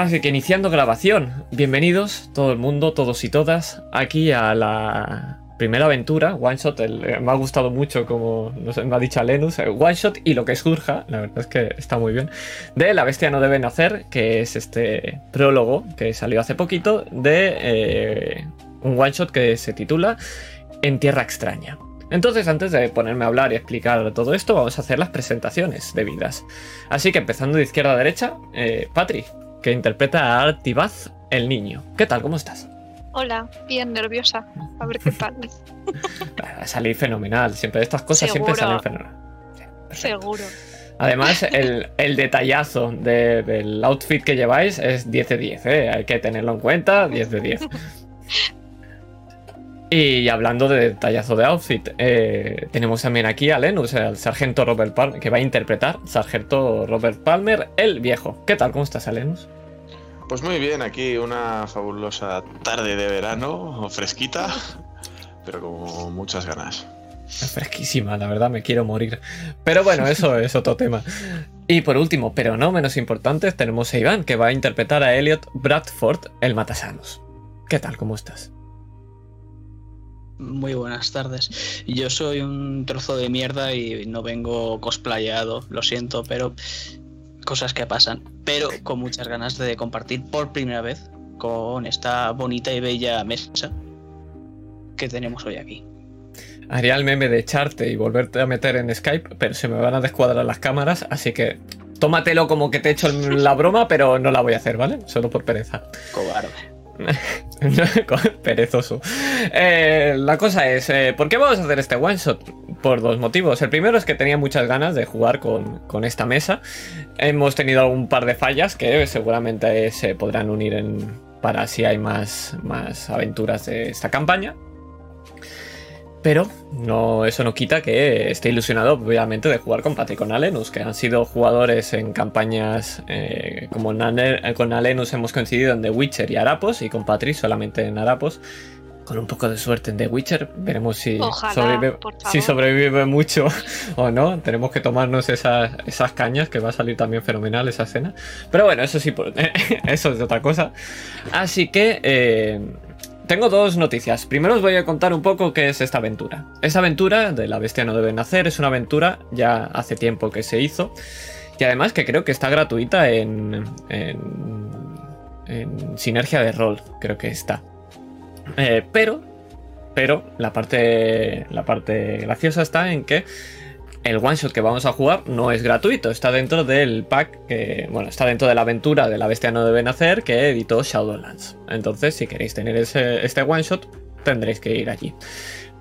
Así que iniciando grabación, bienvenidos todo el mundo, todos y todas, aquí a la primera aventura, One Shot, eh, me ha gustado mucho como nos me ha dicho Lenus, eh, One Shot y lo que surja, la verdad es que está muy bien, de La Bestia no debe nacer, que es este prólogo que salió hace poquito de eh, un One Shot que se titula En Tierra Extraña. Entonces, antes de ponerme a hablar y explicar todo esto, vamos a hacer las presentaciones debidas. Así que empezando de izquierda a derecha, eh, Patri, que interpreta a Artibaz el niño. ¿Qué tal? ¿Cómo estás? Hola, bien nerviosa. A ver qué tal. Va a salir fenomenal. Siempre estas cosas siempre salen fenomenal. Sí. Seguro. Además, el, el detallazo de- del outfit que lleváis es 10 de 10, ¿eh? Hay que tenerlo en cuenta, 10 de 10. Y hablando de detallazo de outfit, eh, tenemos también aquí a Lenus, al sargento Robert Palmer, que va a interpretar sargento Robert Palmer, el viejo. ¿Qué tal? ¿Cómo estás, Lenus? Pues muy bien, aquí una fabulosa tarde de verano, fresquita, pero con muchas ganas. Es fresquísima, la verdad, me quiero morir. Pero bueno, eso es otro tema. Y por último, pero no menos importante, tenemos a Iván, que va a interpretar a Elliot Bradford, el Matasanos. ¿Qué tal? ¿Cómo estás? Muy buenas tardes. Yo soy un trozo de mierda y no vengo cosplayado, lo siento, pero cosas que pasan. Pero con muchas ganas de compartir por primera vez con esta bonita y bella mesa que tenemos hoy aquí. Haría el meme de echarte y volverte a meter en Skype, pero se me van a descuadrar las cámaras, así que tómatelo como que te he hecho la broma, pero no la voy a hacer, ¿vale? Solo por pereza. Cobarde. Perezoso. Eh, la cosa es, eh, ¿por qué vamos a hacer este one shot? Por dos motivos. El primero es que tenía muchas ganas de jugar con, con esta mesa. Hemos tenido un par de fallas que seguramente se podrán unir en, para si hay más, más aventuras de esta campaña. Pero no, eso no quita que esté ilusionado, obviamente, de jugar con Patrick y con Alenus, que han sido jugadores en campañas eh, como en Ale- con Alenus hemos coincidido en The Witcher y Arapos, y con Patrick solamente en Arapos. Con un poco de suerte en The Witcher, veremos si, Ojalá, sobrevive, si mucho o no. Tenemos que tomarnos esas, esas cañas, que va a salir también fenomenal esa escena. Pero bueno, eso sí, eso es otra cosa. Así que eh, tengo dos noticias. Primero os voy a contar un poco qué es esta aventura. Esta aventura de La Bestia no debe nacer es una aventura ya hace tiempo que se hizo. Y además que creo que está gratuita en, en, en Sinergia de Rol. Creo que está. Eh, pero, pero la parte, la parte graciosa está en que el one shot que vamos a jugar no es gratuito, está dentro del pack que, bueno, está dentro de la aventura de la bestia no debe nacer que editó Shadowlands. Entonces, si queréis tener ese, este one shot, tendréis que ir allí.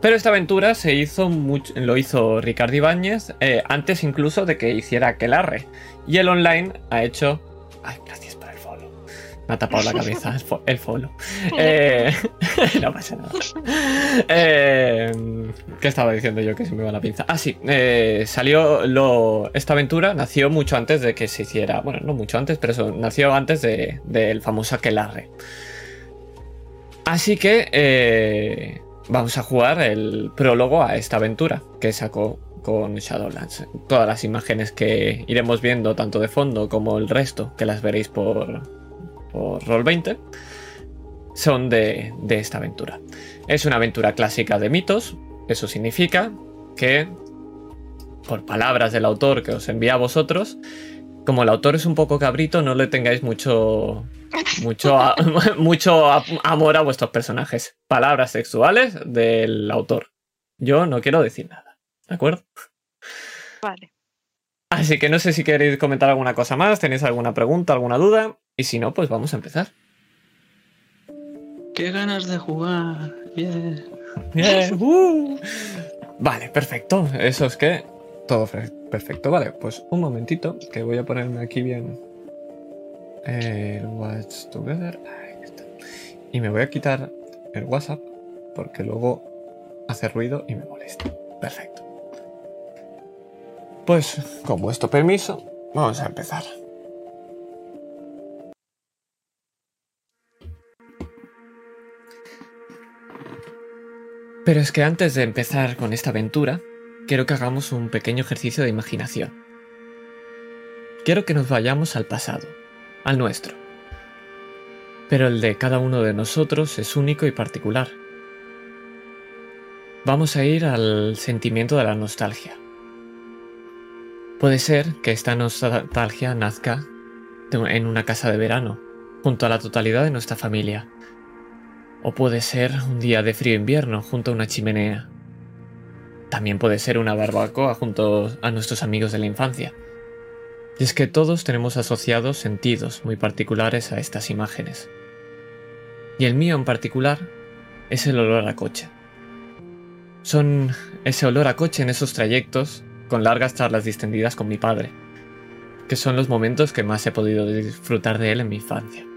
Pero esta aventura se hizo mucho, lo hizo Ricardo Ibáñez eh, antes incluso de que hiciera Aquelarre. Y el online ha hecho. Ay, gracias. Me ha tapado la cabeza el, fo- el follow. Eh, no pasa nada. Eh, ¿Qué estaba diciendo yo que se me va la pinza? Ah, sí. eh, salió lo, esta aventura, nació mucho antes de que se hiciera. Bueno, no mucho antes, pero eso, nació antes de- del famoso Aquelarre. Así que vamos a jugar el prólogo a esta aventura que sacó con Shadowlands. Todas las imágenes que iremos viendo, tanto de fondo como el resto, que las veréis por, por Roll20, son de, de esta aventura. Es una aventura clásica de mitos. Eso significa que, por palabras del autor que os envía a vosotros, como el autor es un poco cabrito, no le tengáis mucho, mucho, a- mucho a- amor a vuestros personajes. Palabras sexuales del autor. Yo no quiero decir nada. ¿De acuerdo? Vale. Así que no sé si queréis comentar alguna cosa más, tenéis alguna pregunta, alguna duda. Y si no, pues vamos a empezar. ¡Qué ganas de jugar! Bien. Bien, uh. Vale, perfecto. Eso es que todo fe- perfecto. Vale, pues un momentito que voy a ponerme aquí bien el Watch Together. Ahí está. Y me voy a quitar el WhatsApp porque luego hace ruido y me molesta. Perfecto. Pues con vuestro permiso, vamos a empezar. Pero es que antes de empezar con esta aventura, quiero que hagamos un pequeño ejercicio de imaginación. Quiero que nos vayamos al pasado, al nuestro, Pero el de cada uno de nosotros es único y particular. Vamos a ir al sentimiento de la nostalgia. Puede ser que esta nostalgia nazca en una casa de verano, junto a la totalidad de nuestra familia. O puede ser un día de frío invierno junto a una chimenea. También puede ser una barbacoa junto a nuestros amigos de la infancia. Y es que todos tenemos asociados sentidos muy particulares a estas imágenes. Y el mío en particular es el olor a coche. Son ese olor a coche en esos trayectos con largas charlas distendidas con mi padre, que son los momentos que más he podido disfrutar de él en mi infancia.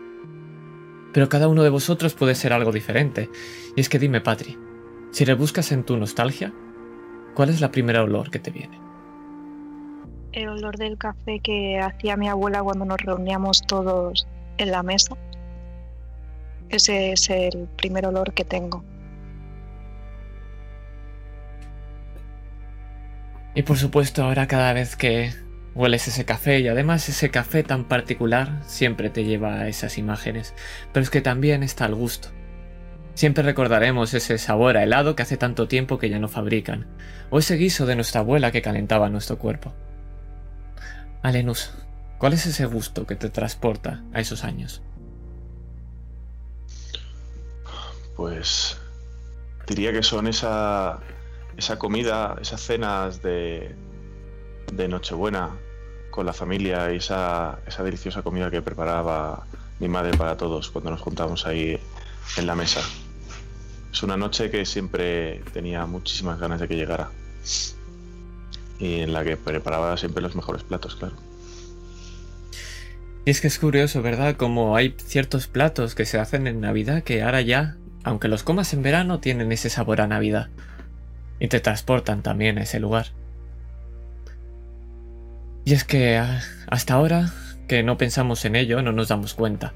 Pero cada uno de vosotros puede ser algo diferente, y es que dime, Patri, si rebuscas en tu nostalgia, ¿cuál es la primera olor que te viene? El olor del café que hacía mi abuela cuando nos reuníamos todos en la mesa. Ese es el primer olor que tengo. Y por supuesto, ahora cada vez que hueles ese café y además ese café tan particular siempre te lleva a esas imágenes, pero es que también está el gusto. Siempre recordaremos ese sabor a helado que hace tanto tiempo que ya no fabrican, o ese guiso de nuestra abuela que calentaba nuestro cuerpo. Alenus, ¿cuál es ese gusto que te transporta a esos años? Pues diría que son esa, esa comida, esas cenas de, de Nochebuena con la familia y esa, esa deliciosa comida que preparaba mi madre para todos cuando nos juntábamos ahí en la mesa. Es una noche que siempre tenía muchísimas ganas de que llegara. Y en la que preparaba siempre los mejores platos, claro. Y es que es curioso, ¿verdad? Como hay ciertos platos que se hacen en Navidad que ahora ya, aunque los comas en verano, tienen ese sabor a Navidad. Y te transportan también a ese lugar. Y es que ah, hasta ahora que no pensamos en ello, no nos damos cuenta.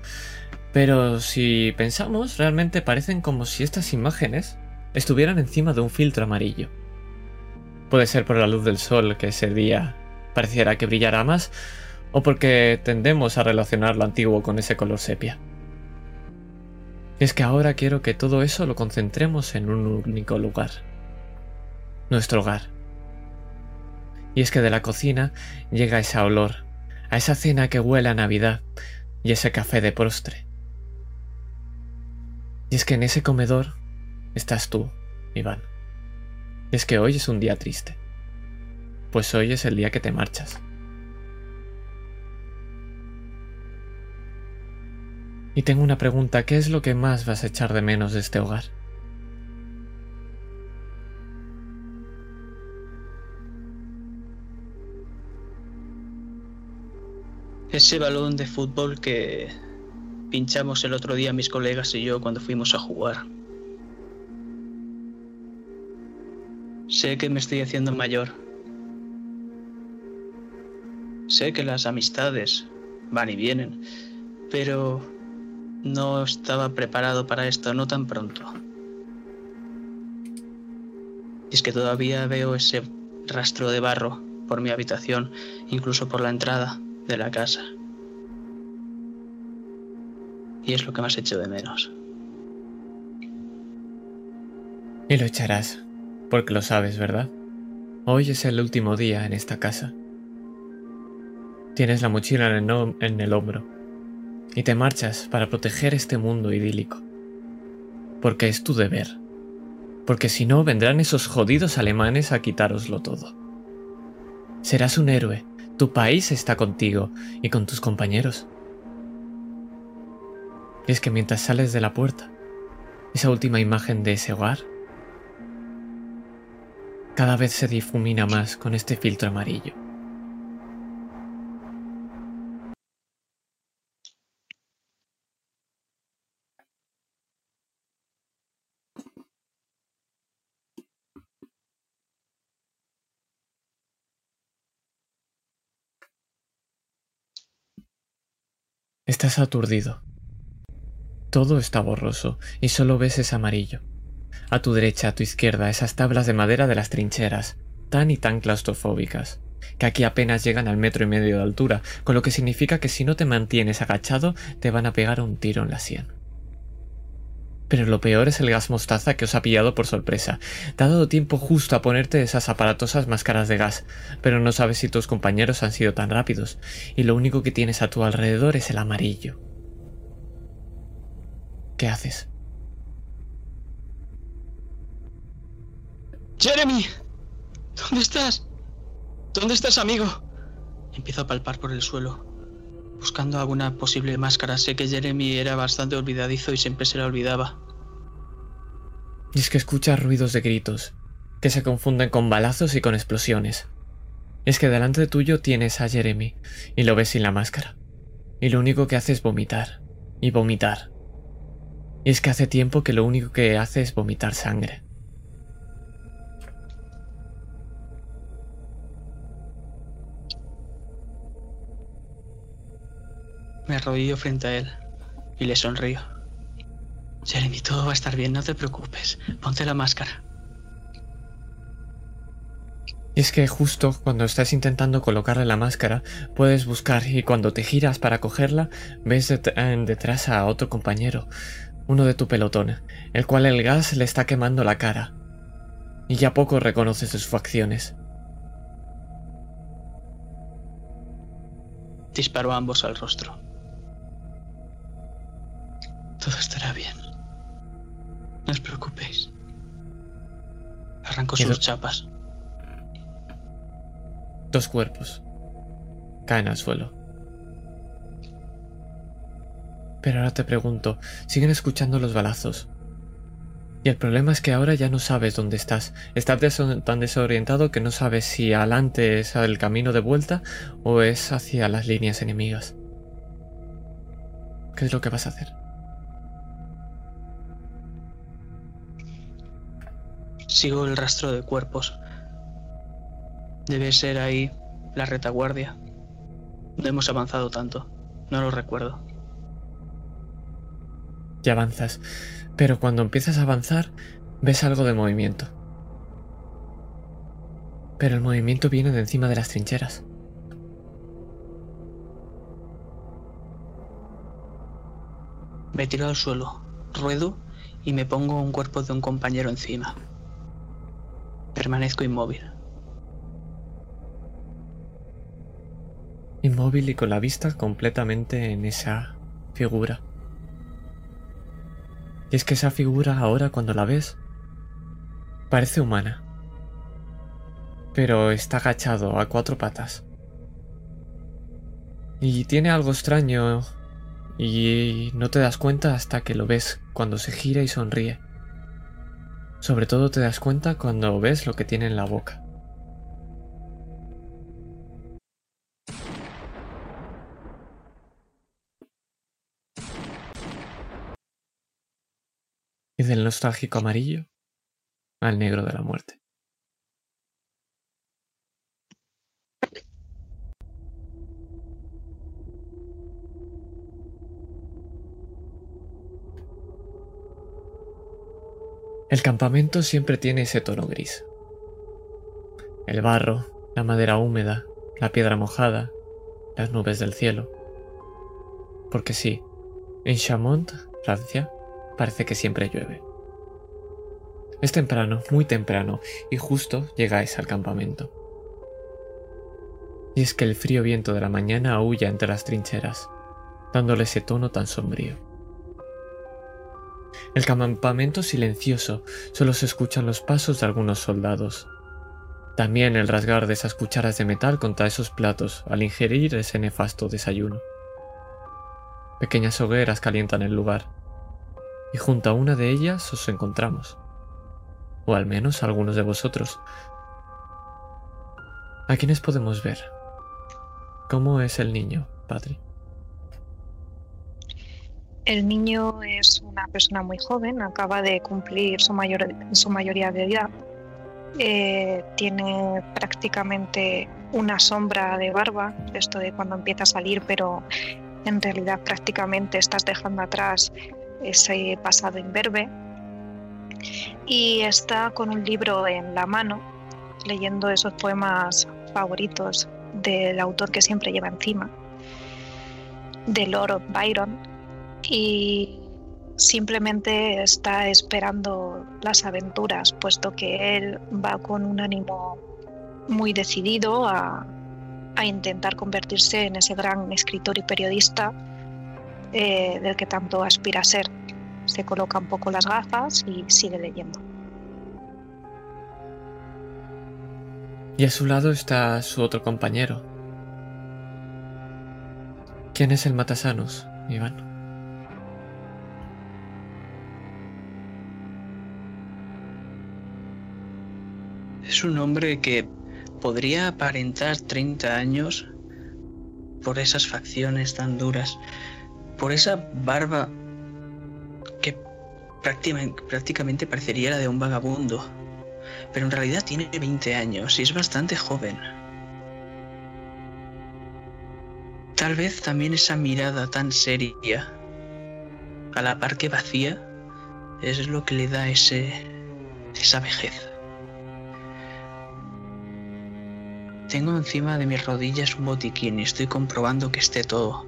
Pero si pensamos, realmente parecen como si estas imágenes estuvieran encima de un filtro amarillo. Puede ser por la luz del sol que ese día pareciera que brillara más, o porque tendemos a relacionar lo antiguo con ese color sepia. Es que ahora quiero que todo eso lo concentremos en un único lugar. Nuestro hogar. Y es que de la cocina llega ese olor, a esa cena que huele a Navidad y ese café de postre. Y es que en ese comedor estás tú, Iván. Y es que hoy es un día triste. Pues hoy es el día que te marchas. Y tengo una pregunta, ¿qué es lo que más vas a echar de menos de este hogar? Ese balón de fútbol que pinchamos el otro día mis colegas y yo cuando fuimos a jugar. Sé que me estoy haciendo mayor. Sé que las amistades van y vienen, pero no estaba preparado para esto, no tan pronto. Y es que todavía veo ese rastro de barro por mi habitación, incluso por la entrada de la casa. Y es lo que más hecho de menos. Y lo echarás, porque lo sabes, ¿verdad? Hoy es el último día en esta casa. Tienes la mochila en el, en el hombro y te marchas para proteger este mundo idílico. Porque es tu deber. Porque si no, vendrán esos jodidos alemanes a quitároslo todo. Serás un héroe tu país está contigo y con tus compañeros. Y es que mientras sales de la puerta, esa última imagen de ese hogar cada vez se difumina más con este filtro amarillo. Estás aturdido. Todo está borroso y solo ves ese amarillo. A tu derecha, a tu izquierda, esas tablas de madera de las trincheras, tan y tan claustrofóbicas, que aquí apenas llegan al metro y medio de altura, con lo que significa que si no te mantienes agachado te van a pegar un tiro en la sien. Pero lo peor es el gas mostaza que os ha pillado por sorpresa. Te ha dado tiempo justo a ponerte esas aparatosas máscaras de gas, pero no sabes si tus compañeros han sido tan rápidos, y lo único que tienes a tu alrededor es el amarillo. ¿Qué haces? Jeremy, ¿dónde estás? ¿Dónde estás, amigo? Empiezo a palpar por el suelo, buscando alguna posible máscara. Sé que Jeremy era bastante olvidadizo y siempre se la olvidaba. Y es que escuchas ruidos de gritos, que se confunden con balazos y con explosiones. Es que delante de tuyo tienes a Jeremy y lo ves sin la máscara. Y lo único que hace es vomitar. Y vomitar. Y es que hace tiempo que lo único que hace es vomitar sangre. Me arrodillo frente a él y le sonrío. Jeremy, todo va a estar bien, no te preocupes. Ponte la máscara. Y es que justo cuando estás intentando colocarle la máscara, puedes buscar y cuando te giras para cogerla, ves detrás a otro compañero, uno de tu pelotón, el cual el gas le está quemando la cara. Y ya poco reconoces sus facciones. Disparo a ambos al rostro. Todo estará bien. No os preocupéis. Arranco sus chapas. Dos cuerpos caen al suelo. Pero ahora te pregunto, siguen escuchando los balazos. Y el problema es que ahora ya no sabes dónde estás. Estás tan desorientado que no sabes si adelante es el camino de vuelta o es hacia las líneas enemigas. ¿Qué es lo que vas a hacer? Sigo el rastro de cuerpos. Debe ser ahí la retaguardia. No hemos avanzado tanto. No lo recuerdo. Ya avanzas, pero cuando empiezas a avanzar ves algo de movimiento. Pero el movimiento viene de encima de las trincheras. Me tiro al suelo, ruedo y me pongo un cuerpo de un compañero encima. Permanezco inmóvil. Inmóvil y con la vista completamente en esa figura. Y es que esa figura ahora cuando la ves parece humana. Pero está agachado a cuatro patas. Y tiene algo extraño y no te das cuenta hasta que lo ves cuando se gira y sonríe. Sobre todo te das cuenta cuando ves lo que tiene en la boca. Y del nostálgico amarillo al negro de la muerte. El campamento siempre tiene ese tono gris. El barro, la madera húmeda, la piedra mojada, las nubes del cielo. Porque sí, en Chamont, Francia, parece que siempre llueve. Es temprano, muy temprano, y justo llegáis al campamento. Y es que el frío viento de la mañana aúlla entre las trincheras, dándole ese tono tan sombrío. El campamento silencioso, solo se escuchan los pasos de algunos soldados. También el rasgar de esas cucharas de metal contra esos platos al ingerir ese nefasto desayuno. Pequeñas hogueras calientan el lugar, y junto a una de ellas os encontramos, o al menos algunos de vosotros. ¿A quiénes podemos ver? ¿Cómo es el niño, Patri? El niño es una persona muy joven, acaba de cumplir su, mayor, su mayoría de edad. Eh, tiene prácticamente una sombra de barba, esto de cuando empieza a salir, pero en realidad prácticamente estás dejando atrás ese pasado imberbe. Y está con un libro en la mano, leyendo esos poemas favoritos del autor que siempre lleva encima, de Lord Byron, y simplemente está esperando las aventuras, puesto que él va con un ánimo muy decidido a, intentar convertirse en ese gran escritor y periodista eh, del que tanto aspira a ser. Se coloca un poco las gafas y sigue leyendo. Y a su lado está su otro compañero. ¿Quién es el Matasanos, Iván? Es un hombre que podría aparentar 30 años por esas facciones tan duras, por esa barba que prácticamente, parecería la de un vagabundo pero en realidad tiene 20 años y es bastante joven. Tal vez también esa mirada tan seria, a la par que vacía, es lo que le da ese, esa vejez. Tengo encima de mis rodillas un botiquín y estoy comprobando que esté todo.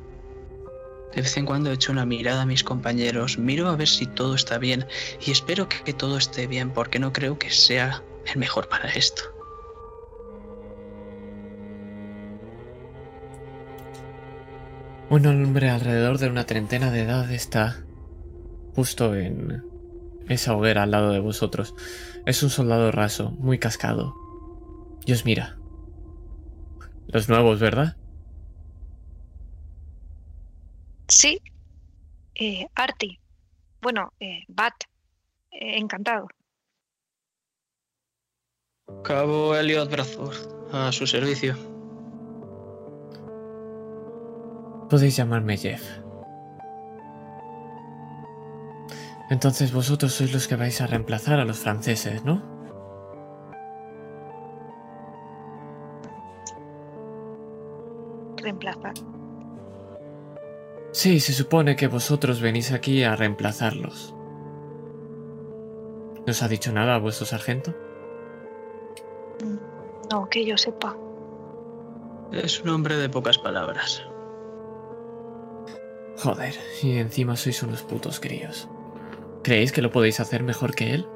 De vez en cuando echo una mirada a mis compañeros, miro a ver si todo está bien y espero que, todo esté bien porque no creo que sea el mejor para esto. Un hombre alrededor de una treintena de edad está justo en esa hoguera al lado de vosotros. Es un soldado raso, muy cascado. Y os mira. Los nuevos, ¿verdad? Sí. Eh, Arti. Bueno, eh, Bat. Eh, encantado. Cabo Elliot Bradford, a su servicio. Podéis llamarme Jeff. Entonces vosotros sois los que vais a reemplazar a los franceses, ¿no? Reemplazar. Sí, se supone que vosotros venís aquí a reemplazarlos. ¿No os ha dicho nada a vuestro sargento? No, que yo sepa. Es un hombre de pocas palabras. Joder, y encima sois unos putos críos. ¿Creéis que lo podéis hacer mejor que él?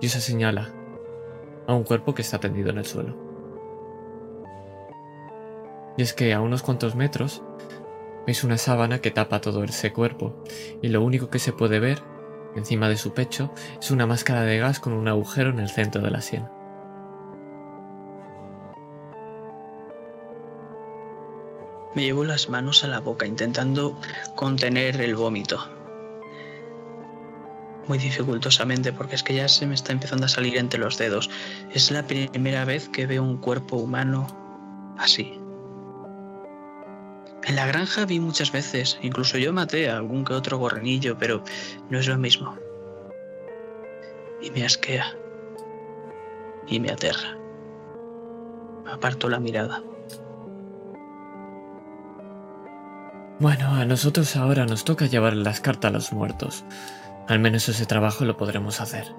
Y se señala a un cuerpo que está tendido en el suelo. Y es que a unos cuantos metros veis una sábana que tapa todo ese cuerpo, y lo único que se puede ver, encima de su pecho, es una máscara de gas con un agujero en el centro de la sien. Me llevo las manos a la boca intentando contener el vómito. Muy dificultosamente porque es que ya se me está empezando a salir entre los dedos. Es la primera vez que veo un cuerpo humano así. En la granja vi muchas veces, incluso yo maté a algún que otro gorrenillo, pero no es lo mismo. Y me asquea. Y me aterra. Aparto la mirada. Bueno, a nosotros ahora nos toca llevar las cartas a los muertos. Al menos ese trabajo lo podremos hacer.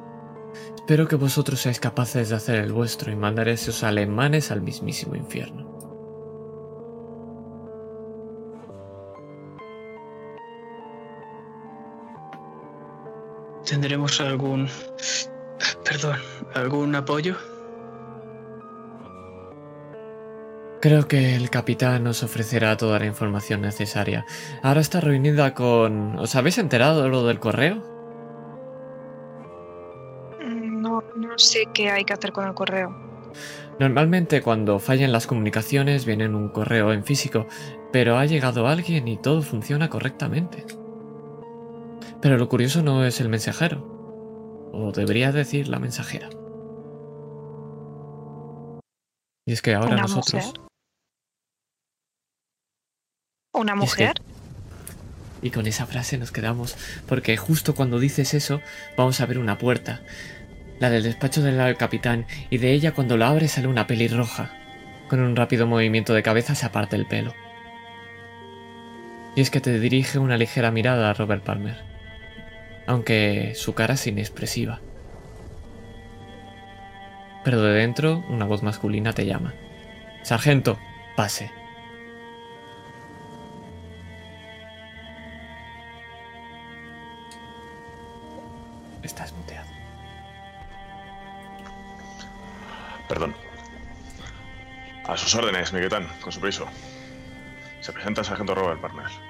Espero que vosotros seáis capaces de hacer el vuestro y mandar a esos alemanes al mismísimo infierno. ¿Tendremos algún... perdón, algún apoyo? Creo que el capitán nos ofrecerá toda la información necesaria. Ahora está reunida con... ¿Os habéis enterado de lo del correo? Mm, no, no sé qué hay que hacer con el correo. Normalmente cuando fallan las comunicaciones viene en un correo en físico, pero ha llegado alguien y todo funciona correctamente. Pero lo curioso no es el mensajero, o debería decir la mensajera. Y es que ahora nosotros... ¿Una mujer? Y, con esa frase nos quedamos, porque justo cuando dices eso, vamos a ver una puerta, la del despacho del capitán, y de ella cuando la abre sale una pelirroja. Con un rápido movimiento de cabeza se aparta el pelo. Y es que te dirige una ligera mirada a Robert Palmer, aunque su cara es inexpresiva. Pero de dentro una voz masculina te llama. Sargento, pase. Estás muteado. Perdón. A sus órdenes, Miguetán, con su permiso. Se presenta el sargento Robert Palmer.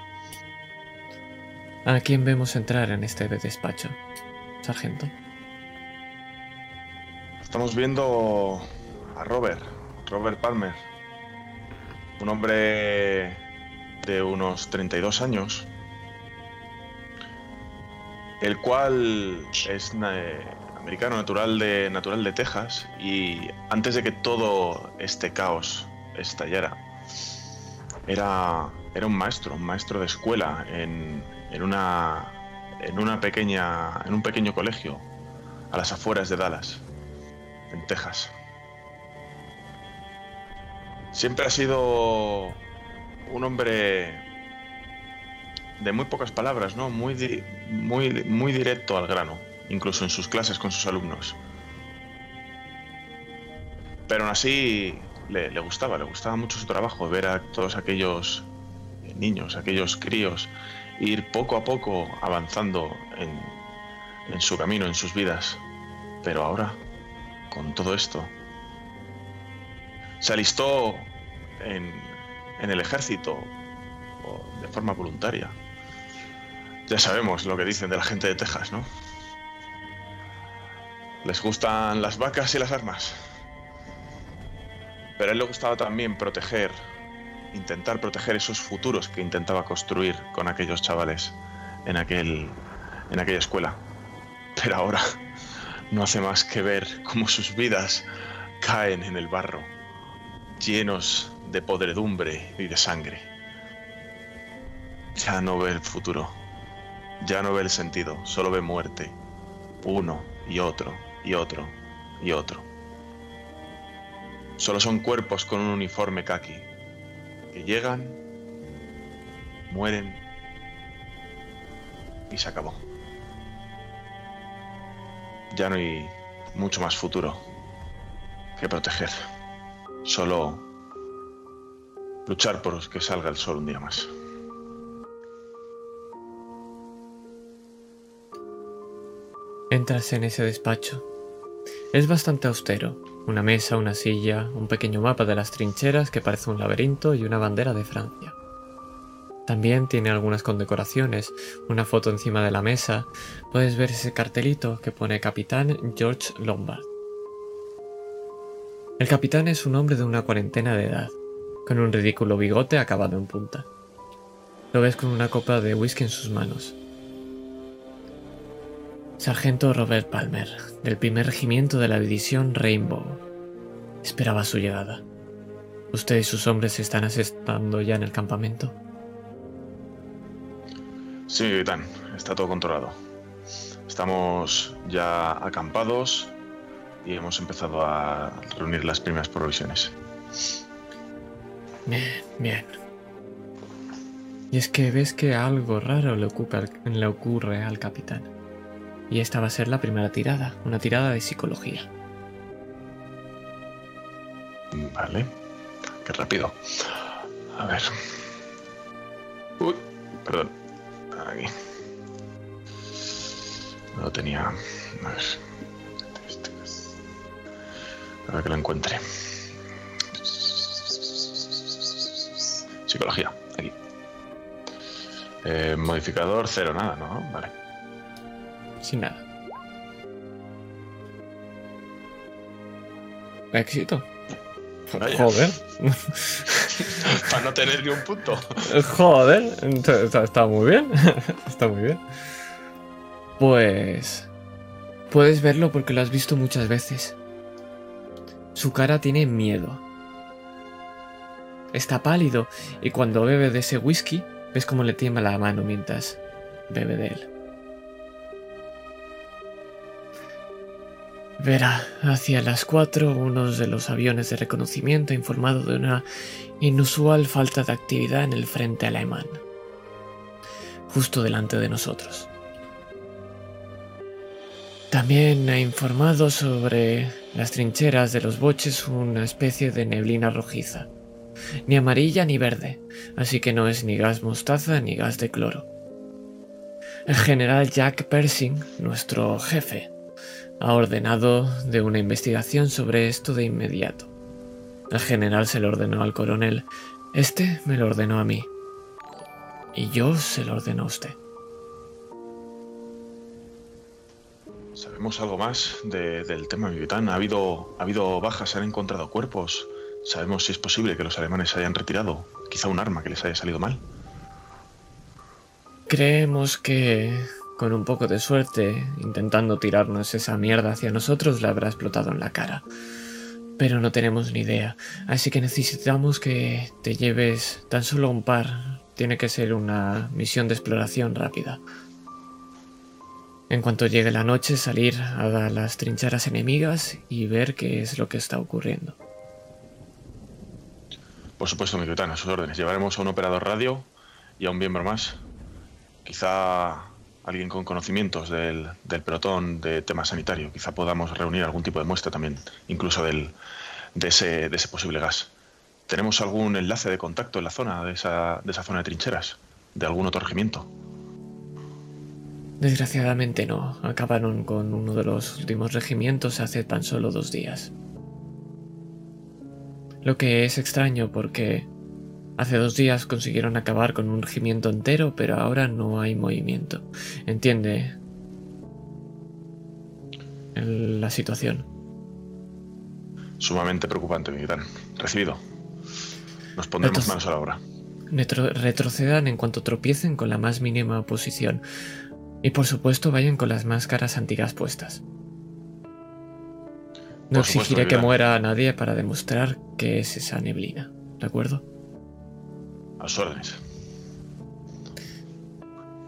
¿A quién vemos entrar en este despacho, sargento? Estamos viendo a Robert, Robert Palmer. Un hombre de unos 32 años, el cual es eh, americano, natural de, natural de Texas, y antes de que todo este caos estallara, era, era un maestro, un maestro de escuela en, en, una, en, una pequeña, en un pequeño colegio a las afueras de Dallas, en Texas. Siempre ha sido un hombre de muy pocas palabras, ¿no? Muy, di- muy, muy directo al grano, incluso en sus clases con sus alumnos. Pero aún así le, le gustaba, le gustaba mucho su trabajo, ver a todos aquellos niños, aquellos críos, ir poco a poco avanzando en, en su camino, en sus vidas. Pero ahora, con todo esto, se alistó en, en el ejército de forma voluntaria. Ya sabemos lo que dicen de la gente de Texas, ¿no? Les gustan las vacas y las armas. Pero a él le gustaba también proteger, intentar proteger esos futuros que intentaba construir con aquellos chavales en, aquel, en aquella escuela. Pero ahora no hace más que ver cómo sus vidas caen en el barro, llenos de podredumbre y de sangre. Ya no ve el futuro, ya no ve el sentido, solo ve muerte. Uno y otro y otro y otro. Solo son cuerpos con un uniforme kaki llegan, mueren y se acabó. Ya no hay mucho más futuro que proteger. Solo luchar por que salga el sol un día más. Entras en ese despacho. Es bastante austero. Una mesa, una silla, un pequeño mapa de las trincheras que parece un laberinto y una bandera de Francia. También tiene algunas condecoraciones, una foto encima de la mesa. Puedes ver ese cartelito que pone Capitán George Lombard. El capitán es un hombre de una cuarentena de edad, con un ridículo bigote acabado en punta. Lo ves con una copa de whisky en sus manos. Sargento Robert Palmer, del primer regimiento de la división Rainbow. Esperaba su llegada. Usted y sus hombres están asestando ya en el campamento. Sí, capitán, está todo controlado. Estamos ya acampados y hemos empezado a reunir las primeras provisiones. Bien, bien. Y es que ves que algo raro le, ocupa le ocurre al capitán. Y esta va a ser la primera tirada, una tirada de psicología. Vale. Qué rápido. A ver. Uy, perdón. Aquí. No lo tenía. A ver. A ver que lo encuentre. Psicología, aquí. Eh, modificador cero, nada, ¿no? Vale. Sin nada. Éxito. Vaya. Joder. Para no tener ni un punto. Joder. Está, está muy bien. Está muy bien. Pues... Puedes verlo porque lo has visto muchas veces. Su cara tiene miedo. Está pálido y cuando bebe de ese whisky, ves cómo le tiembla la mano mientras bebe de él. Verá, hacia las 4 uno de los aviones de reconocimiento ha informado de una inusual falta de actividad en el frente alemán, justo delante de nosotros. También ha informado sobre las trincheras de los boches una especie de neblina rojiza, ni amarilla ni verde, así que no es ni gas mostaza ni gas de cloro. El general Jack Persing, nuestro jefe, ha ordenado de una investigación sobre esto de inmediato. El general se lo ordenó al coronel, este me lo ordenó a mí. Y yo se lo ordeno a usted. ¿Sabemos algo más de- del tema Militán? ¿Ha habido, ¿Ha habido bajas? ¿Se han encontrado cuerpos? ¿Sabemos si es posible que los alemanes se hayan retirado? Quizá un arma que les haya salido mal. Creemos que, con un poco de suerte, intentando tirarnos esa mierda hacia nosotros, le habrá explotado en la cara. Pero no tenemos ni idea, así que necesitamos que te lleves tan solo un par. Tiene que ser una misión de exploración rápida. En cuanto llegue la noche, salir a las trincheras enemigas y ver qué es lo que está ocurriendo. Por supuesto, mi capitán, a sus órdenes. Llevaremos a un operador radio y a un miembro más. Quizá alguien con conocimientos del, del pelotón de tema sanitario. Quizá podamos reunir algún tipo de muestra también, incluso del, de, ese, de ese posible gas. ¿Tenemos algún enlace de contacto en la zona, de esa, de esa zona de trincheras? ¿De algún otro regimiento? Desgraciadamente no. Acabaron con uno de los últimos regimientos hace tan solo dos días. Lo que es extraño porque hace dos días consiguieron acabar con un regimiento entero, pero ahora no hay movimiento. Entiende el- la situación. Sumamente preocupante, mi capitán. Recibido. Nos pondremos Entonces- manos a la obra. Retro- retrocedan en cuanto tropiecen con la más mínima oposición. Y por supuesto vayan con las máscaras antigas puestas. No Por supuesto, exigiré que muera a nadie para demostrar que es esa neblina. ¿De acuerdo? A sus órdenes.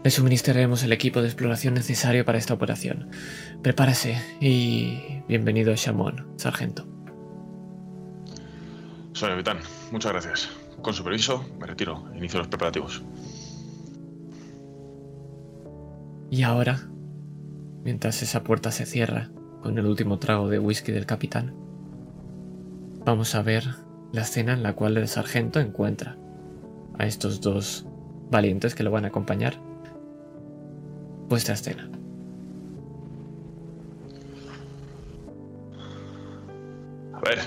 Le suministraremos el equipo de exploración necesario para esta operación. Prepárese y bienvenido a Shamon, sargento. Señor capitán, muchas gracias. Con su permiso, me retiro. Inicio los preparativos. Y ahora, mientras esa puerta se cierra con el último trago de whisky del capitán, vamos a ver la escena en la cual el sargento encuentra a estos dos valientes que lo van a acompañar. Vuestra escena. A ver,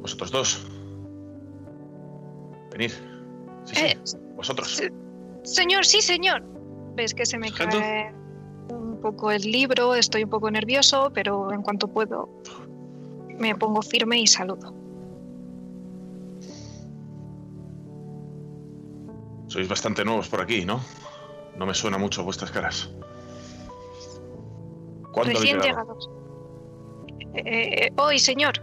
vosotros dos. Venid. Sí, sí, Eh, vosotros. sí. Señor, sí, señor. Ves que se me Sargento. cae un poco el libro, estoy un poco nervioso, pero en cuanto puedo me pongo firme y saludo. Sois bastante nuevos por aquí, ¿no? No me suena mucho vuestras caras. ¿Cuándo habéis Recién llegado? llegados. Eh, eh, hoy, señor.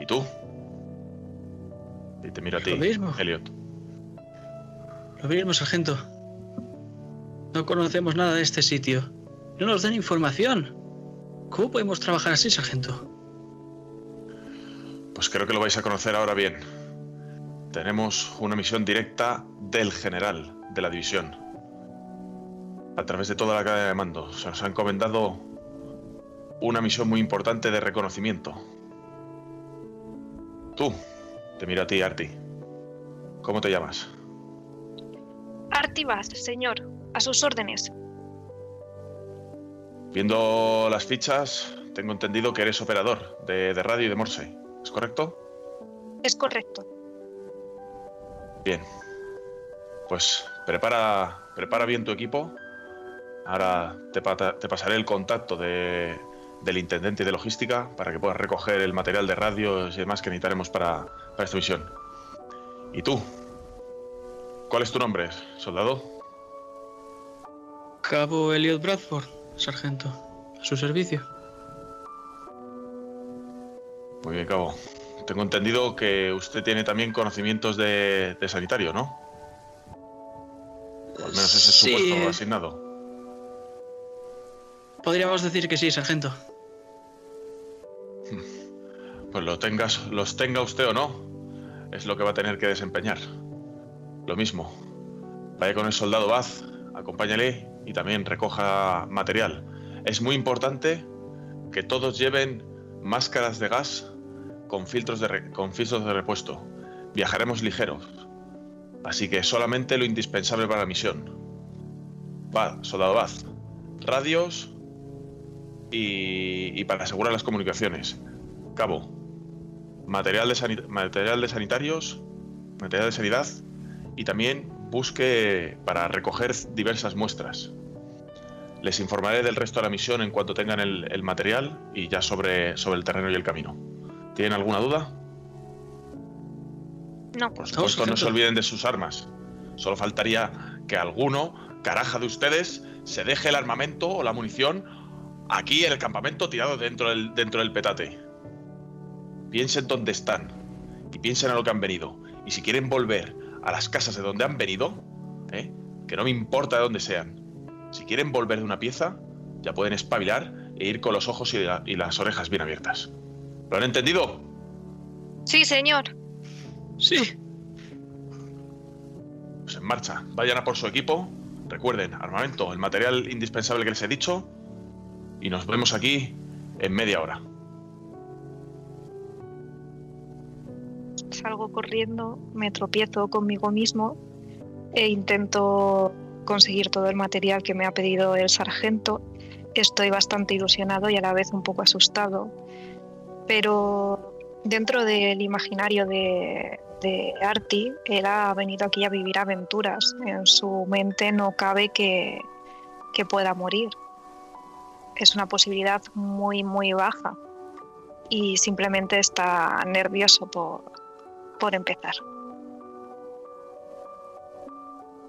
¿Y tú? Y te miro a ti, Lo mismo. Elliot. Lo mismo, sargento. No conocemos nada de este sitio. No nos den información. ¿Cómo podemos trabajar así, sargento? Pues creo que lo vais a conocer ahora bien. Tenemos una misión directa del general de la división. A través de toda la cadena de mando. Se nos ha encomendado una misión muy importante de reconocimiento. Tú, te miro a ti, Arti. ¿Cómo te llamas? Artibaz, señor. A sus órdenes. Viendo las fichas, tengo entendido que eres operador de, de radio y de Morse. ¿Es correcto? Es correcto. Bien. Pues prepara, prepara bien tu equipo. Ahora te, te pasaré el contacto de- del intendente de logística para que puedas recoger el material de radios y demás que necesitaremos para, para esta misión. ¿Y tú? ¿Cuál es tu nombre, soldado? Cabo Elliot Bradford, sargento. A su servicio. Muy bien, cabo. Tengo entendido que usted tiene también conocimientos de, de sanitario, ¿no? O al menos ese es su puesto asignado. podríamos decir que sí, sargento. Pues lo tengas, los tenga usted o no, es lo que va a tener que desempeñar. Lo mismo. Vaya con el soldado Baz, acompáñale y también recoja material. Es muy importante que todos lleven máscaras de gas con filtros de, repuesto. Viajaremos ligeros. Así que solamente lo indispensable para la misión. Va, soldado Baz. Radios y, y para asegurar las comunicaciones. Cabo. Material de, sanitarios, material de sanidad y también busque para recoger diversas muestras. Les informaré del resto de la misión en cuanto tengan el, material y ya sobre el terreno y el camino. ¿Tienen alguna duda? No, Por No, supuesto, no se olviden de sus armas. Solo faltaría que alguno, caraja de ustedes, se deje el armamento o la munición aquí en el campamento tirado dentro del, dentro del petate. Piensen dónde están y piensen a lo que han venido. Y si quieren volver a las casas de donde han venido, ¿eh? que no me importa de dónde sean, si quieren volver de una pieza, ya pueden espabilar e ir con los ojos y, la- y las orejas bien abiertas. ¿Lo han entendido? sí, señor. Sí. Pues en marcha. Vayan a por su equipo. Recuerden, armamento, el material indispensable que les he dicho. Y nos vemos aquí en media hora. Salgo corriendo, me tropiezo conmigo mismo e intento conseguir todo el material que me ha pedido el sargento. Estoy bastante ilusionado y a la vez un poco asustado, pero dentro del imaginario de, de Artie, él ha venido aquí a vivir aventuras. En su mente no cabe que, que pueda morir. Es una posibilidad muy, muy baja y simplemente está nervioso por, por empezar.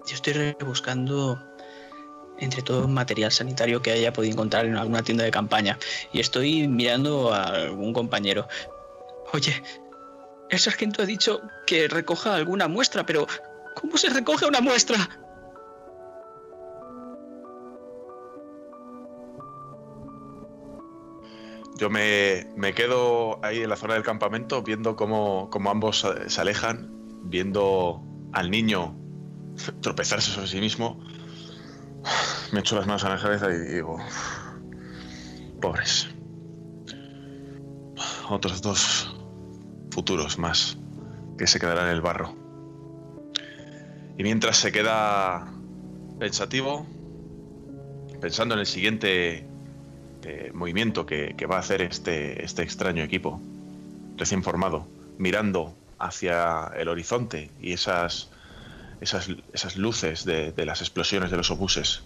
Yo estoy rebuscando entre todo material sanitario que haya podido encontrar en alguna tienda de campaña. Y estoy mirando a algún compañero. Oye, el sargento ha dicho que recoja alguna muestra, pero ¿cómo se recoge una muestra? Yo me, me quedo ahí en la zona del campamento viendo cómo, cómo ambos se alejan, viendo al niño tropezarse sobre sí mismo. Me echo las manos a la cabeza y digo, pobres. Otros dos futuros más que se quedarán en el barro. Y mientras se queda pensativo, pensando en el siguiente eh, movimiento que, que va a hacer este, este extraño equipo, recién formado, mirando hacia el horizonte y esas, esas, luces de, de las explosiones de los obuses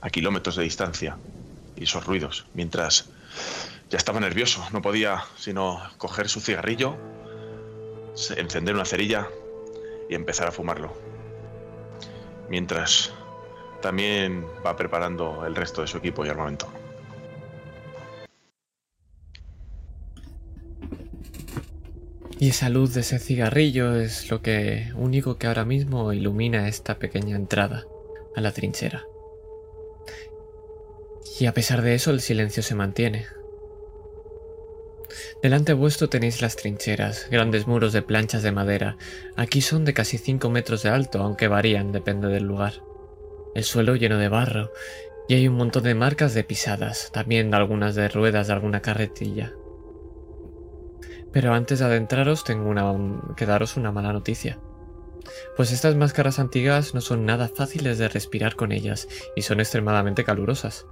a kilómetros de distancia y esos ruidos, mientras ya estaba nervioso, no podía sino coger su cigarrillo, encender una cerilla y empezar a fumarlo. Mientras también va preparando el resto de su equipo y armamento. Y esa luz de ese cigarrillo es lo que único que ahora mismo ilumina esta pequeña entrada a la trinchera. Y a pesar de eso el silencio se mantiene. Delante vuestro tenéis las trincheras, grandes muros de planchas de madera. Aquí son de casi 5 metros de alto, aunque varían, depende del lugar. El suelo lleno de barro, y hay un montón de marcas de pisadas, también algunas de ruedas de alguna carretilla. Pero antes de adentraros tengo una, que daros una mala noticia. Pues estas máscaras antiguas no son nada fáciles de respirar con ellas y son extremadamente calurosas.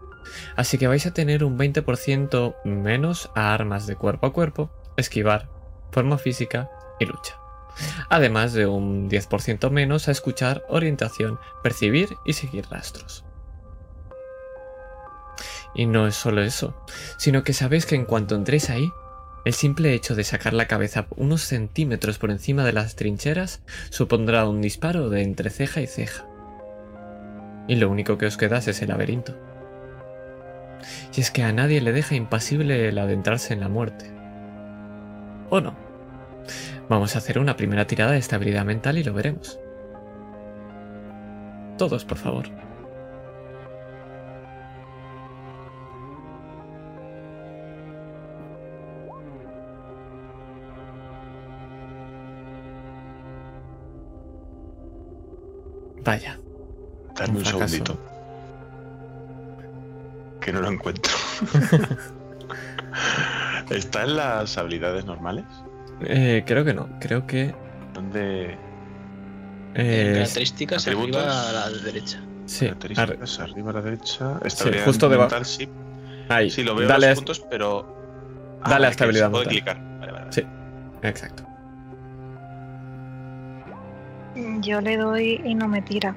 Así que vais a tener un 20% menos a armas de cuerpo a cuerpo, esquivar, forma física y lucha. Además de un 10% menos a escuchar, orientación, percibir y seguir rastros. Y no es solo eso, sino que sabéis que en cuanto entréis ahí, el simple hecho de sacar la cabeza unos centímetros por encima de las trincheras supondrá un disparo de entre ceja y ceja. Y lo único que os queda es ese laberinto. Y es que a nadie le deja impasible el adentrarse en la muerte. ¿O no? Vamos a hacer una primera tirada de estabilidad mental y lo veremos. Todos, por favor. Vaya. Dame un fracaso. segundito. Que no lo encuentro. ¿Está en las habilidades normales? Eh, creo que no. Creo que ¿Dónde? Eh, características atributos. arriba a la derecha. sí, ar- Características, arriba a la derecha. Estabilidad justo debajo. sí. ahí. Sí, lo veo Dale los puntos, pero. Ah, Dale a que estabilidad puede clicar. Vale, vale, vale. Sí. Exacto. Yo le doy y no me tira.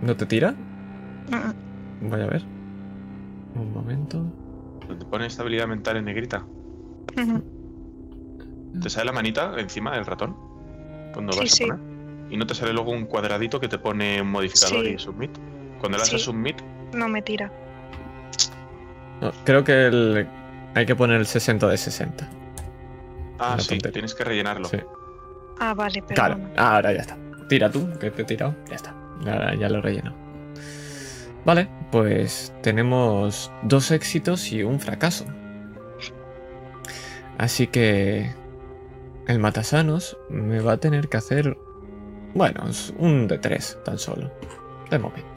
¿No te tira? Mm, Voy a ver. Un momento. Donde pone estabilidad mental en negrita. ¿Te sale la manita encima del ratón? Cuando Sí, vas a sí. poner. Y no te sale luego un cuadradito que te pone un modificador Sí. y submit. Cuando le das a Sí. submit, No me tira. No, creo que el- hay que poner el 60 de 60. ah, sí, tontería. tienes que rellenarlo. Sí. Ah, vale, Claro, perdón. ahora ya está. Tira tú, que te he tirado. Ya está. Ya, lo he rellenado. Vale, pues tenemos dos éxitos y un fracaso. Así que el matasanos me va a tener que hacer, bueno, un de tres tan solo, de momento.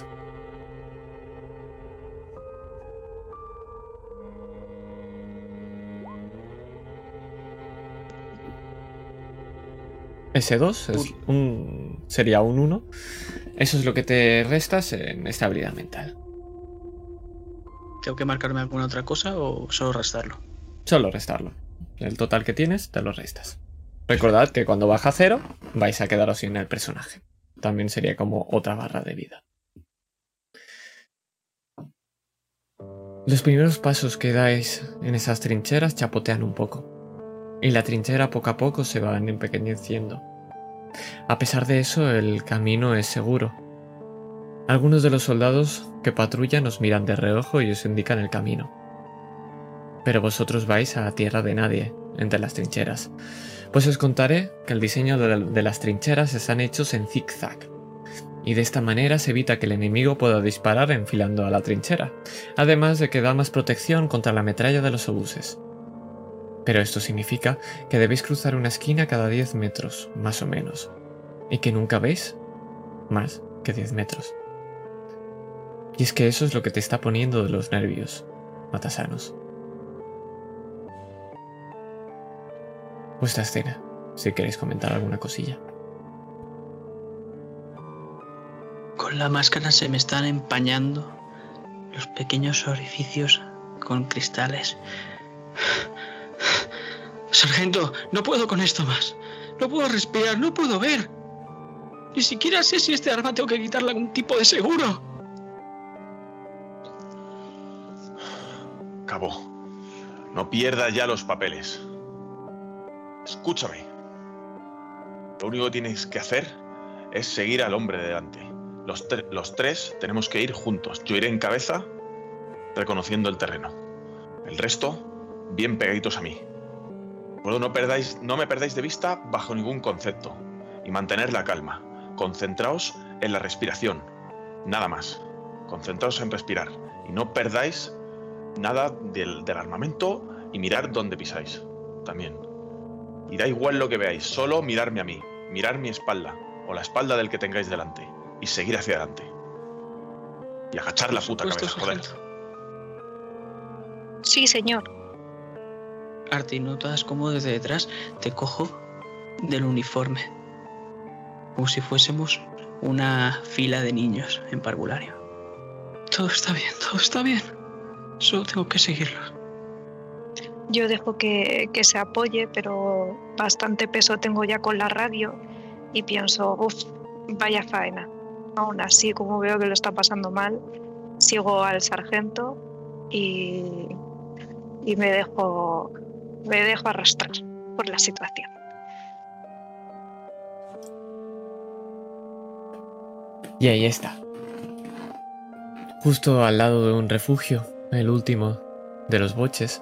Ese 2 es un, sería un 1. Eso es lo que te restas en estabilidad mental. ¿Tengo que marcarme alguna otra cosa o solo restarlo? Solo restarlo. El total que tienes, te lo restas. Recordad que cuando baja a cero, vais a quedaros sin el personaje. También sería como otra barra de vida. Los primeros pasos que dais en esas trincheras chapotean un poco. Y la trinchera poco a poco se va empequeñeciendo. A pesar de eso, el camino es seguro. Algunos de los soldados que patrullan os miran de reojo y os indican el camino. Pero vosotros vais a tierra de nadie, entre las trincheras. Pues os contaré que el diseño de las trincheras están hechos en zigzag. Y de esta manera se evita que el enemigo pueda disparar enfilando a la trinchera, además de que da más protección contra la metralla de los obuses. Pero esto significa que debéis cruzar una esquina cada 10 metros, más o menos, y que nunca veis más que 10 metros. Y es que eso es lo que te está poniendo de los nervios, Matasanos. Vuestra escena, si queréis comentar alguna cosilla. Con la máscara se me están empañando los pequeños orificios con cristales. Sargento, no puedo con esto más. No puedo respirar, no puedo ver. Ni siquiera sé si este arma tengo que quitarle algún tipo de seguro. Cabo, no pierdas ya los papeles. Escúchame. Lo único que tienes que hacer es seguir al hombre de delante. Los, los tres tenemos que ir juntos. Yo iré en cabeza, reconociendo el terreno. El resto, bien pegaditos a mí. Bueno, no, perdáis, no me perdáis de vista bajo ningún concepto. Y mantener la calma. Concentraos en la respiración. Nada más. Concentraos en respirar. Y no perdáis nada del, del armamento y mirar dónde pisáis. También. Y da igual lo que veáis, solo mirarme a mí, mirar mi espalda o la espalda del que tengáis delante y seguir hacia adelante. Y agachar la puta cabeza, joder. Sí, señor. Arti, notas como desde detrás te cojo del uniforme. Como si fuésemos una fila de niños en parvulario. Todo está bien, todo está bien. Solo tengo que seguirlo. Yo dejo que, que se apoye, pero bastante peso tengo ya con la radio y pienso, uff, vaya faena. Aún así, como veo que lo está pasando mal, sigo al sargento y, y me dejo me dejo arrastrar por la situación. Y ahí está. Justo al lado de un refugio, el último de los boches,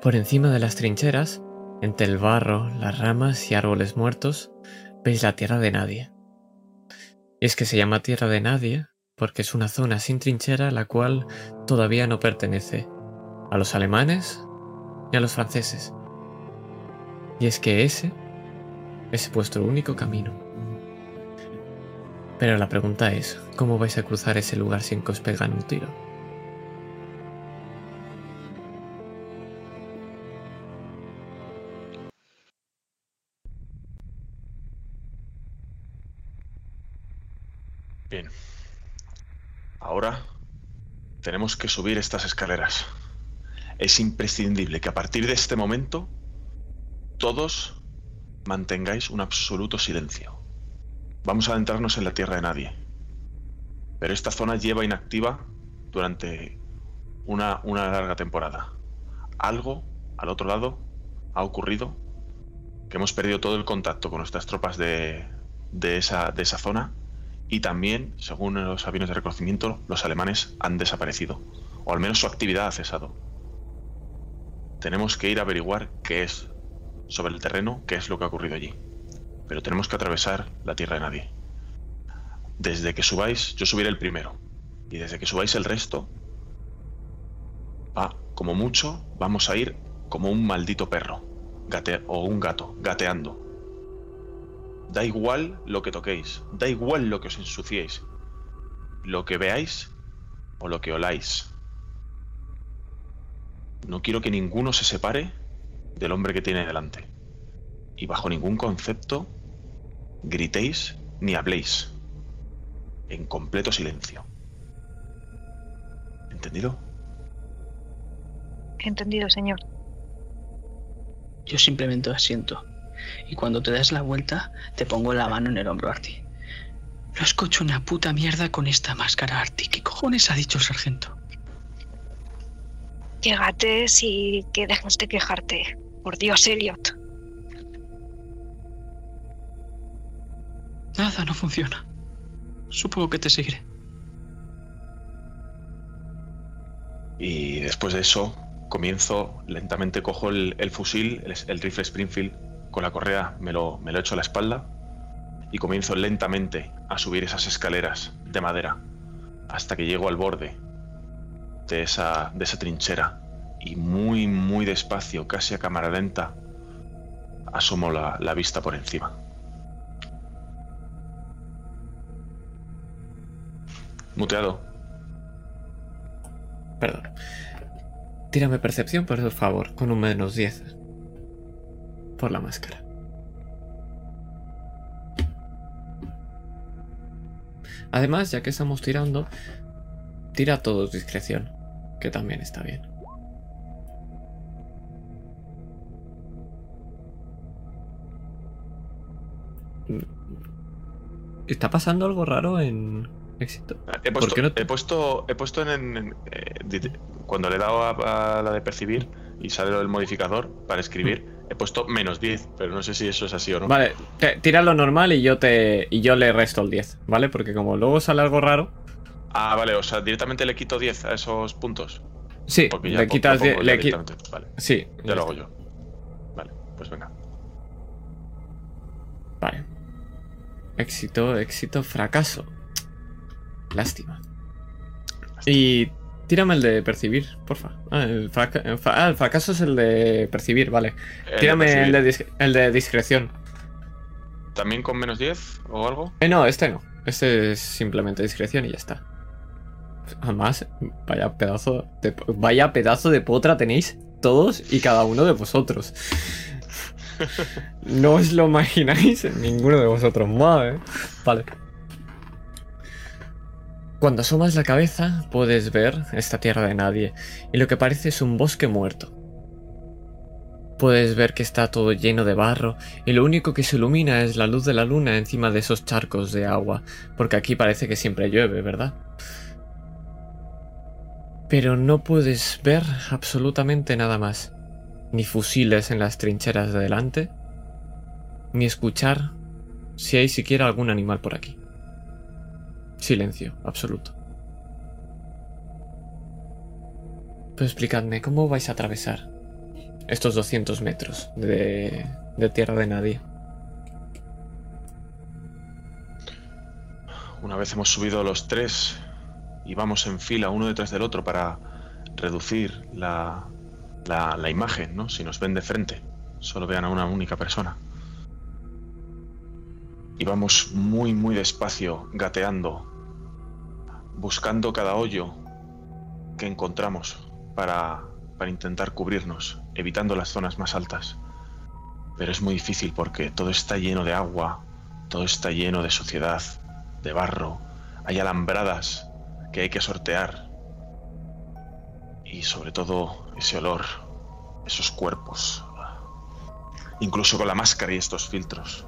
por encima de las trincheras, entre el barro, las ramas y árboles muertos, veis la tierra de nadie. Y es que se llama tierra de nadie porque es una zona sin trinchera la cual todavía no pertenece a los alemanes ni a los franceses. Y es que ese es vuestro único camino. Pero la pregunta es, ¿cómo vais a cruzar ese lugar sin que os pegan un tiro? Bien. Ahora tenemos que subir estas escaleras. Es imprescindible que a partir de este momento todos mantengáis un absoluto silencio. Vamos a adentrarnos en la tierra de nadie. Pero esta zona lleva inactiva durante una, larga temporada. Algo al otro lado ha ocurrido que hemos perdido todo el contacto con nuestras tropas de esa zona y también, según los aviones de reconocimiento, los alemanes han desaparecido, o al menos su actividad ha cesado. Tenemos que ir a averiguar qué es sobre el terreno, qué es lo que ha ocurrido allí. Pero tenemos que atravesar la tierra de nadie. Desde que subáis, yo subiré el primero. Y desde que subáis el resto, va, como mucho, vamos a ir como un maldito perro o un gato, gateando. Da igual lo que toquéis, da igual lo que os ensuciéis, lo que veáis o lo que oláis. No quiero que ninguno se separe del hombre que tiene delante. Y bajo ningún concepto gritéis ni habléis. En completo silencio. ¿Entendido? Entendido, señor. Yo simplemente asiento. Y cuando te das la vuelta, te pongo la mano en el hombro, Arti. No escucho una puta mierda con esta máscara, Arti. ¿Qué cojones ha dicho el sargento? Que gates y que dejes de quejarte. Por Dios, Elliot. Nada, no funciona. Supongo que te seguiré. Y después de eso, comienzo, lentamente cojo el, fusil, el, rifle Springfield, con la correa me lo, me lo echo a la espalda y comienzo lentamente a subir esas escaleras de madera hasta que llego al borde de esa, de esa trinchera y muy, muy despacio, casi a cámara lenta, asomo la, la vista por encima. Muteado. Perdón. Tírame percepción, por favor, con un menos 10. Por la máscara. Además, ya que estamos tirando, tira todos discreción, que también está bien. ¿Está pasando algo raro en éxito? He puesto, he puesto, he puesto en, eh, cuando le he dado a, la de percibir y sale el modificador para escribir, he puesto menos 10, pero no sé si eso es así o no. Vale, tira lo normal y yo te y yo le resto el 10, ¿vale? Porque como luego sale algo raro. Ah, vale, o sea, directamente le quito 10 a esos puntos. Sí, le quitas 10. Vale. Sí. Ya lo hago yo. Vale, pues venga. Vale. Éxito, éxito, fracaso. Lástima. Y tírame el de percibir, porfa. Ah el, ah, el fracaso es el de percibir, vale. Tírame el de, el de, discreción. ¿También con menos 10 o algo? Eh, no, este no. Este es simplemente discreción y ya está. Además, vaya pedazo de, vaya pedazo de potra tenéis todos y cada uno de vosotros. No os lo imagináis ninguno de vosotros más, ¿eh? Vale. Cuando asomas la cabeza puedes ver esta tierra de nadie y lo que parece es un bosque muerto. Puedes ver que está todo lleno de barro y lo único que se ilumina es la luz de la luna encima de esos charcos de agua, porque aquí parece que siempre llueve, ¿verdad? Pero no puedes ver absolutamente nada más ni fusiles en las trincheras de delante, ni escuchar si hay siquiera algún animal por aquí. Silencio absoluto. Pero explicadme, ¿cómo vais a atravesar estos 200 metros de, de tierra de nadie? Una vez hemos subido los tres y vamos en fila uno detrás del otro para reducir la, la, imagen, ¿no? Si nos ven de frente, solo vean a una única persona. Y vamos muy, muy despacio, gateando, buscando cada hoyo que encontramos para, para intentar cubrirnos, evitando las zonas más altas. Pero es muy difícil porque todo está lleno de agua, todo está lleno de suciedad, de barro. hay alambradas que hay que sortear. Y sobre todo ese olor, esos cuerpos. Incluso con la máscara y estos filtros.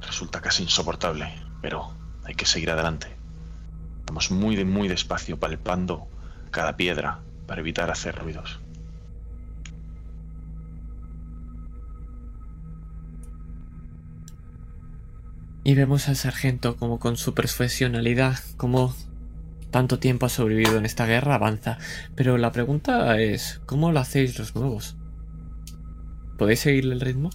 Resulta casi insoportable, pero hay que seguir adelante. Vamos muy muy despacio palpando cada piedra para evitar hacer ruidos. Y vemos al sargento como con su profesionalidad, como tanto tiempo ha sobrevivido en esta guerra, avanza. Pero la pregunta es, ¿cómo lo hacéis los nuevos? ¿Podéis seguirle el ritmo?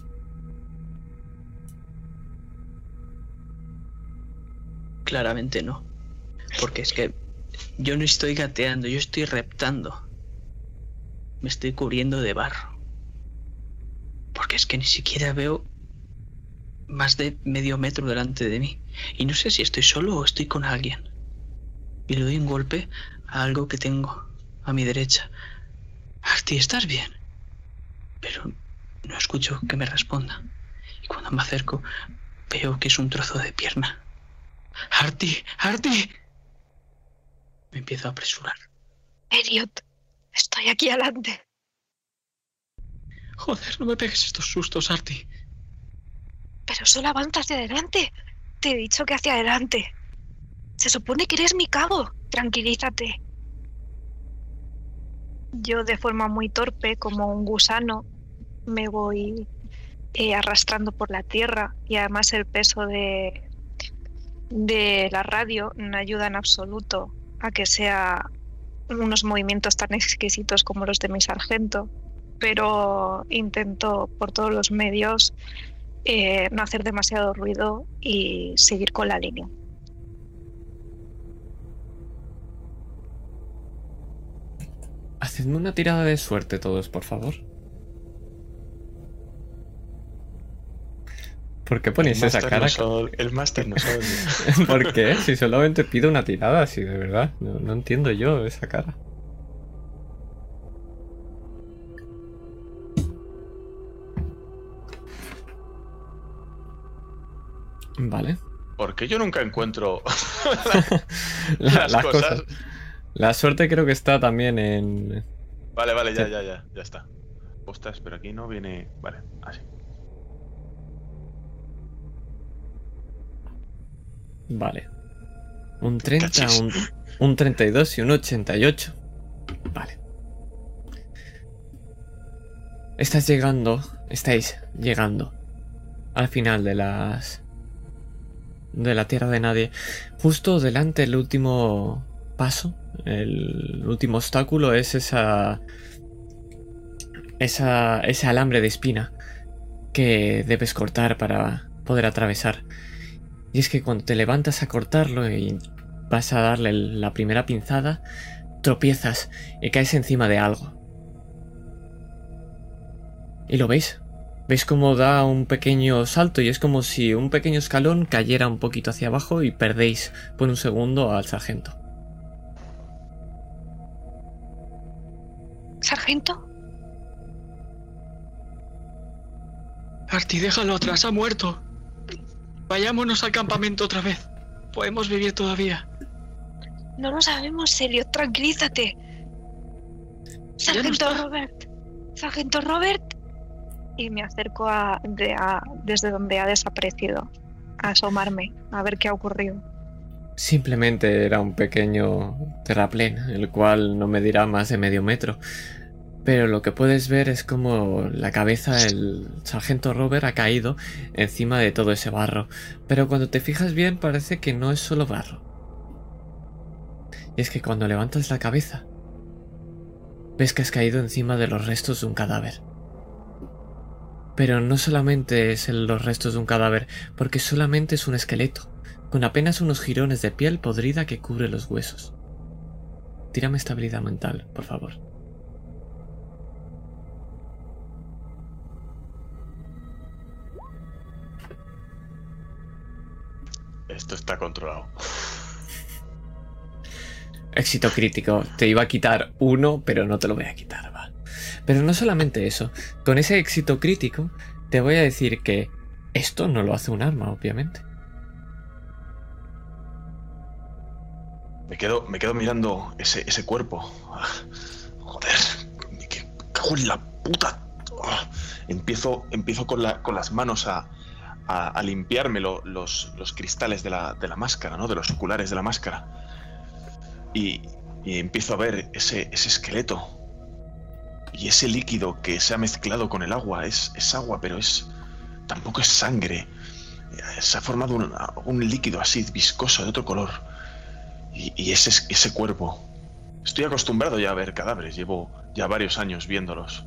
Claramente no. Porque es que yo no estoy gateando, yo estoy reptando. Me estoy cubriendo de barro. Porque es que ni siquiera veo más de medio metro delante de mí. Y no sé si estoy solo o estoy con alguien. Y le doy un golpe a algo que tengo a mi derecha. Arti, ¿estás bien? Pero no escucho que me responda. Y cuando me acerco, veo que es un trozo de pierna. Arti, Arti. Me empiezo a apresurar. Elliot, estoy aquí adelante. Joder, no me pegues estos sustos, Arti. Pero solo avanza hacia adelante. Te he dicho que hacia adelante. Se supone que eres mi cabo. Tranquilízate. Yo de forma muy torpe, como un gusano, me voy eh, arrastrando por la tierra y además el peso de, la radio no ayuda en absoluto a que sea unos movimientos tan exquisitos como los de mi sargento, pero intento por todos los medios eh, no hacer demasiado ruido y seguir con la línea. Hacedme una tirada de suerte todos, por favor. ¿Por qué ponéis esa cara? el máster no sabe. ¿Por qué? Si solamente pido una tirada, así de verdad. No, no entiendo yo esa cara. Vale. Porque yo nunca encuentro La- las, las cosas. cosas. La suerte creo que está también en... Vale, vale, ya, Sí. ya, ya, ya está. Ostras, pero aquí no viene. Vale, así. Vale. Un 30, Cachis. un, un 32 y un 88. Vale. Estás llegando, estáis llegando al final de las... de la Tierra de Nadie. Justo delante el último paso, el último obstáculo es esa... esa ese alambre de espina que debes cortar para poder atravesar. Y es que cuando te levantas a cortarlo y vas a darle la primera pinzada, tropiezas y caes encima de algo. ¿Y lo veis? ¿Veis cómo da un pequeño salto y es como si un pequeño escalón cayera un poquito hacia abajo y perdéis por un segundo al sargento? ¿Sargento? Arti, déjalo atrás, ha muerto. Vayámonos al campamento otra vez. Podemos vivir todavía. No lo sabemos, Elliot, tranquilízate. Sargento. Robert. Sargento Robert. Y me acerco a, de- a- desde donde ha desaparecido. A asomarme, a ver qué ha ocurrido. Simplemente era un pequeño terraplén, el cual no medirá más de medio metro. Pero lo que puedes ver es como la cabeza del sargento Robert ha caído encima de todo ese barro. Pero cuando te fijas bien parece que no es solo barro. Y es que cuando levantas la cabeza, ves que has caído encima de los restos de un cadáver. Pero no solamente es los restos de un cadáver, porque solamente es un esqueleto con apenas unos jirones de piel podrida que cubre los huesos. Tírame estabilidad mental, por favor. Esto está controlado. Éxito crítico. Te iba a quitar uno, pero no te lo voy a quitar, va. Pero no solamente eso. Con ese éxito crítico, te voy a decir que esto no lo hace un arma, obviamente. Me quedo, me quedo mirando ese, ese cuerpo. Ah, Joder, que- cago en la puta. Ah, Empiezo, empiezo con, la- con las manos a, a, a limpiarme lo- los, los cristales de la, de la máscara, ¿no? De los oculares de la máscara. Y, y empiezo a ver ese, ese esqueleto. Y ese líquido que se ha mezclado con el agua. Es, es agua, pero es. tampoco es sangre. Se ha formado un, un líquido así, viscoso, de otro color. Y, ese, ese cuerpo. Estoy acostumbrado ya a ver cadáveres. Llevo ya varios años viéndolos.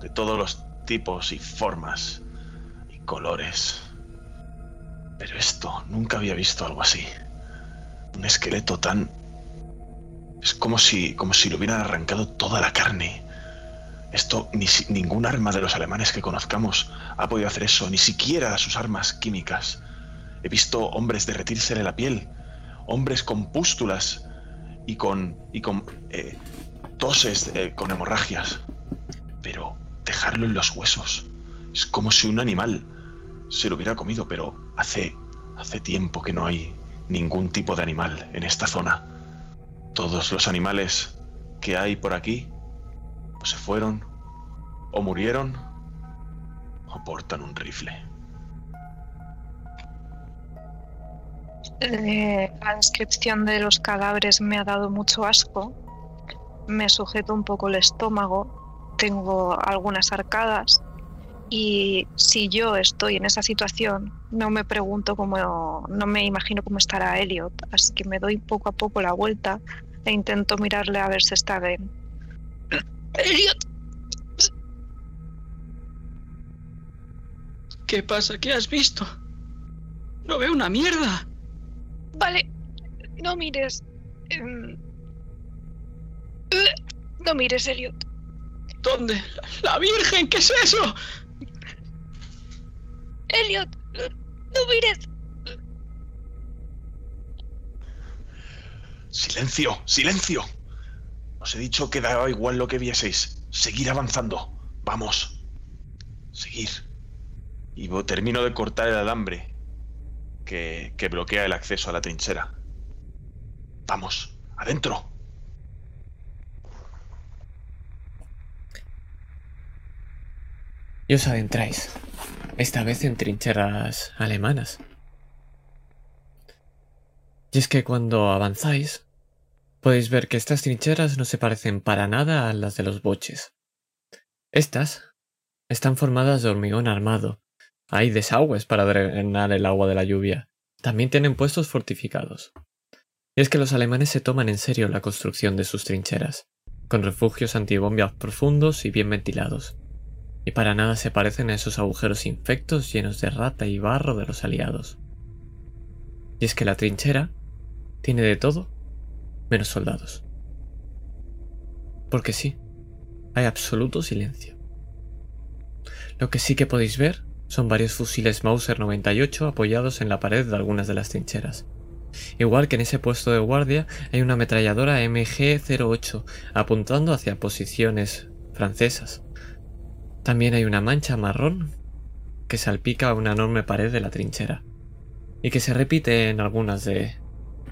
De todos los tipos y formas y colores. Pero esto, nunca había visto algo así. Un esqueleto tan... Es como si, como si le hubieran arrancado toda la carne. Esto, ni ningún arma de los alemanes que conozcamos ha podido hacer eso, ni siquiera sus armas químicas. He visto hombres derretírsele la piel, hombres con pústulas y con, y con eh, toses, eh, con hemorragias. Pero dejarlo en los huesos. Es como si un animal se lo hubiera comido, pero hace, hace tiempo que no hay ningún tipo de animal en esta zona. Todos los animales que hay por aquí o se fueron, o murieron, o portan un rifle. La descripción de los cadáveres me ha dado mucho asco. Me sujeto un poco el estómago. Tengo algunas arcadas. Y si yo estoy en esa situación, no me pregunto cómo, no me imagino cómo estará Elliot. Así que me doy poco a poco la vuelta e intento mirarle a ver si está bien. Elliot, ¿Qué pasa? ¿Qué has visto? No veo una mierda. Vale, no mires. Em, No mires, Elliot. ¿Dónde? ¡La Virgen! ¿Qué es eso? Elliot, no mires. ¡Silencio! ¡Silencio! Os he dicho que daba igual lo que vieseis. Seguir avanzando. Vamos. Seguir. Y termino de cortar el alambre que, que bloquea el acceso a la trinchera. Vamos. Adentro. Y os adentráis, esta vez en trincheras alemanas. Y es que cuando avanzáis, podéis ver que estas trincheras no se parecen para nada a las de los boches. Estas están formadas de hormigón armado. Hay desagües para drenar el agua de la lluvia. También tienen puestos fortificados. Y es que los alemanes se toman en serio la construcción de sus trincheras, con refugios antibombias profundos y bien ventilados y para nada se parecen a esos agujeros infectos llenos de rata y barro de los aliados. Y es que la trinchera tiene de todo menos soldados. Porque sí, hay absoluto silencio. Lo que sí que podéis ver son varios fusiles Mauser 98 apoyados en la pared de algunas de las trincheras. Igual que en ese puesto de guardia hay una ametralladora MG-08 apuntando hacia posiciones francesas. También hay una mancha marrón que salpica una enorme pared de la trinchera y que se repite en algunas de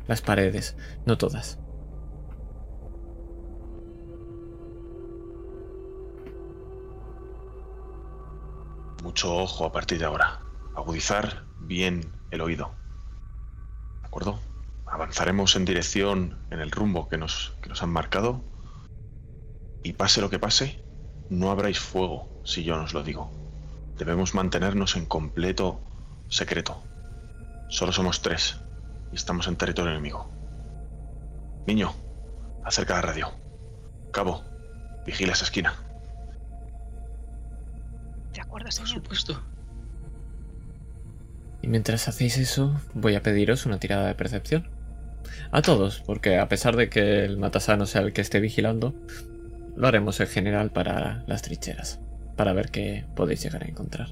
las paredes, no todas. Mucho ojo a partir de ahora. Agudizar bien el oído. ¿De acuerdo? Avanzaremos en dirección, en el rumbo que nos, que nos han marcado. Y pase lo que pase, no abráis fuego si yo nos lo digo. Debemos mantenernos en completo secreto. Solo somos tres y estamos en territorio enemigo. Niño, acerca la radio. Cabo, vigila esa esquina. De acuerdo, Por señor. supuesto. Y mientras hacéis eso, voy a pediros una tirada de percepción. A todos, porque a pesar de que el matasano sea el que esté vigilando, lo haremos en general para las trincheras, para ver qué podéis llegar a encontrar.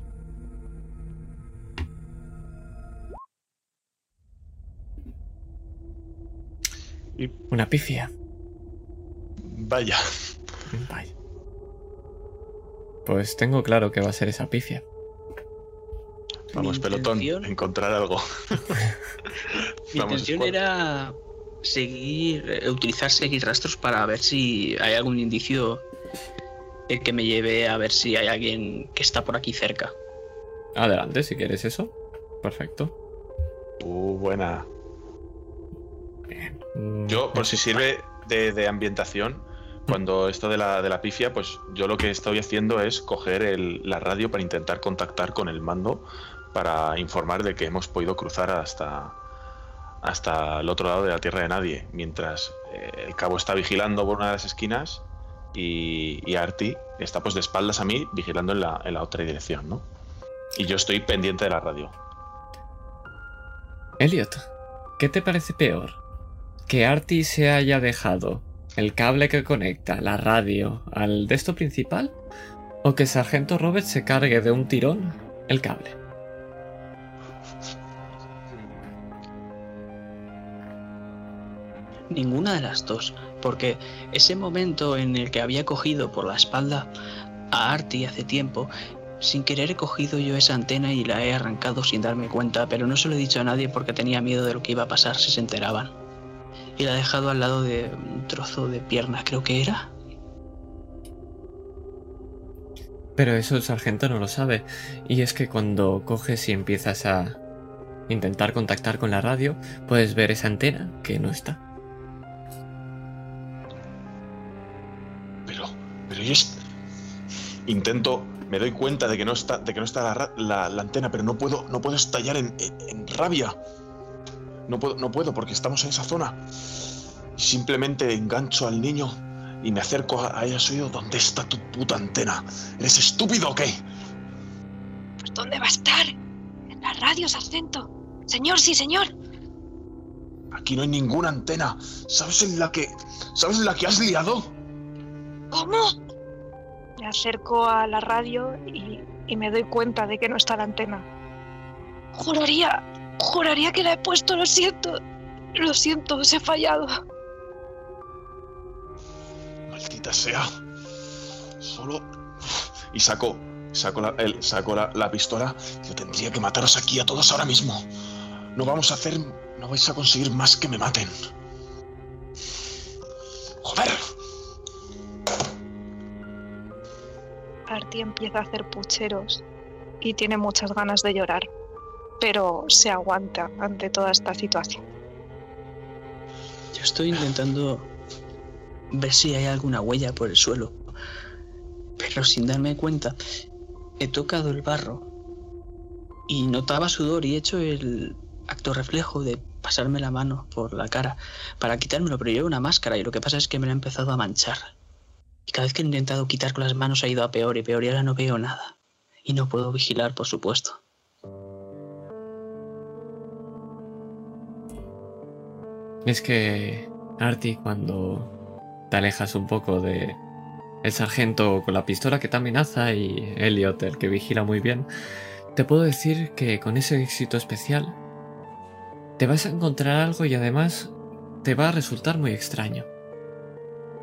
Y- Una pifia. Vaya. Vaya. Pues tengo claro que va a ser esa pifia. Vamos, Mi pelotón, intención- encontrar algo. Mi Vamos, intención squad. era seguir, eh, utilizar seguir rastros para ver si hay algún indicio eh, que me lleve a ver si hay alguien que está por aquí cerca. Adelante, si quieres eso. Perfecto. Uh, buena. Mm, Yo, por si sirve de, de ambientación, cuando esto de la, de la pifia, pues yo lo que estoy haciendo es coger la radio para intentar contactar con el mando para informar de que hemos podido cruzar hasta, hasta el otro lado de la tierra de nadie, mientras eh, el cabo está vigilando por una de las esquinas y, y Arti está pues de espaldas a mí vigilando en la, en la otra dirección, ¿no? Y yo estoy pendiente de la radio. Elliot, ¿qué te parece peor? ¿Que Artie se haya dejado el cable que conecta la radio al de esto principal? ¿O que Sargento Robert se cargue de un tirón el cable? Ninguna de las dos, porque ese momento en el que había cogido por la espalda a Artie hace tiempo, sin querer he cogido yo esa antena y la he arrancado sin darme cuenta, pero no se lo he dicho a nadie porque tenía miedo de lo que iba a pasar si se enteraban. Y la he dejado al lado de un trozo de pierna, creo que era. Pero eso el sargento no lo sabe. Y es que cuando coges y empiezas a intentar contactar con la radio, puedes ver esa antena que no está. Pero, pero yo es- intento, me doy cuenta de que no está, de que no está la, la- la antena, pero no puedo, no puedo estallar en, en- en rabia. No puedo, no puedo porque estamos en esa zona. Simplemente engancho al niño y me acerco a, a ella suyo. ¿Dónde está tu puta antena? ¿Eres estúpido o qué? Pues ¿dónde va a estar? En la radio, sargento. Señor, sí, señor. Aquí no hay ninguna antena. ¿Sabes en la que, sabes en la que has liado? ¿Cómo? Me acerco a la radio y, y me doy cuenta de que no está la antena. Juraría, juraría que la he puesto, lo siento. Lo siento, os he fallado. Maldita sea. Solo. Y saco. Saco, la, el- saco la, la pistola. Yo tendría que mataros aquí a todos ahora mismo. No vamos a hacer. No vais a conseguir más que me maten. ¡Joder! Artie empieza a hacer pucheros y tiene muchas ganas de llorar, pero se aguanta ante toda esta situación. Yo estoy intentando ver si hay alguna huella por el suelo, pero sin darme cuenta he tocado el barro y notaba sudor y he hecho el acto reflejo de pasarme la mano por la cara para quitármelo, pero llevo una máscara y lo que pasa es que me la ha empezado a manchar. Y cada vez que he intentado quitar con las manos ha ido a peor y peor y ahora no veo nada. Y no puedo vigilar, por supuesto. Es que, Artie, cuando te alejas un poco de el sargento con la pistola que te amenaza y Elliot, el que vigila muy bien, te puedo decir que con ese éxito especial te vas a encontrar algo y además te va a resultar muy extraño.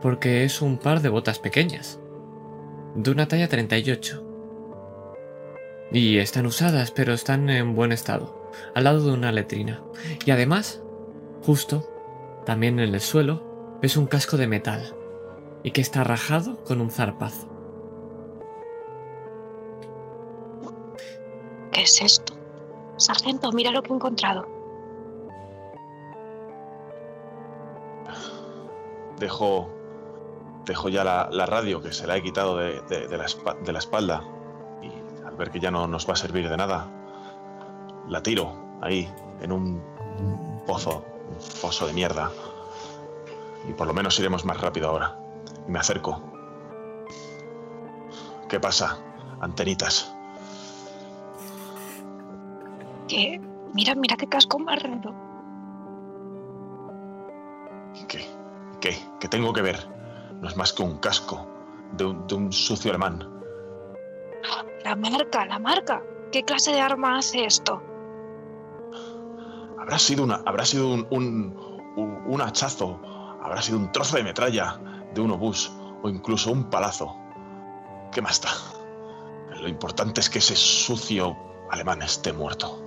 Porque es un par de botas pequeñas, de una talla 38. Y están usadas, pero están en buen estado, al lado de una letrina. Y además, Justo, también en el suelo, ves un casco de metal y que está rajado con un zarpazo. ¿Qué es esto? Sargento, mira lo que he encontrado. Dejo. Dejo ya la, la radio que se la he quitado de, de- de la, de la espalda. Y al ver que ya no nos va a servir de nada, la tiro ahí, en un pozo, un foso de mierda. Y por lo menos iremos más rápido ahora. Y me acerco. ¿Qué pasa, antenitas? Que mira, mira qué casco más raro. ¿Qué? ¿Qué? ¿Qué tengo que ver? No es más que un casco de un, de un sucio alemán. La marca, la marca. ¿Qué clase de arma hace esto? Habrá sido, una, habrá sido un, un, un- un hachazo, habrá sido un trozo de metralla de un obús o incluso un palazo. ¿Qué más da? Lo importante es que ese sucio alemán esté muerto.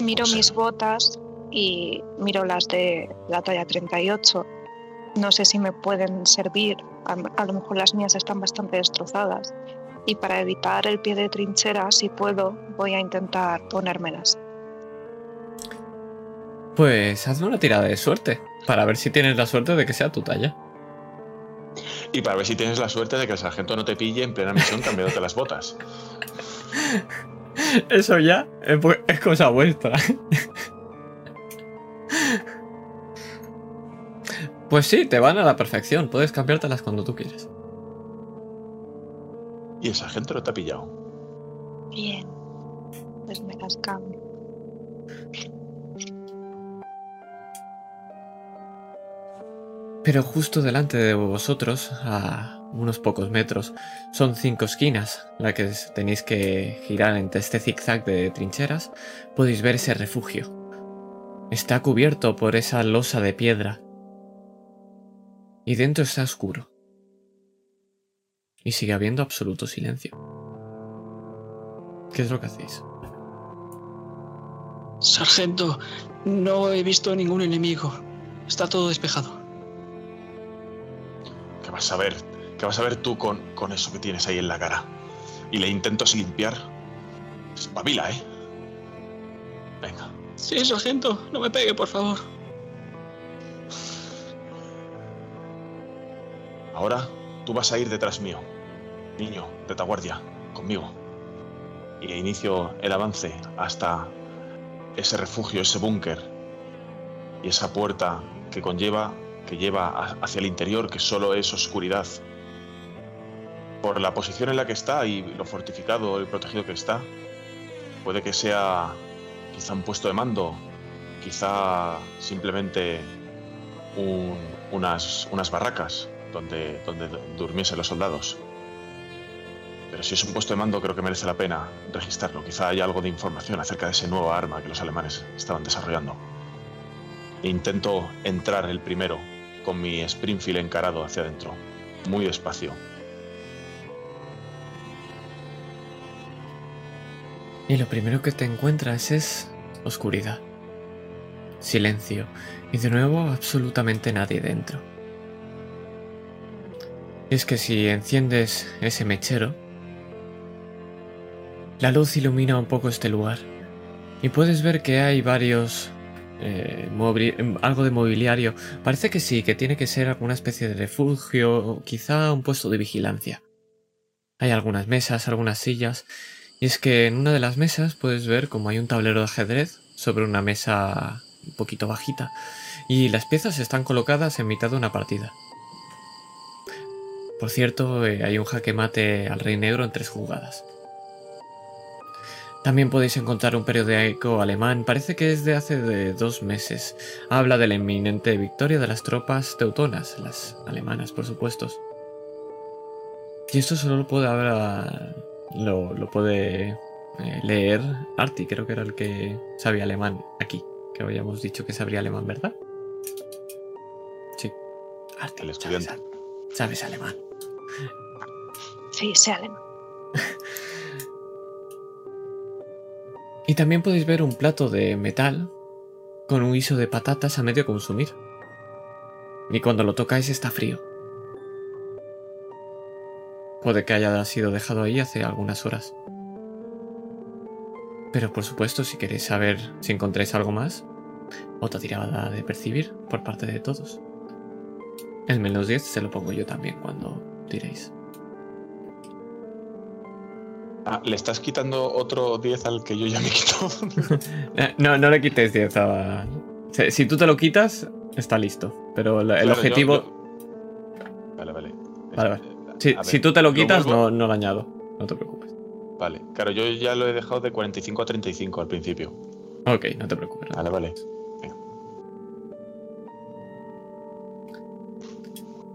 Miro O sea- mis botas y miro las de la talla 38. No sé si me pueden servir, a, a lo mejor las mías están bastante destrozadas. Y para evitar el pie de trinchera, si puedo, voy a intentar ponérmelas. Pues hazme una tirada de suerte, para ver si tienes la suerte de que sea tu talla. Y para ver si tienes la suerte de que el sargento no te pille en plena misión cambiándote las botas. Eso ya es, cosa vuestra. Pues sí, te van a la perfección. Puedes cambiártelas cuando tú quieras. Y el sargento no te ha pillado. Bien, pues me las cambio. Pero justo delante de vosotros, a unos pocos metros, son cinco esquinas, las que tenéis que girar entre este zigzag de trincheras, podéis ver ese refugio. Está cubierto por esa losa de piedra. Y dentro está oscuro. Y sigue habiendo absoluto silencio. ¿Qué es lo que hacéis? Sargento, no he visto ningún enemigo. Está todo despejado. ¿Qué vas a ver? ¿Qué vas a ver tú con, con eso que tienes ahí en la cara? Y le intentas limpiar. Espabila, ¿eh? Venga. Sí, sargento, no me pegue, por favor. Ahora tú vas a ir detrás mío. Niño, retaguardia, conmigo. Y inicio el avance hasta ese refugio, ese búnker. Y esa puerta que conlleva, que lleva hacia el interior, que solo es oscuridad. Por la posición en la que está y lo fortificado y protegido que está, puede que sea quizá un puesto de mando, quizá simplemente un- unas, unas barracas donde, durmiesen los soldados. Pero si es un puesto de mando, creo que merece la pena registrarlo. Quizá haya algo de información acerca de ese nuevo arma que los alemanes estaban desarrollando. Intento entrar el primero con mi Springfield encarado hacia adentro, muy despacio. Y lo primero que te encuentras es oscuridad, silencio y de nuevo absolutamente nadie dentro. Es que si enciendes ese mechero, la luz ilumina un poco este lugar y puedes ver que hay varios... eh, algo de mobiliario. Parece que sí, que tiene que ser alguna especie de refugio quizá un puesto de vigilancia. Hay algunas mesas, algunas sillas y es que en una de las mesas puedes ver como hay un tablero de ajedrez sobre una mesa un poquito bajita y las piezas están colocadas en mitad de una partida. Por cierto, eh, hay un jaque mate al rey negro en tres jugadas. También podéis encontrar un periódico alemán, parece que es de hace de dos meses. Habla de la inminente victoria de las tropas teutonas, las alemanas por supuesto. Y esto solo lo puede haber lo, lo puede eh, leer Arti, creo que era el que sabía alemán aquí. Que habíamos dicho que sabría alemán, ¿verdad? Sí. Arti, El sabes, estudiante. sabes alemán. Sí, sé alemán. Y también podéis ver un plato de metal con un guiso de patatas a medio consumir. Y cuando lo tocáis está frío. Puede que haya sido dejado ahí hace algunas horas. Pero por supuesto, si queréis saber si encontráis algo más, otra tirada de percibir por parte de todos. El menos 10 se lo pongo yo también cuando tiréis. Ah, ¿le estás quitando otro 10 al que yo ya me quito? Eh, No, no le quites 10 a... Si, si tú te lo quitas, está listo. Pero el, Claro, objetivo... yo- Vale, vale. Vale, vale. Eh, Si, tú te lo quitas, no, no lo añado. No te preocupes. Vale, claro, yo ya lo he dejado de 45 a 35 al principio. Ok, no te preocupes. Vale, vale.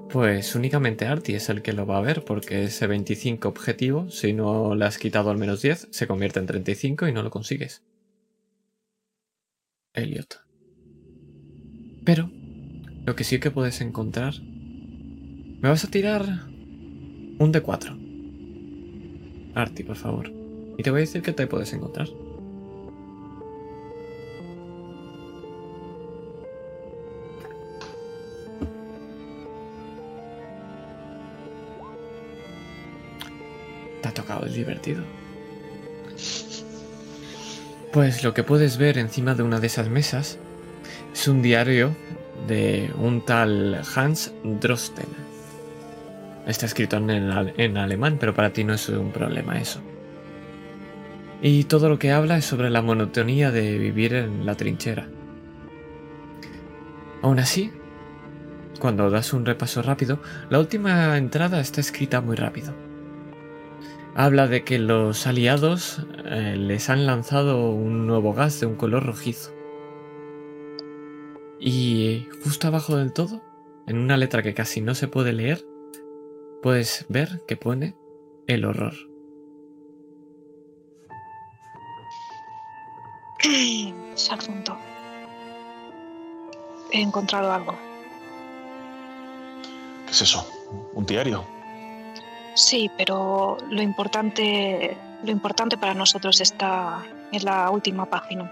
Pues únicamente Arti es el que lo va a ver, porque ese 25 objetivo, si no le has quitado al menos 10, se convierte en 35 y no lo consigues. Elliot. Pero, lo que sí que puedes encontrar... Me vas a tirar un D4. Arti, por favor. Y te voy a decir que te puedes encontrar. Tocado el divertido. Pues lo que puedes ver encima de una de esas mesas es un diario de un tal Hans Drosten. Está escrito en, en, alemán, pero para ti no es un problema eso. Y todo lo que habla es sobre la monotonía de vivir en la trinchera. Aún así, cuando das un repaso rápido, la última entrada está escrita muy rápido. Habla de que los aliados eh, les han lanzado un nuevo gas de un color rojizo. Y justo abajo del todo, en una letra que casi no se puede leer, puedes ver que pone el horror. Sargento. He encontrado algo. ¿Qué es eso? ¿Un diario? Sí, pero lo importante, lo importante para nosotros está en la última página.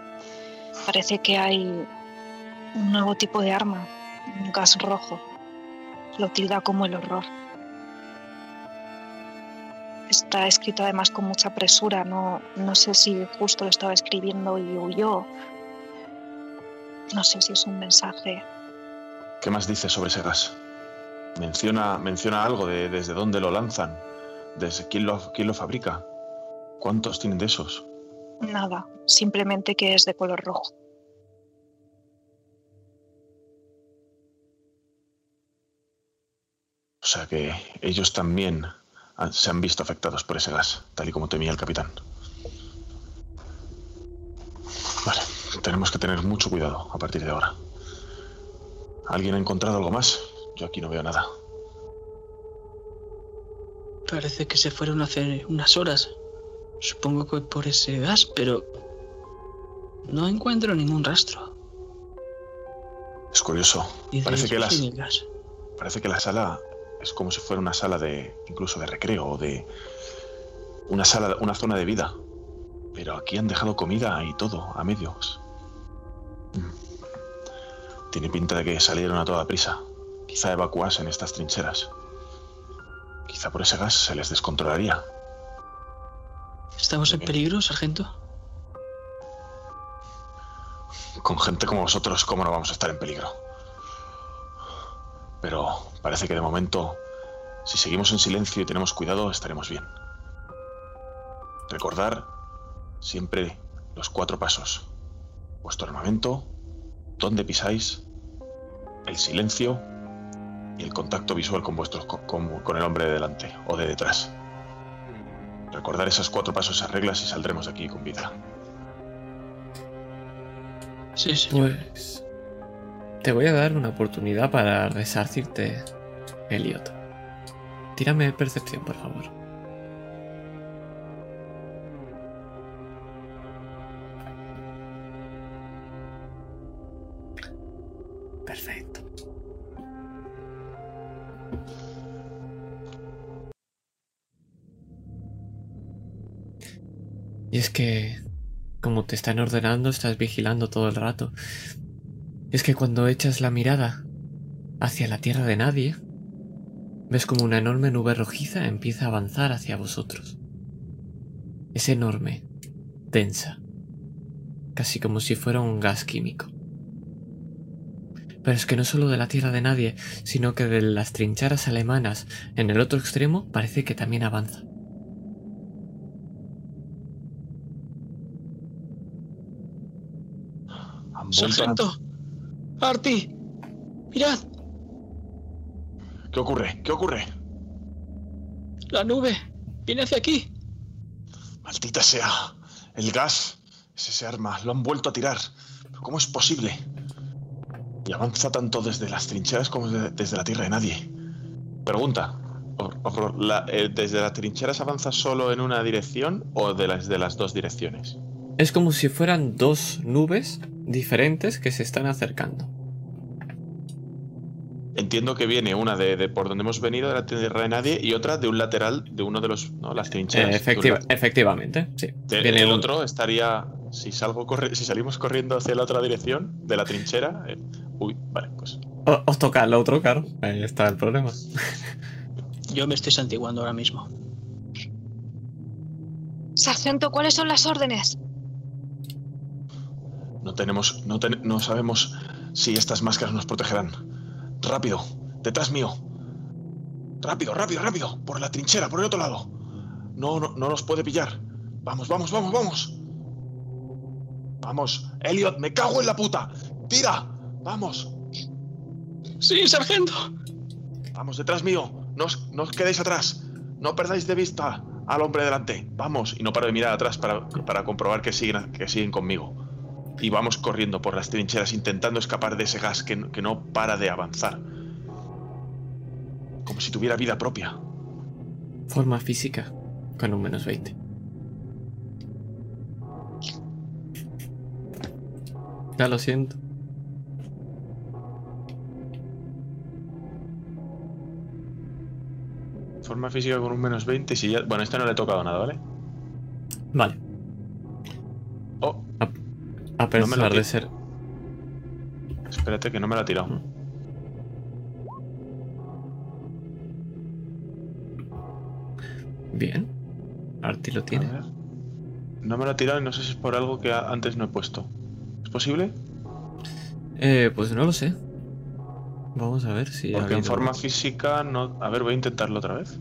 Parece que hay un nuevo tipo de arma, un gas rojo. Lo tilda como el horror. Está escrito además con mucha presura. No, no sé si justo lo estaba escribiendo y huyó. No sé si es un mensaje. ¿Qué más dice sobre ese gas? Menciona, menciona algo de desde dónde lo lanzan, desde quién lo, quién lo fabrica. ¿Cuántos tienen de esos? Nada, simplemente que es de color rojo. O sea que ellos también se han visto afectados por ese gas, tal y como temía el capitán. Vale, tenemos que tener mucho cuidado a partir de ahora. ¿Alguien ha encontrado algo más? Yo aquí no veo nada. Parece que se fueron hace unas horas. Supongo que por ese gas, pero no encuentro ningún rastro. Es curioso. Parece que, las, parece que la sala es como si fuera una sala de incluso de recreo o de una sala, una zona de vida. Pero aquí han dejado comida y todo a medios. Mm. Tiene pinta de que salieron a toda prisa. Quizá evacuasen estas trincheras. Quizá por ese gas se les descontrolaría. ¿Estamos en peligro, sargento? Con gente como vosotros, ¿cómo no vamos a estar en peligro? Pero parece que de momento, si seguimos en silencio y tenemos cuidado, estaremos bien. Recordar siempre los cuatro pasos. Vuestro armamento, dónde pisáis, el silencio y el contacto visual con, vuestros, con, con el hombre de delante o de detrás. Recordar esos cuatro pasos, esas reglas y saldremos de aquí con vida. Sí, sí. Pues te voy a dar una oportunidad para resarcirte, Elliot. Tírame percepción, por favor. Y es que, como te están ordenando, estás vigilando todo el rato. Es que cuando echas la mirada hacia la tierra de nadie, ves como una enorme nube rojiza empieza a avanzar hacia vosotros. Es enorme, densa, casi como si fuera un gas químico. Pero es que no solo de la tierra de nadie, sino que de las trincheras alemanas en el otro extremo parece que también avanza. Sargento, Arti, mirad. ¿Qué ocurre? ¿Qué ocurre? La nube viene hacia aquí. Maldita sea. El gas. Es ese arma. Lo han vuelto a tirar. ¿Cómo es posible? Y avanza tanto desde las trincheras como desde la tierra de nadie. Pregunta. Eh, ¿Desde las trincheras avanza solo en una dirección o de las, de las dos direcciones? Es como si fueran dos nubes diferentes que se están acercando. Entiendo que viene una de, por donde hemos venido, de la tierra de nadie, y otra de un lateral de uno de los ¿no? las trincheras. efectivamente, sí. viene el otro estaría, si salgo si salimos corriendo hacia la otra dirección de la trinchera, eh, uy, vale, pues. os toca el otro, claro. Ahí está el problema. Yo me estoy santiguando ahora mismo. Sargento, ¿cuáles son las órdenes? No tenemos. No, ten- no sabemos si estas máscaras nos protegerán. Rápido, detrás mío. Rápido, rápido, rápido. Por la trinchera, por el otro lado. No, no, no nos puede pillar. Vamos, vamos, vamos, vamos. Vamos, Elliot, me cago en la puta. Tira. Vamos, Sí, sargento. vamos, detrás mío. No os, no os quedéis atrás. No perdáis de vista al hombre delante. Vamos. Y no paro de mirar atrás para, para comprobar que siguen, que siguen conmigo. Y vamos corriendo por las trincheras intentando escapar de ese gas que, no- que no para de avanzar. Como si tuviera vida propia. Forma física con un menos 20. Ya lo siento. Forma física con un menos 20. y Si ya, bueno, este no le he tocado nada, ¿vale? Vale. A No me lo pesar de ser. espérate que no me lo ha tirado. Bien. Arti lo A tiene. No me lo ha tirado y no sé si es por algo que a- antes no he puesto. ¿Es posible? Eh, pues no lo sé. Vamos a ver si. ha Porque en forma física no. A ver, voy a intentarlo otra vez.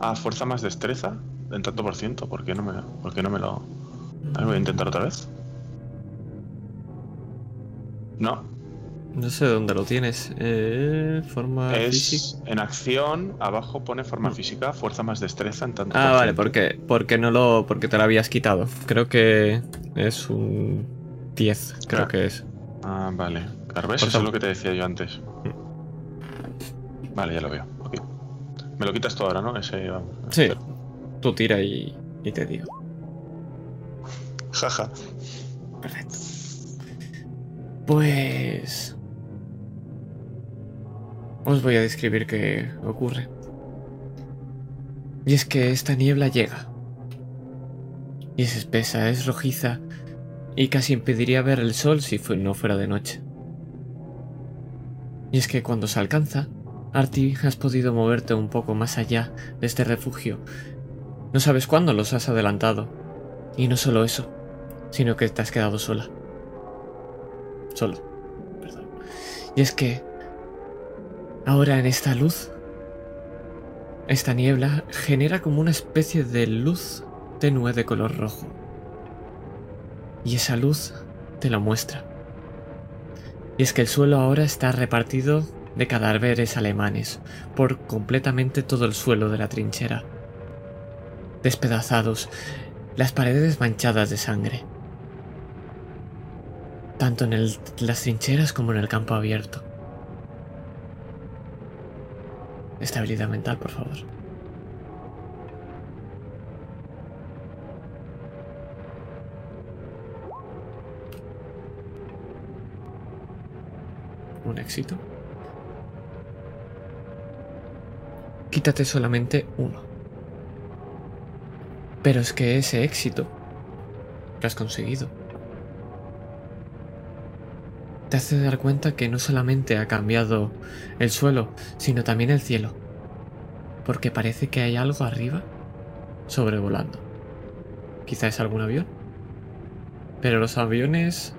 Ah, fuerza más destreza. En tanto por ciento. ¿Por qué no me, por qué no me lo.? A ver, voy a intentar otra vez. No, No sé dónde lo tienes. Eh, forma es física. en acción. Abajo pone forma Mm. física, fuerza más destreza en tanto Ah, vale, porque, porque no lo. porque te lo habías quitado. Creo que es un 10, creo que es. Ah, vale. Claro, ¿ves? Por Eso es lo que te decía yo antes. Vale, ya lo veo. Ok. Me lo quitas tú ahora, ¿no? Ese, vamos. Sí. Tú tira y, y te digo. Jaja. Perfecto. Pues. Os voy a describir qué ocurre. Y es que esta niebla llega. Y es espesa, es rojiza. Y casi impediría ver el sol si no fuera de noche. Y es que cuando se alcanza, Arti, has podido moverte un poco más allá de este refugio. No sabes cuándo los has adelantado. Y no solo eso, sino que te has quedado sola. Solo. Perdón. Y es que ahora en esta luz, esta niebla genera como una especie de luz tenue de color rojo. Y esa luz te lo muestra. Y es que el suelo ahora está repartido de cadáveres alemanes por completamente todo el suelo de la trinchera. Despedazados, las paredes manchadas de sangre tanto en las trincheras como en el campo abierto. Estabilidad mental, por favor. Un éxito. Quítate solamente uno. Pero es que ese éxito que has conseguido te hace dar cuenta que no solamente ha cambiado el suelo, sino también el cielo. Porque parece que hay algo arriba sobrevolando. Quizá es algún avión. Pero los aviones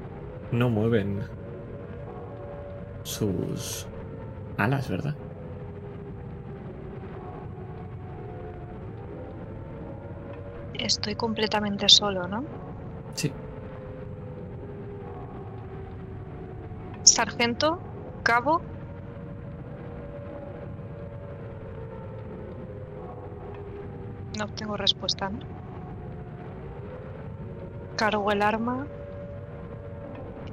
no mueven sus alas, ¿verdad? Estoy completamente solo, ¿no? Sí. Sargento, cabo. No obtengo respuesta, ¿no? Cargo el arma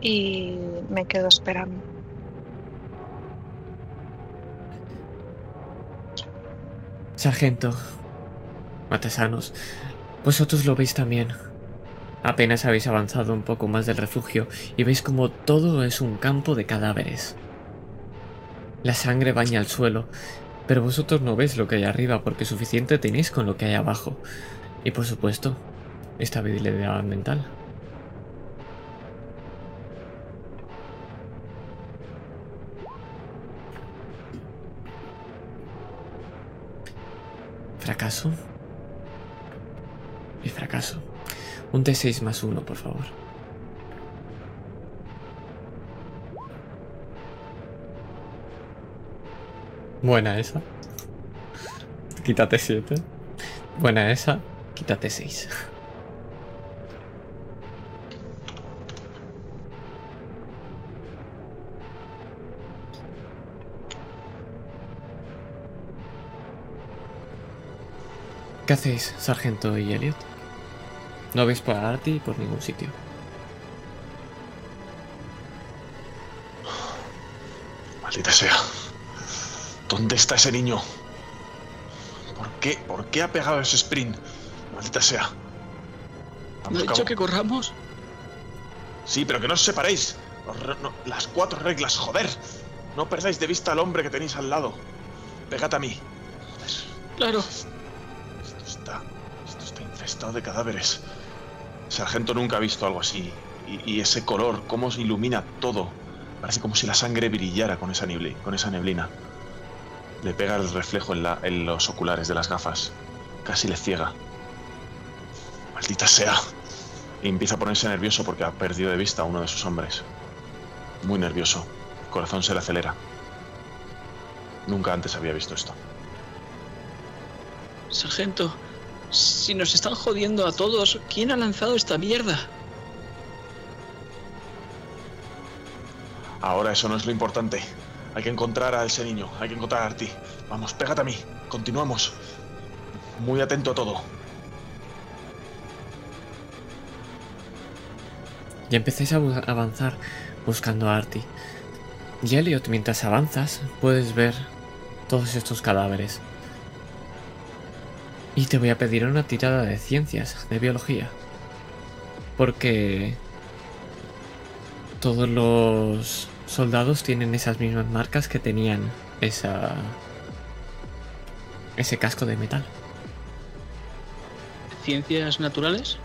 y me quedo esperando. Sargento, matesanos, vosotros lo veis también. Apenas habéis avanzado un poco más del refugio y veis como todo es un campo de cadáveres. La sangre baña el suelo, pero vosotros no veis lo que hay arriba porque suficiente tenéis con lo que hay abajo. Y por supuesto, estabilidad mental. Fracaso. Y fracaso. Un T6 más uno, por favor. Buena esa. Quítate 7. Buena esa. Quítate 6. ¿Qué hacéis, Sargento y Elliot? No veis por Arti por ningún sitio. Maldita sea. ¿Dónde está ese niño? ¿Por qué? ¿Por qué ha pegado ese sprint? Maldita sea. ¿No he dicho que corramos? Sí, pero que no os separéis. No, las cuatro reglas, joder. No perdáis de vista al hombre que tenéis al lado. Pegad a mí. Claro. Esto está. Esto está infestado de cadáveres. Sargento nunca ha visto algo así. Y, ese color, cómo se ilumina todo. Parece como si la sangre brillara con esa, neblina, con esa neblina. Le pega el reflejo en, en los oculares de las gafas. Casi le ciega. Maldita sea. Y empieza a ponerse nervioso porque ha perdido de vista a uno de sus hombres. Muy nervioso. El corazón se le acelera. Nunca antes había visto esto. Sargento, si nos están jodiendo a todos, ¿quién ha lanzado esta mierda? Ahora eso no es lo importante. Hay que encontrar a ese niño, hay que encontrar a Arti. Vamos, pégate a mí. Continuamos. Muy atento a todo. Y empecéis a avanzar buscando a Arti. Y Elliot, mientras avanzas, puedes ver todos estos cadáveres. Y te voy a pedir una tirada de ciencias, de biología. Porque todos los soldados tienen esas mismas marcas que tenían esa ese casco de metal. ¿Ciencias naturales?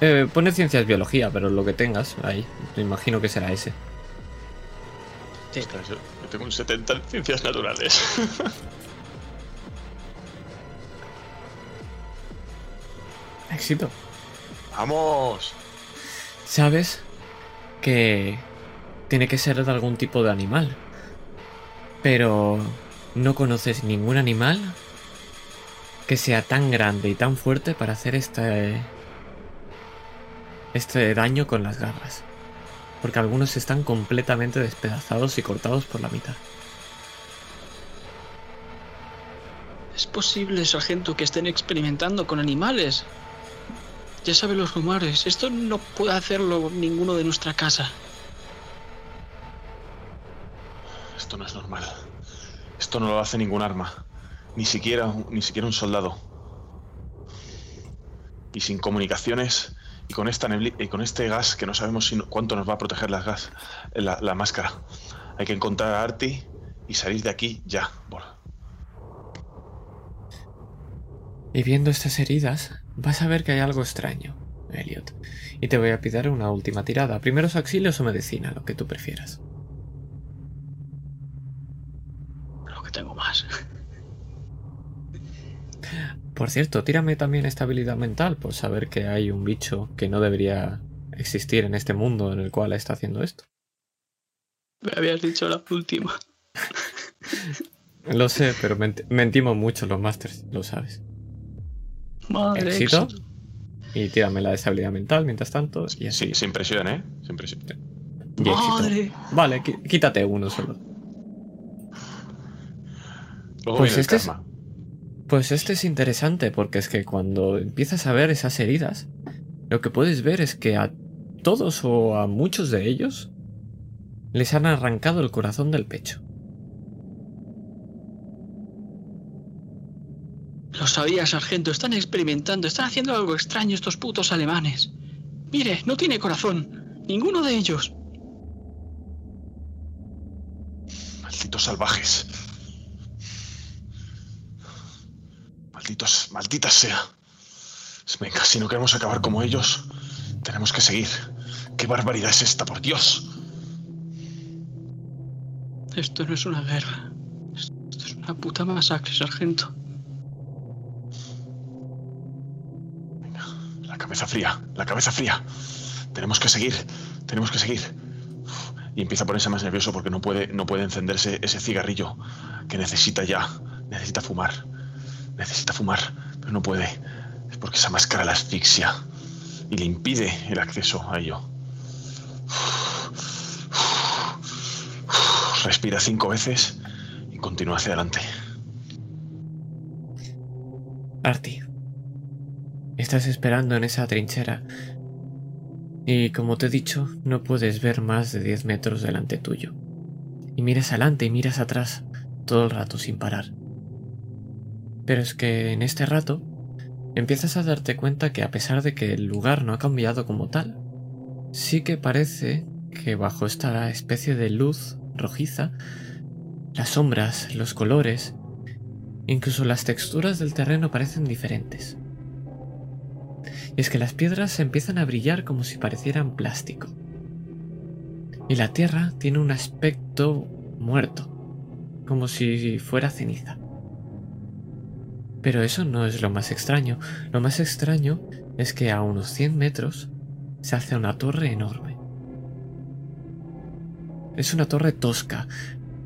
Eh, pone ciencias biología, pero lo que tengas ahí, me imagino que será ese. Sí. Ostras, yo, yo tengo un 70 en ciencias naturales. Éxito. ¡Vamos! ¿Sabes? Que tiene que ser de algún tipo de animal. Pero no conoces ningún animal que sea tan grande y tan fuerte para hacer este este daño con las garras. Porque algunos están completamente despedazados y cortados por la mitad. Es posible, sargento, que estén experimentando con animales. Ya sabe los rumores. Esto no puede hacerlo ninguno de nuestra casa. Esto no es normal. Esto no lo hace ningún arma. Ni siquiera, ni siquiera un soldado. Y sin comunicaciones y con esta y con este gas que no sabemos si, cuánto nos va a proteger las gas, la, la, máscara. Hay que encontrar a Arti y salir de aquí ya. Bueno. Y viendo estas heridas, vas a ver que hay algo extraño, Elliot. Y te voy a pedir una última tirada. Primero auxilios o medicina, lo que tú prefieras. Lo que tengo más. Por cierto, tírame también estabilidad mental por saber que hay un bicho que no debería existir en este mundo en el cual está haciendo esto. Me habías dicho la última. lo sé, pero ment mentimos mucho los masters, lo sabes. Madre éxito. Y tírame la estabilidad mental mientras tanto. Y así. Sí, sin presión, ¿eh? Sin presión. Y éxito. Madre. Vale, quítate uno solo. Luego Pues viene el este es-. Pues este es interesante porque es que cuando empiezas a ver esas heridas, lo que puedes ver es que a todos o a muchos de ellos les han arrancado el corazón del pecho. Lo sabía, sargento. Están experimentando. Están haciendo algo extraño estos putos alemanes. Mire, no tiene corazón. Ninguno de ellos. Malditos salvajes. Malditos, maldita sea. Venga, si no queremos acabar como ellos, tenemos que seguir. ¿Qué barbaridad es esta, por Dios? Esto no es una guerra. Esto es una puta masacre, sargento. Cabeza fría, la cabeza fría. Tenemos que seguir, tenemos que seguir. Y empieza a ponerse más nervioso porque no puede, no puede encenderse ese cigarrillo que necesita ya. Necesita fumar. Necesita fumar, pero no puede. Es porque esa máscara la asfixia y le impide el acceso a ello. Respira cinco veces y continúa hacia adelante. Arti, estás esperando en esa trinchera y como te he dicho, no puedes ver más de 10 metros delante tuyo. Y miras adelante y miras atrás todo el rato sin parar. Pero es que en este rato empiezas a darte cuenta que a pesar de que el lugar no ha cambiado como tal, sí que parece que bajo esta especie de luz rojiza, las sombras, los colores, incluso las texturas del terreno parecen diferentes. Es que las piedras empiezan a brillar como si parecieran plástico. Y la tierra tiene un aspecto muerto, como si fuera ceniza. Pero eso no es lo más extraño. Lo más extraño es que a unos 100 metros se hace una torre enorme. Es una torre tosca,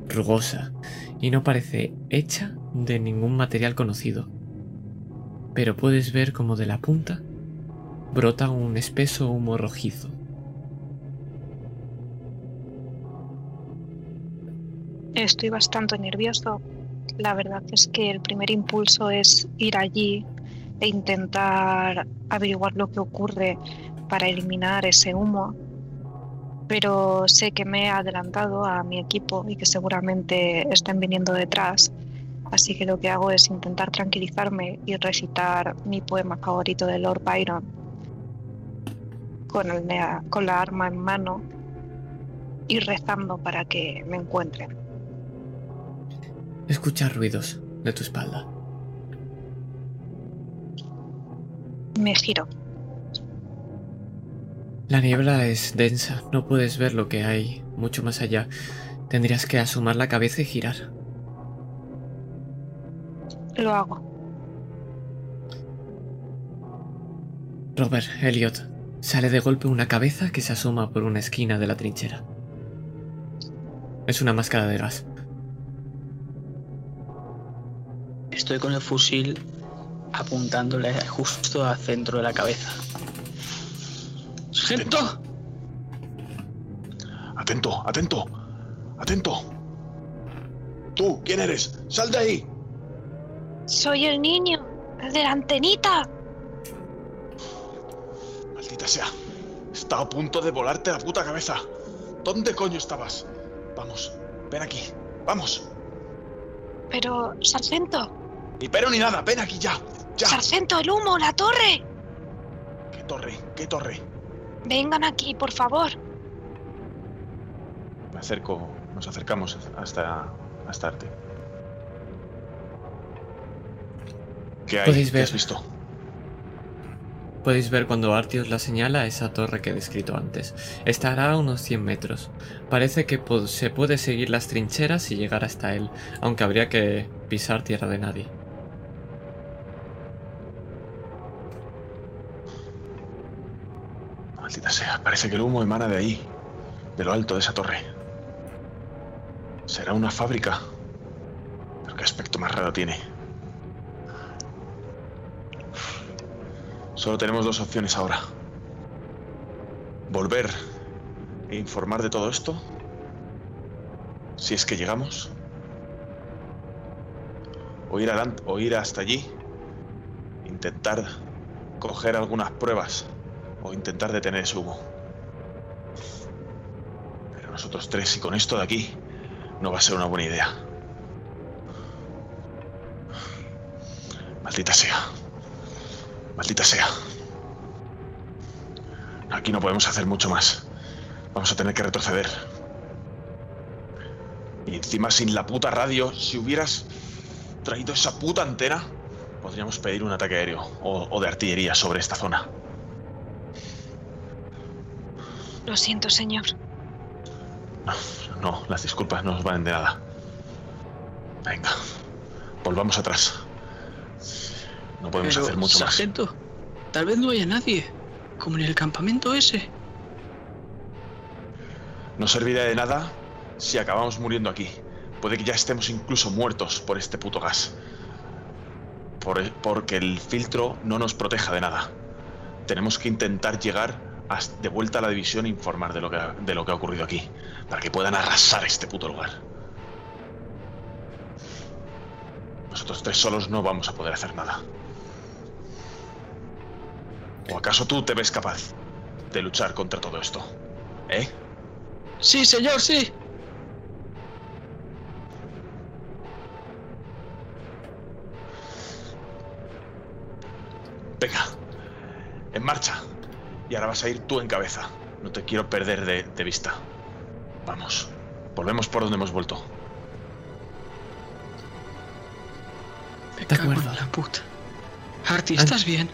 rugosa, y no parece hecha de ningún material conocido. Pero puedes ver como de la punta brota un espeso humo rojizo. Estoy bastante nervioso. La verdad es que el primer impulso es ir allí e intentar averiguar lo que ocurre para eliminar ese humo. Pero sé que me he adelantado a mi equipo y que seguramente estén viniendo detrás. Así que lo que hago es intentar tranquilizarme y recitar mi poema favorito de Lord Byron con, el, con la arma en mano y rezando para que me encuentren. Escucha ruidos de tu espalda. Me giro. La niebla es densa, no puedes ver lo que hay mucho más allá. Tendrías que asomar la cabeza y girar. Lo hago. Robert, Elliot, sale de golpe una cabeza que se asoma por una esquina de la trinchera. Es una máscara de gas. Estoy con el fusil apuntándole justo al centro de la cabeza. ¡Sargento! Atento, atento, atento. Tú, ¿quién eres? ¡Sal de ahí! Soy el niño, el de la antenita. Maldita sea. Está a punto de volarte la puta cabeza. ¿Dónde coño estabas? Vamos, ven aquí. Vamos. Pero, sargento, Ni pero ni nada, ven aquí ya. Ya. sargento, el humo, la torre. ¿Qué torre? ¿Qué torre? Vengan aquí, por favor. Me acerco, nos acercamos hasta, hasta Arte. ¿Qué hay? Podéis ¿Qué has visto? Podéis ver cuando Artios la señala esa torre que he descrito antes. Estará a unos 100 metros. Parece que se puede seguir las trincheras y llegar hasta él, aunque habría que pisar tierra de nadie. Maldita sea, parece que el humo emana de ahí, de lo alto de esa torre. ¿Será una fábrica? Qué aspecto más raro tiene. Solo tenemos dos opciones ahora. Volver e informar de todo esto. Si es que llegamos. O ir, adelant- o ir hasta allí. Intentar coger algunas pruebas o intentar detener ese humo. Pero nosotros tres y con esto de aquí no va a ser una buena idea. Maldita sea. Maldita sea. Aquí no podemos hacer mucho más. Vamos a tener que retroceder. Y encima sin la puta radio, si hubieras traído esa puta antena, podríamos pedir un ataque aéreo o, o de artillería sobre esta zona. Lo siento, señor. No, las disculpas no nos valen de nada. Venga, volvamos atrás. No podemos Pero, hacer mucho más. tal vez no haya nadie. como en el campamento ese. No servirá de nada si acabamos muriendo aquí. Puede que ya estemos incluso muertos por este puto gas. Por el- porque el filtro no nos proteja de nada. Tenemos que intentar llegar de vuelta a la división e informar de lo, que ha, de lo que ha ocurrido aquí. Para que puedan arrasar este puto lugar. Nosotros tres solos no vamos a poder hacer nada. ¿O acaso tú te ves capaz de luchar contra todo esto? ¿Eh? Sí, señor, sí. Venga, en marcha. Y ahora vas a ir tú en cabeza. No te quiero perder de, de vista. Vamos, volvemos por donde hemos vuelto. Me De cago en acuerdo. la puta. Ah. ¿estás bien?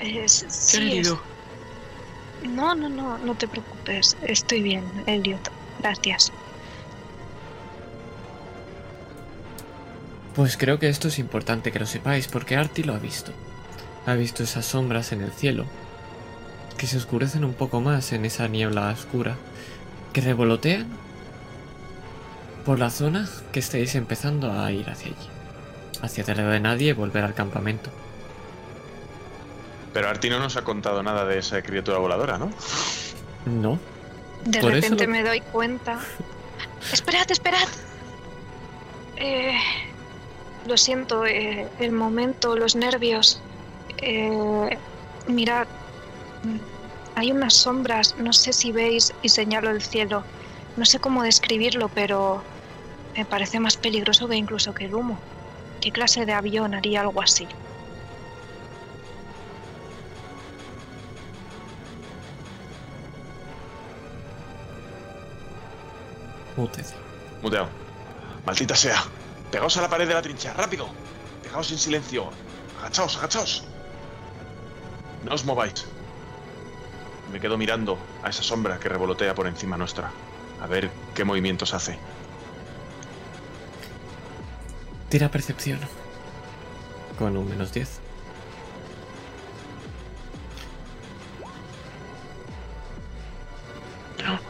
Eh, s- ¿Qué sí, es-? No, no, no, no te preocupes. Estoy bien, Elliot. Gracias. Pues creo que esto es importante que lo sepáis porque Artie lo ha visto. Ha visto esas sombras en el cielo, que se oscurecen un poco más en esa niebla oscura, que revolotean por la zona que estáis empezando a ir hacia allí. Hacia tierra de nadie y volver al campamento. Pero Arti no nos ha contado nada de esa criatura voladora, ¿no? No, De Por repente lo- me doy cuenta. ¡Esperad, esperad! Eh, lo siento, eh, el momento, los nervios. Eh, mirad, hay unas sombras, no sé si veis y señalo el cielo. No sé cómo describirlo, pero me parece más peligroso que incluso que el humo. ¿Qué clase de avión haría algo así? Mutez. Muteado. Maldita sea. Pegaos a la pared de la trinchera, rápido. Dejaos en silencio. Agachaos, agachaos. No os mováis. Me quedo mirando a esa sombra que revolotea por encima nuestra. A ver qué movimientos hace. Tira percepción. Con un menos 10.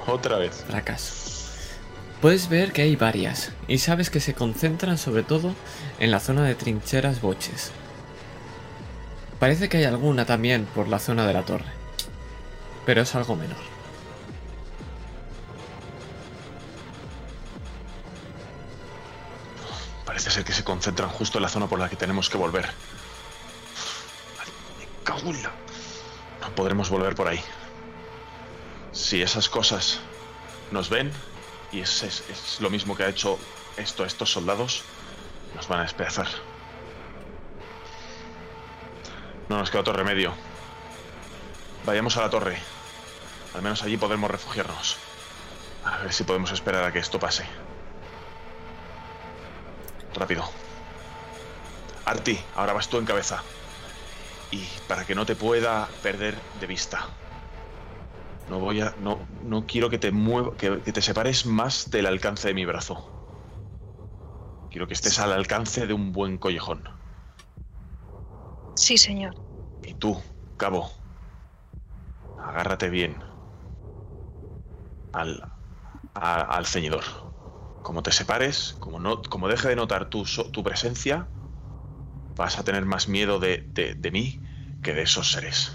Otra vez. Fracaso. Puedes ver que hay varias, y sabes que se concentran sobre todo en la zona de trincheras boches. Parece que hay alguna también por la zona de la torre, pero es algo menor. Parece ser que se concentran justo en la zona por la que tenemos que volver. Me cago No podremos volver por ahí. Si esas cosas nos ven, y es, es- es lo mismo que ha hecho esto estos soldados, nos van a despedazar. No nos queda otro remedio. Vayamos a la torre. Al menos allí podremos refugiarnos. A ver si podemos esperar a que esto pase. Rápido. Arti, ahora vas tú en cabeza. Y para que no te pueda perder de vista. No voy a. No, no quiero que te mueva. Que, que te separes más del alcance de mi brazo. Quiero que estés al alcance de un buen collejón. Sí, señor. Y tú, cabo. Agárrate bien. Al. a- al ceñidor. Como te separes, como, no, como deje de notar tu, tu presencia, vas a tener más miedo de, de, de mí que de esos seres.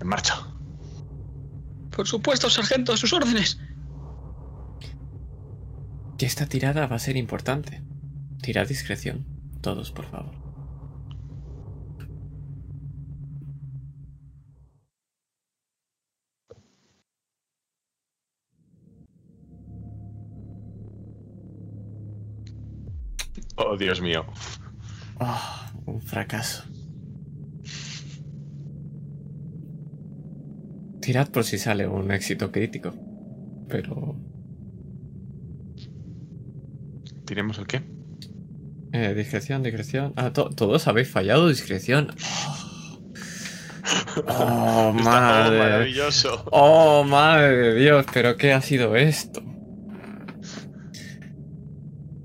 En marcha. Por supuesto, sargento, a sus órdenes. Y esta tirada va a ser importante. Tirad discreción, todos por favor. Oh, Dios mío. Ah, un fracaso. Tirad por si sale un éxito crítico. Pero... ¿Tiremos el qué? Eh, discreción, discreción. Ah, to- todos habéis fallado discreción. Oh, Está todo madre. maravilloso. Oh, madre de Dios, pero ¿qué ha sido esto?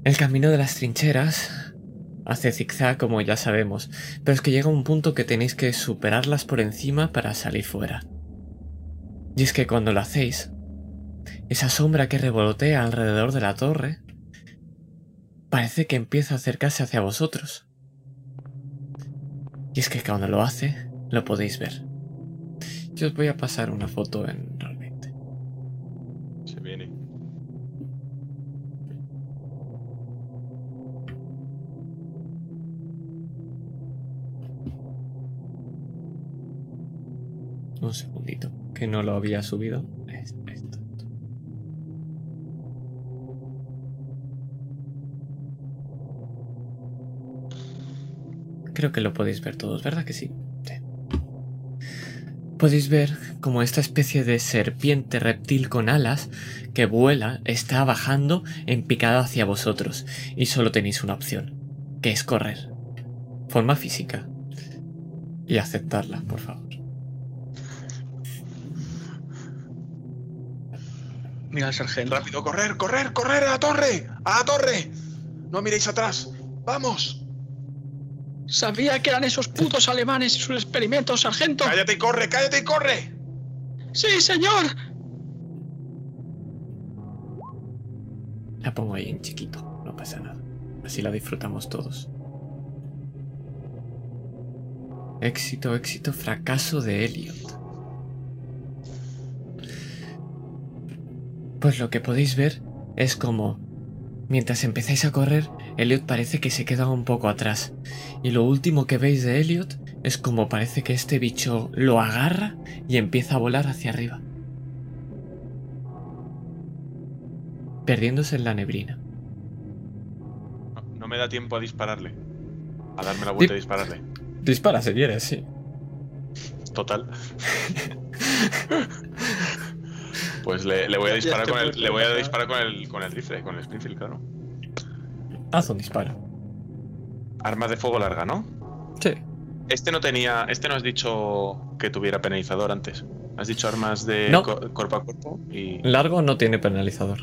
El camino de las trincheras hace zigzag como ya sabemos, pero es que llega un punto que tenéis que superarlas por encima para salir fuera. Y es que cuando lo hacéis, esa sombra que revolotea alrededor de la torre parece que empieza a acercarse hacia vosotros. Y es que cuando lo hace, lo podéis ver. Yo os voy a pasar una foto en realmente. Se viene. Un segundito, que no lo había subido. Creo que lo podéis ver todos, ¿verdad que sí? Sí. Podéis ver como esta especie de serpiente reptil con alas que vuela está bajando en picada hacia vosotros y solo tenéis una opción, que es correr. Forma física. Y aceptarla, por favor. Mira al sargento. Rápido, correr, correr, correr a la torre. A la torre. No miréis atrás. Vamos. Sabía que eran esos putos alemanes y sus experimentos, sargento. Cállate y corre, cállate y corre. Sí, señor. La pongo ahí en chiquito, no pasa nada. Así la disfrutamos todos. Éxito, éxito, fracaso de Elliot. Pues lo que podéis ver es como, mientras empezáis a correr, Elliot parece que se queda un poco atrás. Y lo último que veis de Elliot es como parece que este bicho lo agarra y empieza a volar hacia arriba. Perdiéndose en la neblina. No, no me da tiempo a dispararle. A darme la vuelta Di- y dispararle. Dispara si quieres, sí. Total. Pues le, le voy a disparar con el, le voy a disparar con el, con el rifle, con el Springfield, claro. Haz un disparo. Arma de fuego larga, ¿no? Sí. Este no tenía, este no has dicho que tuviera penalizador antes. Has dicho armas de No. co- cuerpo a cuerpo y Largo no tiene penalizador.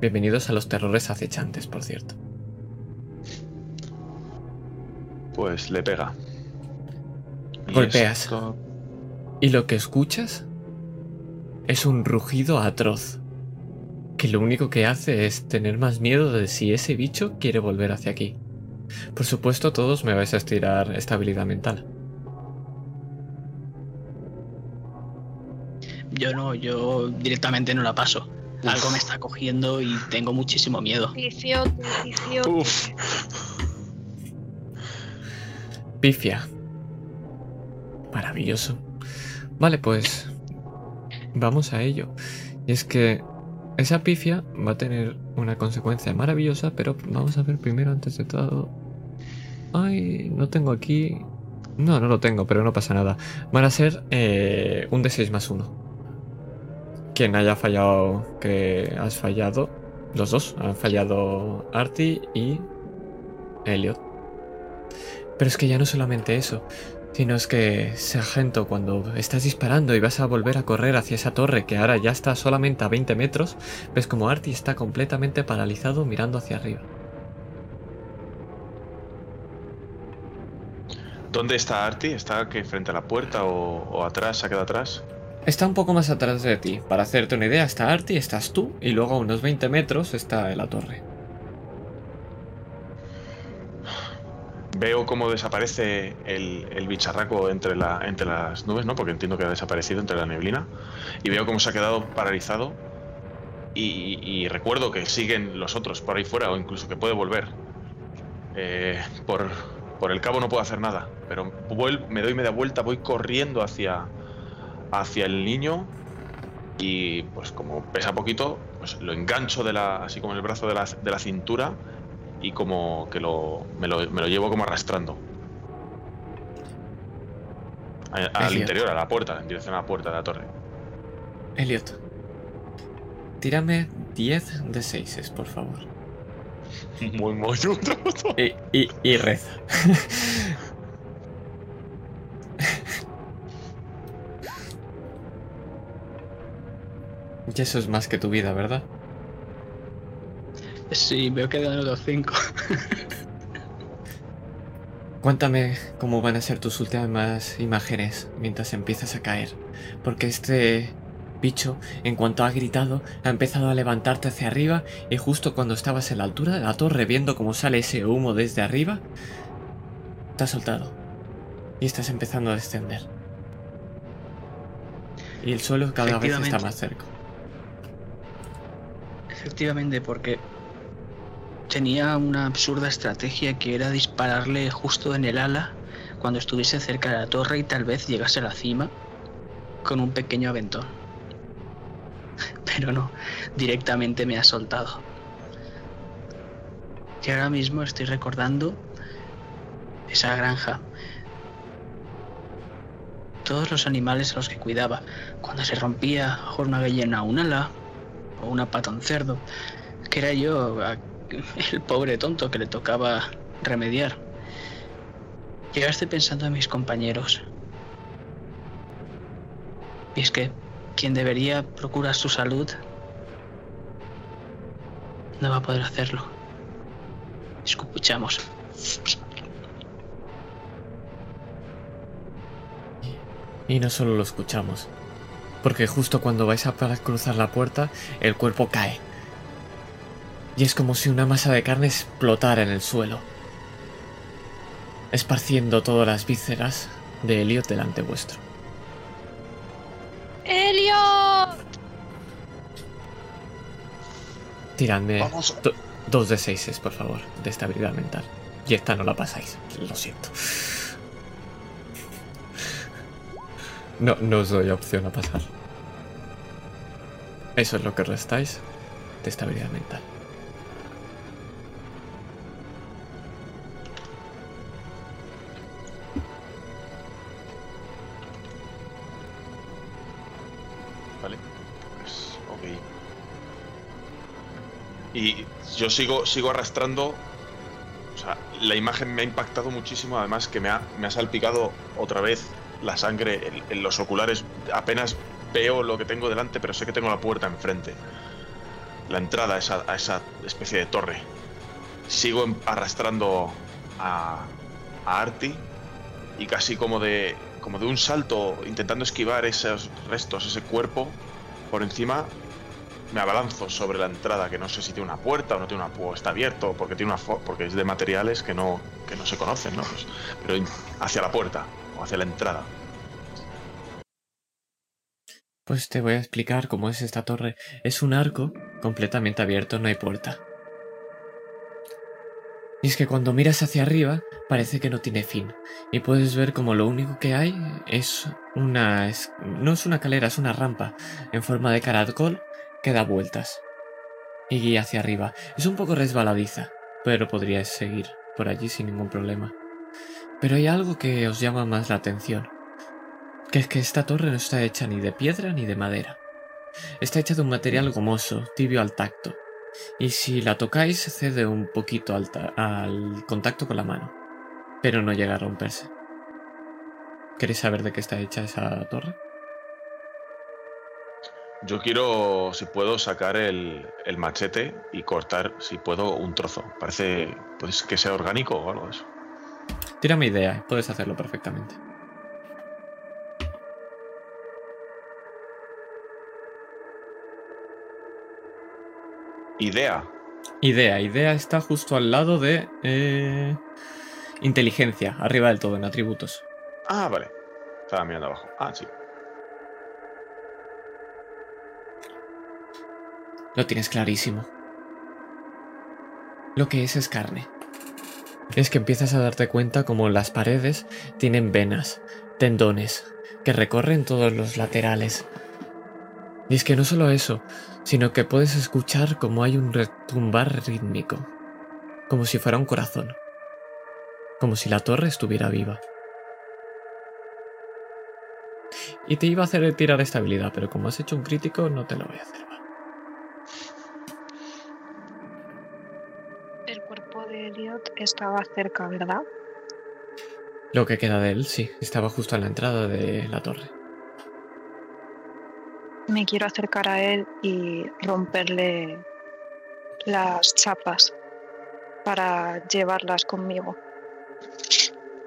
Bienvenidos a los terrores acechantes, por cierto. pues le pega. Golpeas. esto- Y lo que escuchas es un rugido atroz. Que lo único que hace es tener más miedo de si ese bicho quiere volver hacia aquí. Por supuesto, todos me vais a estirar estabilidad mental. Yo no, yo directamente no la paso. Algo me está cogiendo y tengo muchísimo miedo. 18, 18. Uf. Pifia. Maravilloso. Vale, pues vamos a ello. Y es que esa pifia va a tener una consecuencia maravillosa, pero vamos a ver primero antes de todo. Ay, no tengo aquí. No, no lo tengo, pero no pasa nada. Van a ser eh, un D6 más 1. Quien haya fallado, que has fallado. Los dos han fallado Artie y Elliot. Pero es que ya no solamente eso, sino es que, sargento, cuando estás disparando y vas a volver a correr hacia esa torre que ahora ya está solamente a 20 metros, ves como Artie está completamente paralizado mirando hacia arriba. ¿Dónde está Artie? ¿Está aquí frente a la puerta o, o atrás? ¿Se ha quedado atrás? Está un poco más atrás de ti. Para hacerte una idea, está Artie, estás tú, y luego a unos 20 metros está la torre. Veo cómo desaparece el, bicharraco entre, la, entre las nubes, ¿no? Porque entiendo que ha desaparecido entre la neblina. Y veo cómo se ha quedado paralizado. Y, y recuerdo que siguen los otros por ahí fuera, o incluso que puede volver. Eh, por, el cabo no puedo hacer nada, pero me doy media vuelta, voy corriendo hacia, hacia el niño. Y pues como pesa poquito, pues lo engancho de la, así como en el brazo de la cintura y como que lo, me, lo, me lo llevo como arrastrando. A- al Elliot. interior, a la puerta, en dirección a la puerta de la torre. Elliot, tírame 10 de 6, por favor. Muy moñudo. Y, y, y reza. y eso es más que tu vida, ¿verdad? Sí, veo que dan los cinco. Cuéntame cómo van a ser tus últimas imágenes mientras empiezas a caer. Porque este bicho, en cuanto ha gritado, ha empezado a levantarte hacia arriba y justo cuando estabas en la altura de la torre viendo cómo sale ese humo desde arriba, te ha soltado. Y estás empezando a descender. Y el suelo cada vez está más cerca. Efectivamente, porque tenía una absurda estrategia que era dispararle justo en el ala cuando estuviese cerca de la torre y tal vez llegase a la cima con un pequeño aventón. Pero no, directamente me ha soltado. Y ahora mismo estoy recordando esa granja. Todos los animales a los que cuidaba. Cuando se rompía una gallina un ala o una pata un cerdo. Que era yo el pobre tonto que le tocaba remediar. Estoy pensando en mis compañeros. Y es que quien debería procurar su salud no va a poder hacerlo. Escuchamos. Y no solo lo escuchamos. Porque justo cuando vais a cruzar la puerta, el cuerpo cae. Y es como si una masa de carne explotara en el suelo. Esparciendo todas las vísceras de Elliot delante vuestro. ¡Elliot! Tiradme Vamos. do- dos de seises, por favor, de estabilidad mental. Y esta no la pasáis, lo siento. No, no os doy opción a pasar. Eso es lo que restáis de estabilidad mental. Y yo sigo, sigo arrastrando. O sea, la imagen me ha impactado muchísimo. Además, que me ha, me ha salpicado otra vez la sangre en, los oculares. Apenas veo lo que tengo delante, pero sé que tengo la puerta enfrente. La entrada a esa, a esa especie de torre. Sigo em- arrastrando a, a Arti y casi como de, como de un salto, intentando esquivar esos restos, ese cuerpo, por encima me abalanzo sobre la entrada, que no sé si tiene una puerta o no tiene una puerta, está abierto, porque tiene una porque es de materiales que no, que no se conocen, ¿no? Pues, pero hacia la puerta o hacia la entrada. Pues te voy a explicar cómo es esta torre. Es un arco completamente abierto, no hay puerta. Y es que cuando miras hacia arriba parece que no tiene fin. Y puedes ver como lo único que hay es una... no es una calera, es una rampa en forma de caracol que da vueltas. Y guía hacia arriba. Es un poco resbaladiza, pero podríais seguir por allí sin ningún problema. Pero hay algo que os llama más la atención. Que es que esta torre no está hecha ni de piedra ni de madera. Está hecha de un material gomoso, tibio al tacto. Y si la tocáis cede un poquito al, al contacto con la mano. Pero no llega a romperse. ¿Queréis saber de qué está hecha esa torre? Yo quiero, si puedo, sacar el, el machete y cortar, si puedo, un trozo. Parece pues, que sea orgánico o algo de eso. Tírame idea, puedes hacerlo perfectamente. Idea. Idea, idea está justo al lado de... eh, inteligencia, arriba del todo, en atributos. Ah, vale. Estaba mirando abajo. Ah, sí. Lo tienes clarísimo. Lo que es es carne. Es que empiezas a darte cuenta como las paredes tienen venas, tendones, que recorren todos los laterales. Y es que no solo eso, sino que puedes escuchar como hay un retumbar rítmico, como si fuera un corazón, como si la torre estuviera viva. Y te iba a hacer tirar estabilidad, pero como has hecho un crítico, no te lo voy a hacer. Estaba cerca, ¿verdad? Lo que queda de él, sí, estaba justo en la entrada de la torre. Me quiero acercar a él y romperle las chapas para llevarlas conmigo.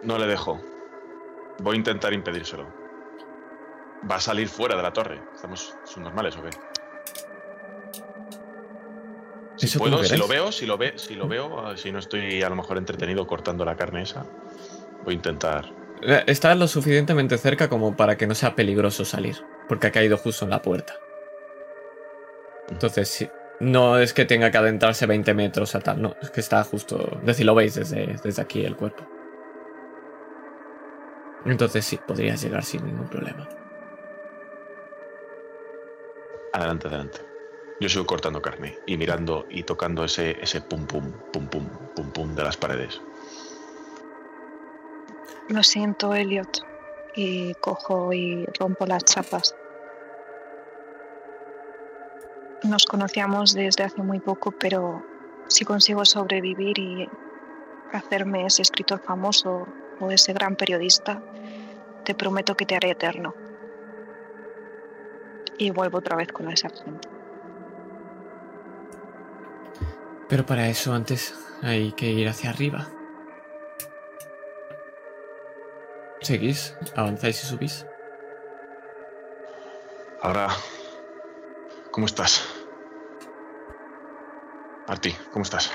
No le dejo. Voy a intentar impedírselo. Va a salir fuera de la torre. ¿Estamos subnormales o qué? Si ¿Eso puedo, si lo veo, si lo ve, si lo veo, si no estoy a lo mejor entretenido cortando la carne esa, voy a intentar. Eh, Está lo suficientemente cerca como para que no sea peligroso salir, porque ha caído justo en la puerta. Entonces, sí, no es que tenga que adentrarse 20 metros a tal, no, es que está justo, es decir, lo veis desde, desde aquí el cuerpo. Entonces sí, podrías llegar sin ningún problema. Adelante, adelante. Yo sigo cortando carne y mirando y tocando ese, ese pum pum, pum pum, pum pum de las paredes. Lo siento, Elliot. Y cojo y rompo las chapas. Nos conocíamos desde hace muy poco, pero si consigo sobrevivir y hacerme ese escritor famoso o ese gran periodista, te prometo que te haré eterno. Y vuelvo otra vez con el sargento. Pero para eso antes hay que ir hacia arriba. ¿Seguís? ¿Avanzáis y subís? Ahora, ¿cómo estás? Martí, ¿cómo estás?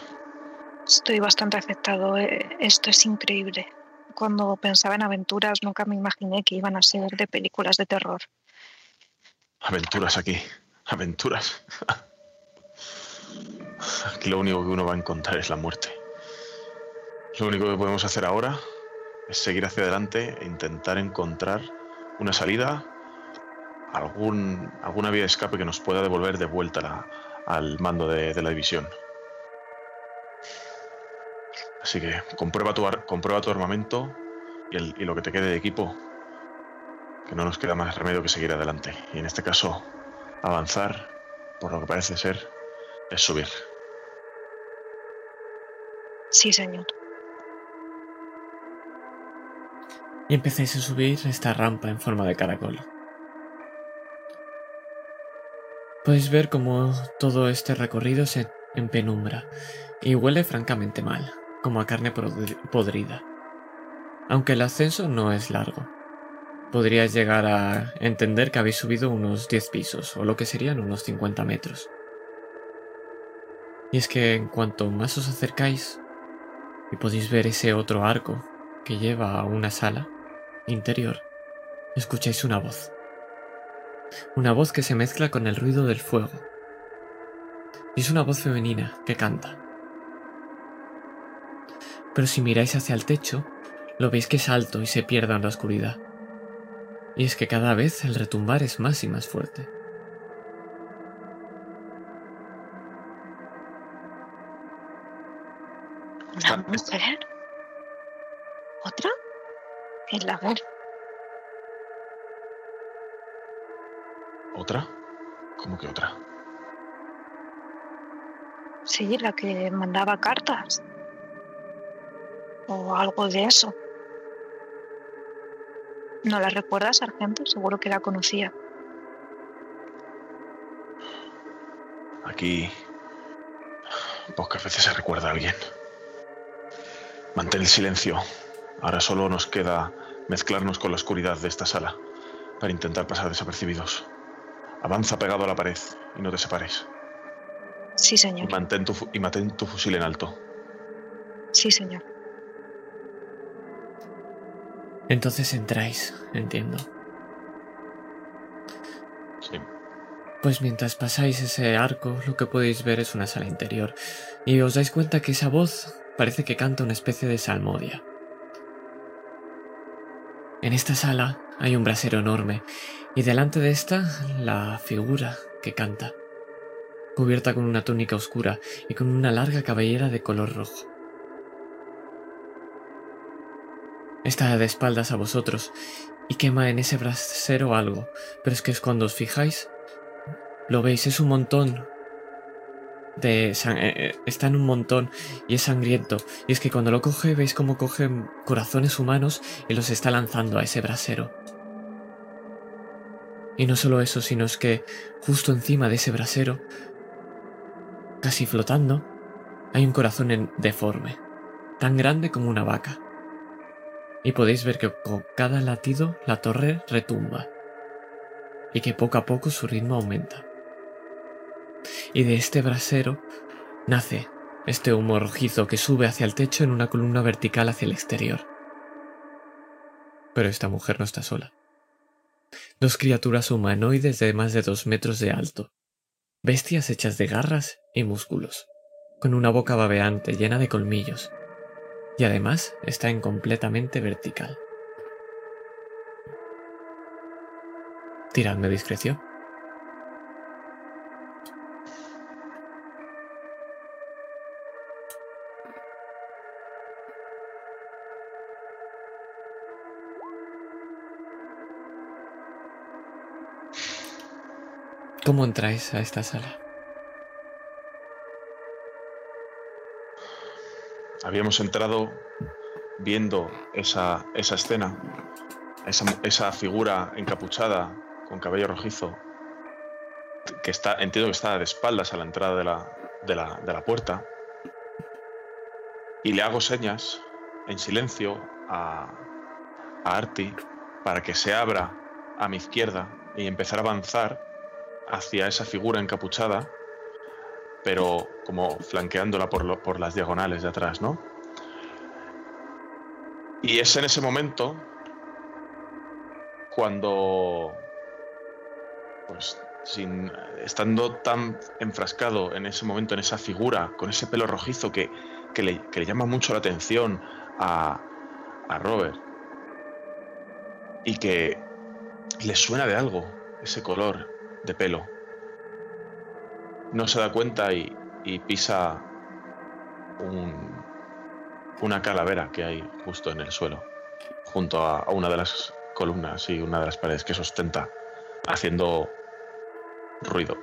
Estoy bastante afectado. eh, Esto es increíble. Cuando pensaba en aventuras nunca me imaginé que iban a ser de películas de terror. Aventuras aquí, aventuras. Aquí lo único que uno va a encontrar es la muerte. Lo único que podemos hacer ahora es seguir hacia adelante e intentar encontrar una salida, algún, alguna vía de escape que nos pueda devolver de vuelta al mando de, la división. Así que comprueba tu, comprueba tu armamento y, y lo que te quede de equipo que no nos queda más remedio que seguir adelante. Y en este caso, avanzar, por lo que parece ser, es subir. Sí, señor. Y empezáis a subir esta rampa en forma de caracol. Podéis ver como todo este recorrido es en, en penumbra y huele francamente mal, como a carne podri- podrida. Aunque el ascenso no es largo. Podríais llegar a entender que habéis subido unos 10 pisos, o lo que serían unos 50 metros. Y es que en cuanto más os acercáis, y podéis ver ese otro arco que lleva a una sala interior, escucháis una voz. Una voz que se mezcla con el ruido del fuego. Y es una voz femenina que canta. Pero si miráis hacia el techo, lo veis que es alto y se pierde en la oscuridad. Y es que cada vez el retumbar es más y más fuerte. ¿Una mujer? ¿Otra? El lagar. ¿Otra? ¿Cómo que otra? Sí, la que mandaba cartas. O algo de eso. ¿No la recuerda, sargento? Seguro que la conocía. Aquí pocas veces se recuerda a alguien. Mantén el silencio. Ahora solo nos queda mezclarnos con la oscuridad de esta sala para intentar pasar desapercibidos. Avanza pegado a la pared y no te separes. Sí, Y señor. mantén tu, y mantén tu fusil en alto. Sí, señor. Entonces entráis, entiendo. Sí. Pues mientras pasáis ese arco, lo que podéis ver es una sala interior, y os dais cuenta que esa voz parece que canta una especie de salmodia. En esta sala hay un brasero enorme, y delante de esta la figura que canta, cubierta con una túnica oscura y con una larga cabellera de color rojo. Está de espaldas a vosotros y quema en ese brasero algo, pero es que es cuando os fijáis, lo veis, es un montón de eh, eh, está en un montón y es sangriento. Y es que cuando lo coge, veis cómo coge corazones humanos y los está lanzando a ese brasero. Y no solo eso, sino es que justo encima de ese brasero casi flotando, hay un corazón deforme, tan grande como una vaca. Y podéis ver que con cada latido la torre retumba y que poco a poco su ritmo aumenta. Y de este brasero nace este humo rojizo que sube hacia el techo en una columna vertical hacia el exterior. Pero esta mujer no está sola. Dos criaturas humanoides de más de dos metros de alto, bestias hechas de garras y músculos, con una boca babeante llena de colmillos, y además está en completamente vertical. Tiradme discreción. ¿Cómo entráis a esta sala? Habíamos entrado viendo esa, esa escena, esa, esa figura encapuchada con cabello rojizo, que está, entiendo que está de espaldas a la entrada de la, de la, de la puerta, y le hago señas en silencio a, a Arti para que se abra a mi izquierda y empezar a avanzar hacia esa figura encapuchada, pero como flanqueándola por, por las diagonales de atrás, ¿no? Y es en ese momento cuando, pues, estando tan enfrascado en ese momento, en esa figura, con ese pelo rojizo que, que, le, que le, llama mucho la atención a, a Robert, y que le suena de algo ese color, de pelo. No se da cuenta y, pisa una calavera que hay justo en el suelo, junto a, una de las columnas y una de las paredes que sustenta, haciendo ruido.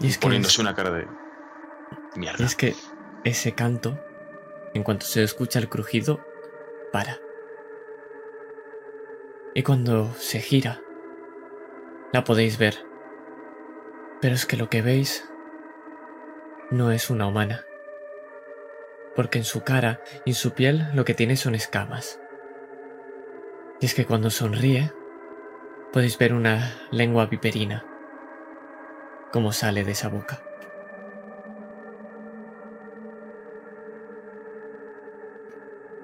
Y es poniéndose una cara de mierda. Y es que ese canto, en cuanto se escucha el crujido, para. Y cuando se gira, la podéis ver. Pero es que lo que veis no es una humana. Porque en su cara y en su piel lo que tiene son escamas. Y es que cuando sonríe, podéis ver una lengua viperina, como sale de esa boca.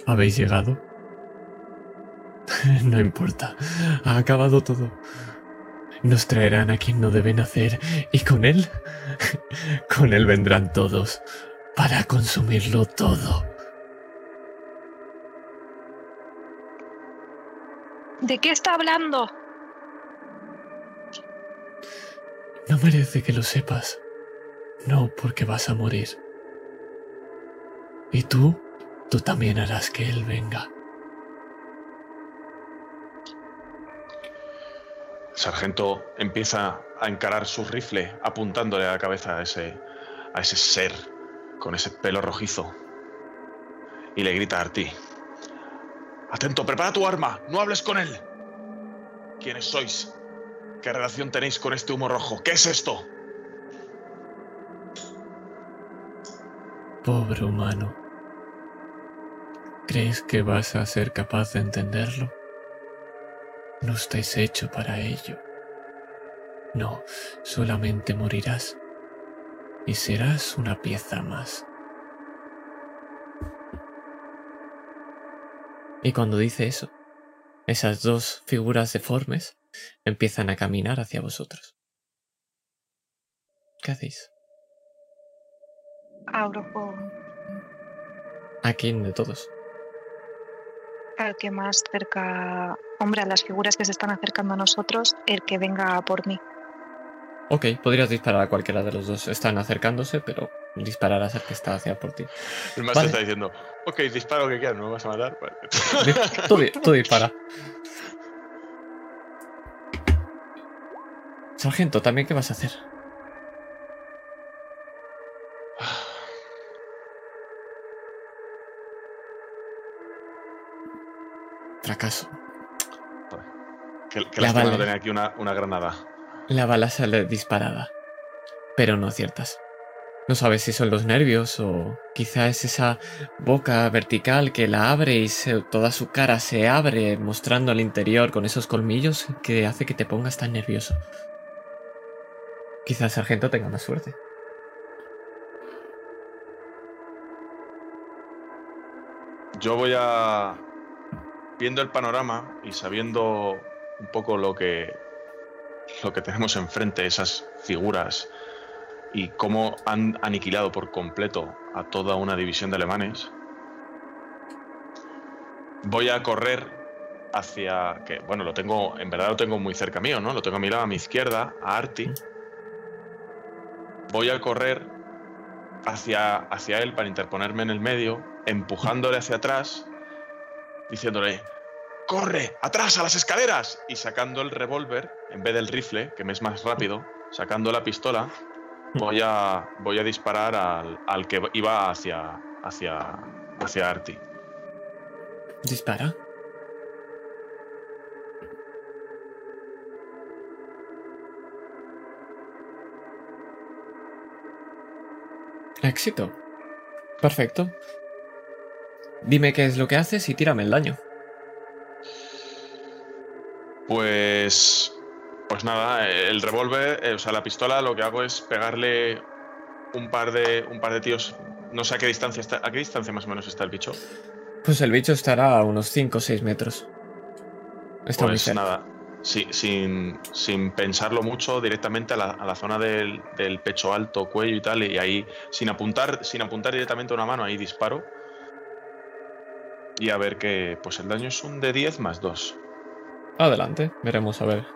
¿Habéis llegado? no importa, ha acabado todo. Nos traerán a quien no deben hacer y con él, con él vendrán todos para consumirlo todo. ¿De qué está hablando? No merece que lo sepas. No, porque vas a morir. Y tú, tú también harás que él venga. Sargento empieza a encarar su rifle apuntándole a la cabeza a ese, a ese ser con ese pelo rojizo. Y le grita a Arti. Atento, prepara tu arma, no hables con él. ¿Quiénes sois? ¿Qué relación tenéis con este humo rojo? ¿Qué es esto? Pobre humano. ¿Crees que vas a ser capaz de entenderlo? No estáis hecho para ello. No, solamente morirás y serás una pieza más. Y cuando dice eso, esas dos figuras deformes empiezan a caminar hacia vosotros. ¿Qué hacéis? Abro fuego. ¿A quién de todos? Al que más cerca hombre, a las figuras que se están acercando a nosotros, el que venga por mí. Ok, podrías disparar a cualquiera de los dos. Están acercándose, pero dispararás al que está hacia por ti. El más está diciendo, ok, disparo que quieras, no me vas a matar. tú, dispara. Sargento, ¿también qué vas a hacer? Fracaso. Que, la bala, aquí una, una, granada. La bala sale disparada. pero no aciertas. No sabes si son los nervios o quizá es esa boca vertical que la abre y toda su cara se abre mostrando al interior con esos colmillos que hace que te pongas tan nervioso. Quizá el sargento tenga más suerte. Yo voy a... Viendo el panorama y sabiendo un poco lo que, lo que tenemos enfrente, esas figuras y cómo han aniquilado por completo a toda una división de alemanes, voy a correr hacia que bueno lo tengo en verdad lo tengo muy cerca mío no lo tengo a mi lado a mi izquierda a Arti. Voy a correr hacia hacia él para interponerme en el medio empujándole hacia atrás diciéndole corre atrás a las escaleras y sacando el revólver en vez del rifle que me es más rápido sacando la pistola Voy a, voy a disparar al, que iba hacia, hacia, hacia Arti. Dispara. Éxito. Perfecto. Dime qué es lo que haces y tírame el daño. Pues pues nada, el revólver, eh, o sea, la pistola, lo que hago es pegarle un par de, un par de tíos. No sé a qué distancia está. ¿A qué distancia más o menos está el bicho? Pues el bicho estará a unos 5 o 6 metros. Está pues muy nada. sin, sin, pensarlo mucho, directamente a la, zona del, pecho alto, cuello y tal, y ahí, sin apuntar, sin apuntar directamente a una mano, ahí disparo. Y a ver que. Pues el daño es un de 10 más 2. Adelante, veremos a ver.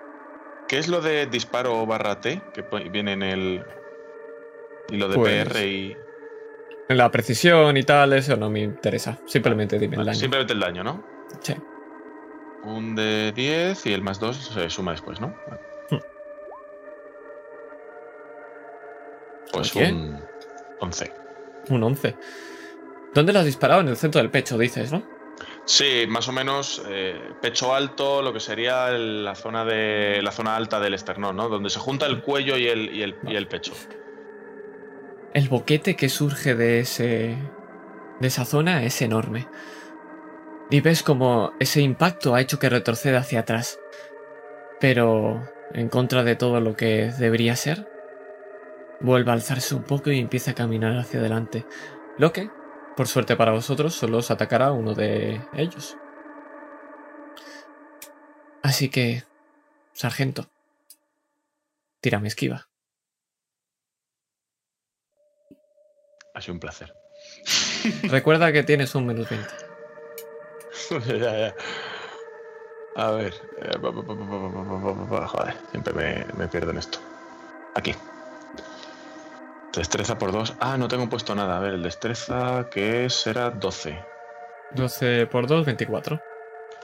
¿Qué es lo de disparo barra T que viene en el. y lo de pues PR y. En la precisión y tal, eso no me interesa. Simplemente dime el daño. Simplemente el daño, ¿no? Sí. Un de 10 y el más 2 se suma después, ¿no? Hmm. Pues un 11. Un 11. ¿Dónde lo has disparado? En el centro del pecho, dices, ¿no? Sí, más o menos eh, pecho alto, lo que sería la zona de la zona alta del esternón, ¿no? Donde se junta el cuello y el, y el, y el pecho. El boquete que surge de ese de esa zona es enorme. Y ves como ese impacto ha hecho que retroceda hacia atrás. Pero en contra de todo lo que debería ser, vuelve a alzarse un poco y empieza a caminar hacia adelante. Lo que por suerte para vosotros, solo os atacará uno de ellos. Así que, sargento, tírame esquiva. Ha sido un placer. Recuerda que tienes un menos 20. A ver. Joder, siempre me, me pierdo en esto. Aquí. Destreza por 2. Ah, no tengo puesto nada. A ver, el destreza que será 12. 12 por 2, 24.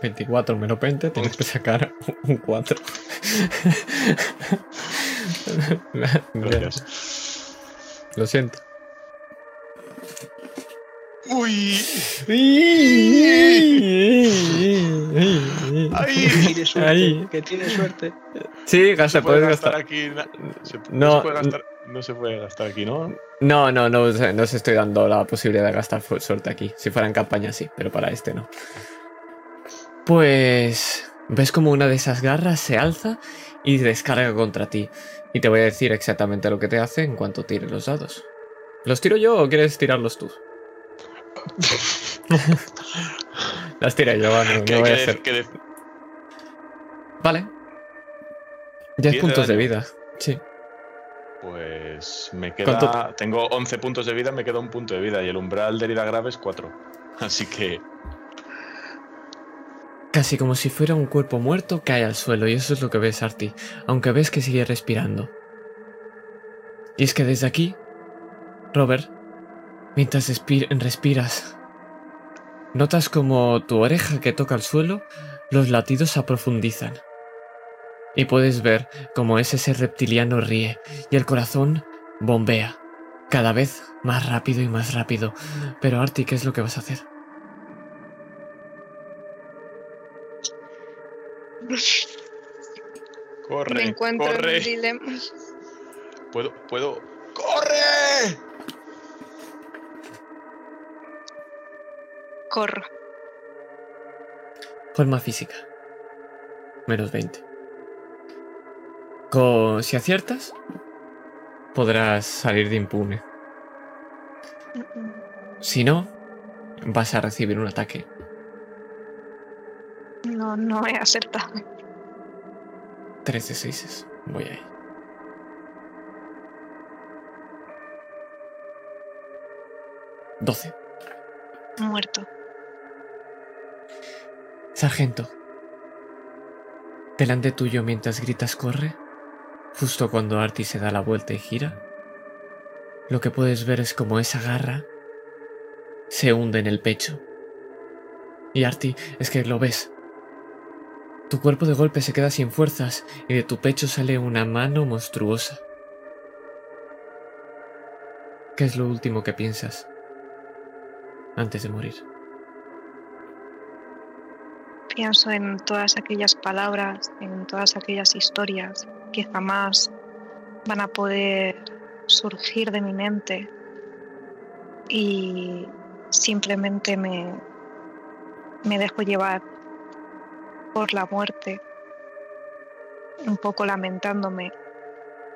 24 menos 20, tienes que sacar un 4. Gracias. Lo siento. Uy. Ay, suerte, que tiene suerte. Sí, gasta, puedes gastar. Aquí, no, puede gastar no se puede gastar aquí, ¿no? No, no, no, no os estoy dando la posibilidad de gastar suerte aquí. Si fuera en campaña sí, pero para este no. Pues ves como una de esas garras se alza y descarga contra ti. Y te voy a decir exactamente lo que te hace en cuanto tire los dados. ¿Los tiro yo o quieres tirarlos tú? Las tiro yo, no, no voy a hacer. Vale. 10 puntos de vida, sí. Pues me queda. Tengo 11 puntos de vida, me queda un punto de vida y el umbral de herida grave es 4. Así que. Casi como si fuera un cuerpo muerto, cae al suelo y eso es lo que ves, Arti, aunque ves que sigue respirando. Y es que desde aquí, Robert, mientras respiras, notas como tu oreja que toca el suelo, los latidos se aprofundizan y puedes ver cómo ese ser reptiliano ríe y el corazón bombea, cada vez más rápido y más rápido. Pero Arti, ¿qué es lo que vas a hacer? Corre, Me encuentro corre. en un dilema. Puedo, puedo. ¡Corre! Corro. Forma física. Menos 20. Co- si aciertas, podrás salir de impune. Si no, vas a recibir un ataque. No, no he acertado. 3 de 6. Voy ahí. Doce. Muerto. Sargento. Delante tuyo mientras gritas corre, justo cuando Artie se da la vuelta y gira, lo que puedes ver es como esa garra se hunde en el pecho. Y Artie, es que lo ves. Tu cuerpo de golpe se queda sin fuerzas y de tu pecho sale una mano monstruosa. ¿Qué es lo último que piensas antes de morir? Pienso en todas aquellas palabras, en todas aquellas historias que jamás van a poder surgir de mi mente y simplemente me, me dejo llevar por la muerte, un poco lamentándome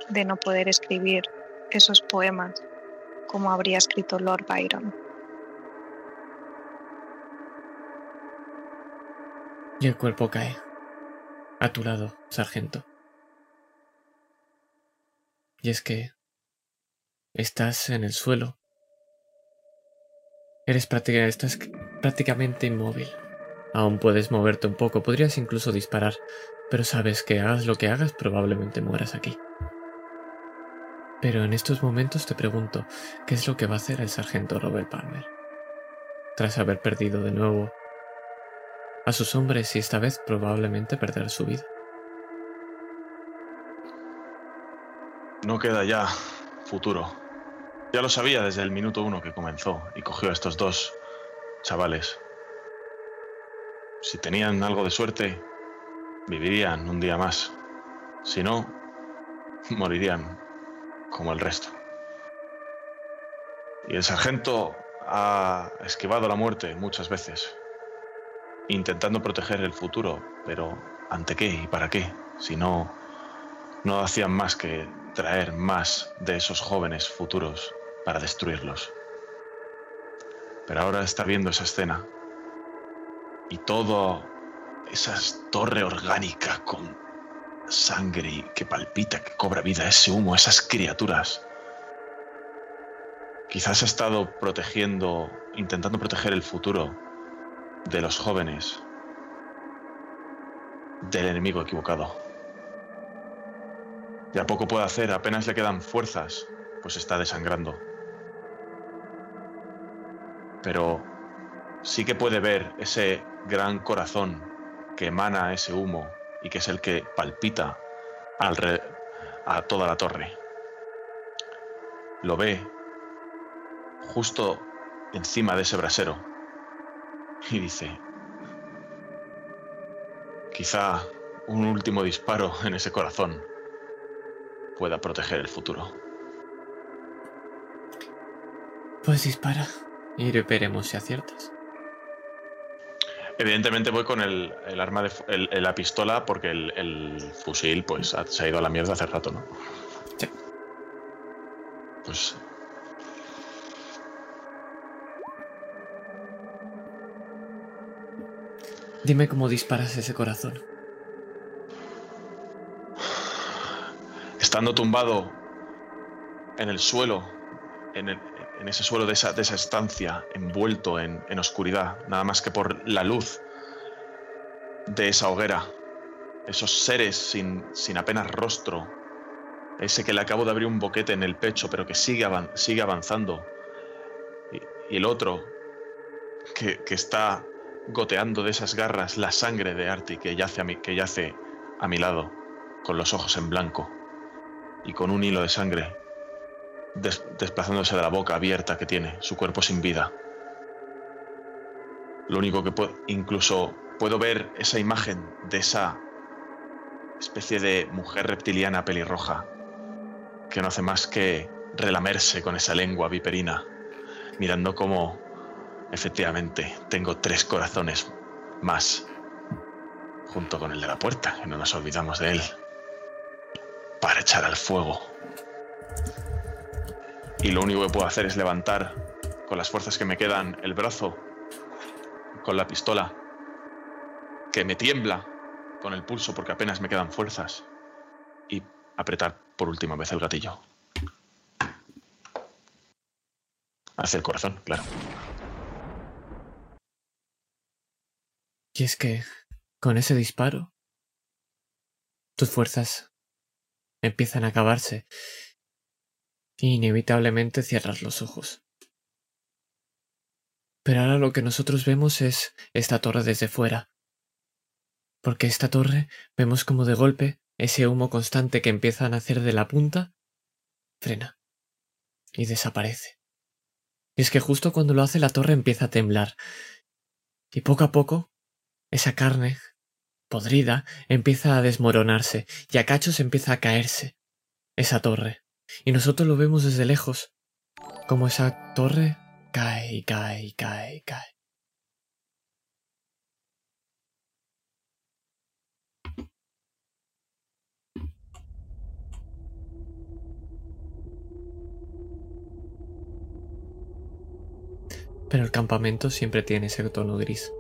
de no poder escribir esos poemas como habría escrito Lord Byron. Y el cuerpo cae. A tu lado, sargento. Y es que estás en el suelo. Eres práctica- estás prácticamente inmóvil. Aún puedes moverte un poco, podrías incluso disparar, pero sabes que hagas lo que hagas probablemente mueras aquí. Pero en estos momentos te pregunto, ¿qué es lo que va a hacer el sargento Robert Palmer? Tras haber perdido de nuevo a sus hombres y esta vez probablemente perder su vida. No queda ya futuro. Ya lo sabía desde el minuto uno que comenzó y cogió a estos dos chavales. Si tenían algo de suerte, vivirían un día más. Si no, morirían como el resto. Y el sargento ha esquivado la muerte muchas veces, intentando proteger el futuro, pero ¿ante qué y para qué? Si no, no hacían más que traer más de esos jóvenes futuros para destruirlos. Pero ahora está viendo esa escena y todo esa torre orgánica con sangre que palpita, que cobra vida, ese humo, esas criaturas. Quizás ha estado protegiendo, intentando proteger el futuro de los jóvenes del enemigo equivocado. Ya poco puede hacer, apenas le quedan fuerzas, pues está desangrando. Pero sí que puede ver ese gran corazón que emana ese humo y que es el que palpita alre- a toda la torre. Lo ve justo encima de ese brasero y dice, quizá un último disparo en ese corazón pueda proteger el futuro. Pues dispara y veremos si aciertas. Evidentemente voy con el, el arma de el- el- la pistola porque el, el fusil pues ha- se ha ido a la mierda hace rato, ¿no? Sí. Pues Dime cómo disparas ese corazón. Estando tumbado en el suelo, en, ese suelo de esa, estancia, envuelto en, oscuridad, nada más que por la luz de esa hoguera, esos seres sin, apenas rostro, ese que le acabo de abrir un boquete en el pecho, pero que sigue, avan- sigue avanzando, y, el otro que, está goteando de esas garras la sangre de Artie que yace a mi, que yace a mi lado, con los ojos en blanco y con un hilo de sangre des- desplazándose de la boca abierta que tiene, su cuerpo sin vida. Lo único que puedo, incluso puedo ver esa imagen de esa especie de mujer reptiliana pelirroja que no hace más que relamerse con esa lengua viperina, mirando cómo efectivamente tengo tres corazones más, junto con el de la puerta, que no nos olvidamos de él, para echar al fuego. Y lo único que puedo hacer es levantar con las fuerzas que me quedan el brazo con la pistola, que me tiembla con el pulso porque apenas me quedan fuerzas, y apretar por última vez el gatillo. Hacia el corazón, claro. Y es que, con ese disparo, tus fuerzas empiezan a acabarse y inevitablemente cierras los ojos. Pero ahora lo que nosotros vemos es esta torre desde fuera. Porque esta torre vemos como de golpe ese humo constante que empieza a nacer de la punta frena y desaparece. Y es que justo cuando lo hace la torre empieza a temblar. Y poco a poco, esa carne podrida empieza a desmoronarse y a cachos empieza a caerse esa torre. Y nosotros lo vemos desde lejos, como esa torre cae y cae y cae y cae. Pero el campamento siempre tiene ese tono gris.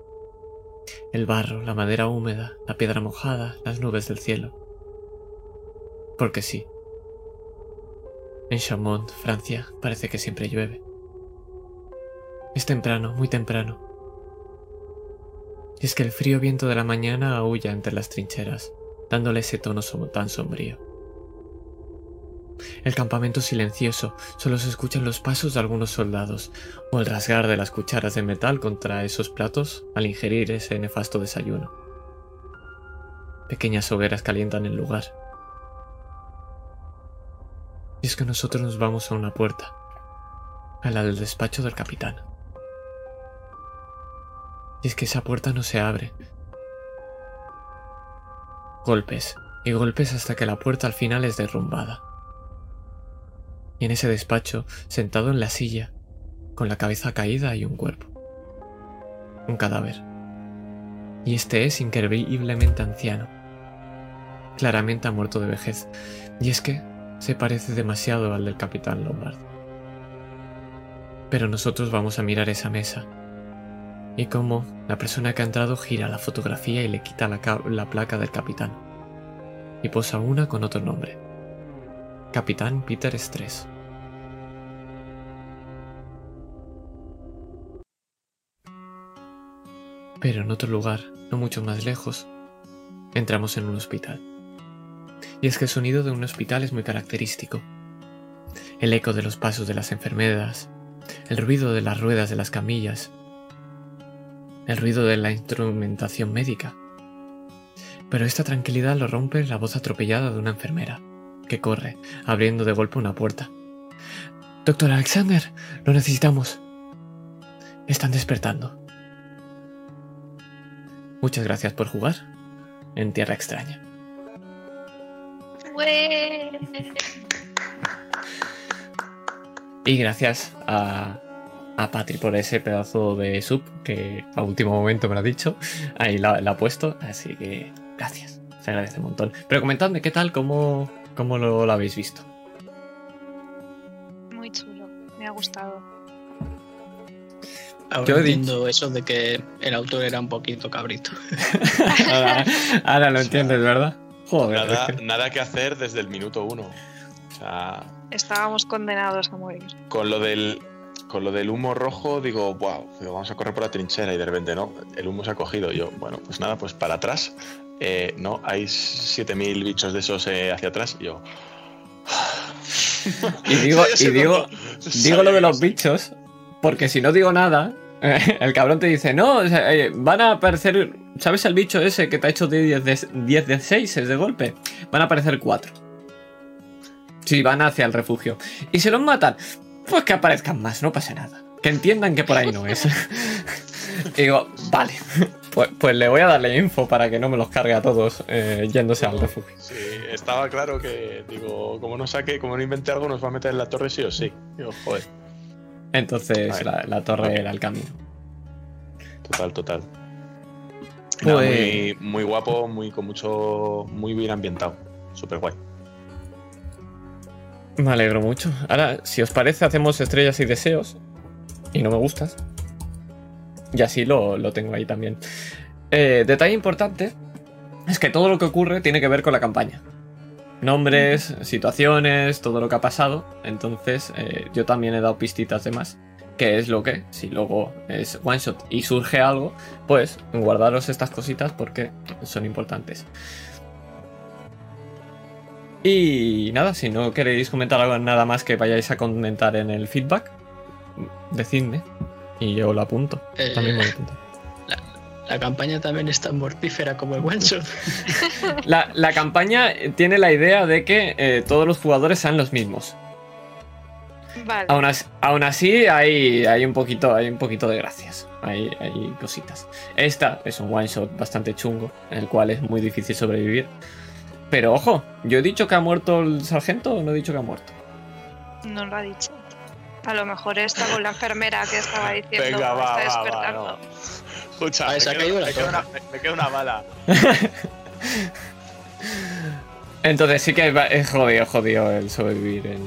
El barro, la madera húmeda, la piedra mojada, las nubes del cielo. Porque sí. En Chamont, Francia, parece que siempre llueve. Es temprano, muy temprano. Y es que el frío viento de la mañana aúlla entre las trincheras, dándole ese tono tan sombrío. El campamento silencioso, solo se escuchan los pasos de algunos soldados o el rasgar de las cucharas de metal contra esos platos al ingerir ese nefasto desayuno. Pequeñas hogueras calientan el lugar. Y es que nosotros nos vamos a una puerta, a la del despacho del capitán. Y es que esa puerta no se abre. Golpes y golpes hasta que la puerta al final es derrumbada en ese despacho, sentado en la silla, con la cabeza caída hay un cuerpo. Un cadáver. Y este es increíblemente anciano. Claramente ha muerto de vejez. Y es que se parece demasiado al del capitán Lombard. Pero nosotros vamos a mirar esa mesa. Y cómo la persona que ha entrado gira la fotografía y le quita la, la placa del capitán. Y posa una con otro nombre. Capitán Peter Stress. Pero en otro lugar, no mucho más lejos, entramos en un hospital. Y es que el sonido de un hospital es muy característico. El eco de los pasos de las enfermeras, el ruido de las ruedas de las camillas, el ruido de la instrumentación médica. Pero esta tranquilidad lo rompe la voz atropellada de una enfermera que corre, abriendo de golpe una puerta. Doctor Alexander, lo necesitamos. Están despertando. Muchas gracias por jugar en Tierra Extraña. Y gracias a, a Patri por ese pedazo de sub que a último momento me lo ha dicho. Ahí la, la ha puesto. Así que gracias. Se agradece un montón. Pero comentadme qué tal, cómo, ¿Cómo lo, habéis visto? Muy chulo, me ha gustado. Ahora Yo entiendo eso de que el autor era un poquito cabrito. ahora, lo entiendes, ¿verdad? Joder. Nada, que... hacer desde el minuto uno. Estábamos condenados a morir. Con lo del, con lo del humo rojo, digo, wow, vamos a correr por la trinchera y de repente no, el humo se ha cogido. yo, bueno, pues nada, pues para atrás, eh, no, hay 7000 bichos de esos eh, hacia atrás. Y yo. y digo, y digo, digo lo de los bichos, porque si no digo nada, el cabrón te dice, no, eh, van a aparecer, ¿sabes el bicho ese que te ha hecho 10 de, 10 de 6 es de golpe? Van a aparecer 4. Si van hacia el refugio. Y si los matan, pues que aparezcan más, no pasa nada. Que entiendan que por ahí no es. Y digo, vale, pues, pues le voy a darle info para que no me los cargue a todos eh, yéndose al refugio. Sí, estaba claro que, digo, como no saque, como no invente algo, nos va a meter en la torre sí o sí. Digo, joder. Entonces la, la torre era el camino. Total, total. Nada, Pues- muy, muy guapo, muy con mucho. muy bien ambientado. Súper guay. Me alegro mucho. Ahora, si os parece, hacemos estrellas y deseos. Y no me gustas. Y así lo, lo tengo ahí también. Eh, detalle importante es que todo lo que ocurre tiene que ver con la campaña. Nombres, situaciones, todo lo que ha pasado. Entonces, eh, yo también he dado pistitas de más. Que es lo que, si luego es one shot y surge algo, pues guardaros estas cositas porque son importantes. Y nada, si no queréis comentar algo nada más que vayáis a comentar en el feedback, decidme y yo lo apunto. Eh, También me lo apunto. La campaña también es tan mortífera como el one shot. La, la campaña tiene la idea de que eh, todos los jugadores sean los mismos. Vale. Aún así, aún así hay, hay, un poquito, hay un poquito de gracias. Hay, hay cositas. Esta es un one shot bastante chungo, en el cual es muy difícil sobrevivir. Pero ojo, ¿yo he dicho que ha muerto el sargento o no he dicho que ha muerto? No lo ha dicho. A lo mejor está con la enfermera que estaba diciendo Venga, va, está va, va, despertando. no. Escucha, me queda, la me una, me queda una bala. Entonces sí que es jodido, jodido el sobrevivir en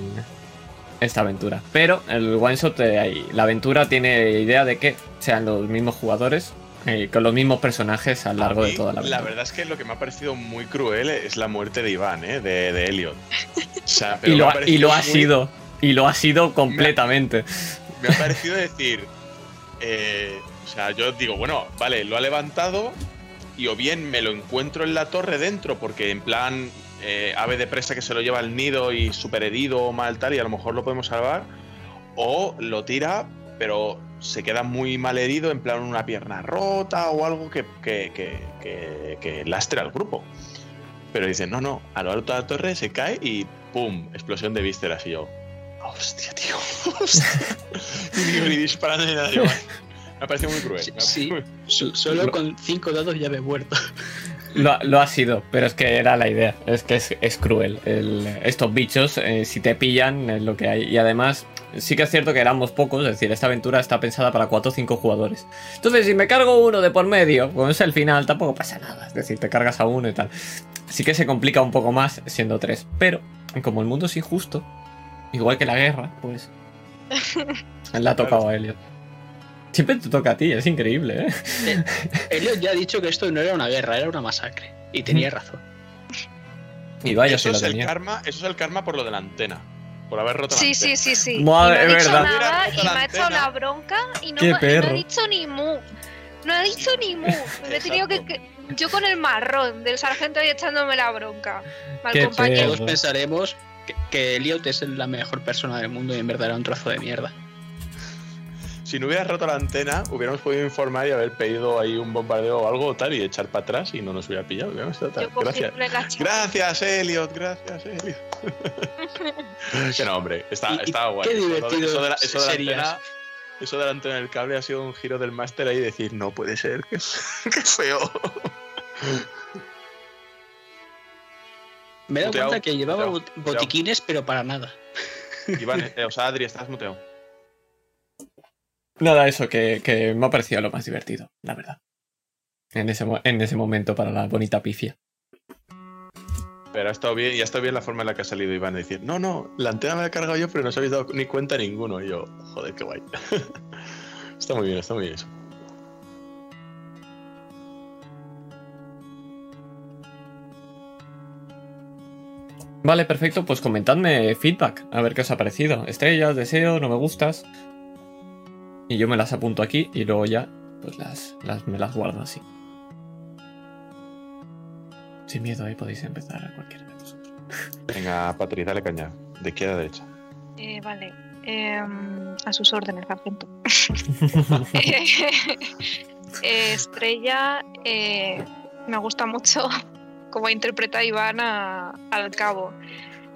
esta aventura. Pero el one shot, eh, ahí, la aventura tiene idea de que sean los mismos jugadores eh, con los mismos personajes a lo largo A de toda la aventura. verdad es que lo que me ha parecido muy cruel es la muerte de Iván, ¿eh? de, de Elliot. O sea, y, pero lo ha ha, y parecido lo ha muy- sido. Y lo ha sido completamente. Me ha parecido decir. eh, o sea, yo digo, bueno, vale, lo ha levantado y o bien me lo encuentro en la torre dentro, porque en plan eh, ave de presa que se lo lleva al nido y súper herido o mal tal, y a lo mejor lo podemos salvar, o lo tira, pero se queda muy mal herido, en plan una pierna rota o algo que, que, que, lastre al grupo. Pero dicen, no, no, a lo alto de la torre se cae y ¡pum! Explosión de vísceras. Y yo, hostia, tío. hostia". y disparando ni nada. Me ha parecido muy cruel. Sí, Solo con cinco dados ya me he muerto. Lo, lo ha sido, pero es que era la idea. Es que es, es cruel. El- estos bichos, eh, si te pillan, es lo que hay. Y además, sí que es cierto que éramos pocos. Es decir, esta aventura está pensada para 4 o 5 jugadores. Entonces, si me cargo uno de por medio, pues es el final, tampoco pasa nada. Es decir, te cargas a uno y tal. Sí que se complica un poco más siendo 3. Pero, como el mundo es injusto, igual que la guerra, pues. Le ha tocado a Elliot. Siempre te toca a ti, es increíble, ¿eh? Elliot ya ha dicho que esto no era una guerra, era una masacre. Y tenía razón. Y vaya, eso, si lo es el tenía. karma, eso es el karma por lo de la antena. Por haber roto Sí, la sí, antena. sí, sí. Madre, y no ha es dicho verdad. nada y me ha echado la bronca y no, y no ha dicho ni mu. No ha dicho ni mu. Me he tenido que, que- Yo con el marrón del sargento ahí echándome la bronca. Mal Qué compañero. Todos pensaremos que, que Elliot es la mejor persona del mundo y en verdad era un trozo de mierda. Si no hubieras roto la antena, hubiéramos podido informar y haber pedido ahí un bombardeo o algo tal y echar para atrás y no nos hubiera pillado. Hubiéramos estado tal. Yo cogí Gracias. Gracias, Elliot, gracias, Elliot. que no, hombre, está, Y- está guay. qué divertido Eso de la, eso de la antena, eso de la antena del cable ha sido un giro del máster ahí y decir, no puede ser, qué, qué feo. Me he dado cuenta que llevaba muteado. botiquines, pero para nada. Iván, eh, o sea, Adri, estás muteado. Nada, eso, que, que me ha parecido lo más divertido, la verdad. En ese, en ese momento para la bonita pifia. Pero ha estado bien, y ha estado bien la forma en la que ha salido Iván de decir, no, no, la antena me la he cargado yo, pero no os habéis dado ni cuenta ninguno. Y yo, joder, qué guay. está muy bien, está muy bien eso. Vale, perfecto, pues comentadme feedback, a ver qué os ha parecido. Estrellas, deseo, no me gustas. Y yo me las apunto aquí y luego ya, pues las, las me las guardo así. Sin miedo, ahí podéis empezar a cualquiera de vosotros. Venga, Patri, dale caña. De izquierda a derecha. Eh, vale. Em, a sus órdenes, sargento. Eh, Estrella, eh, me gusta mucho cómo interpreta Iván a- al cabo.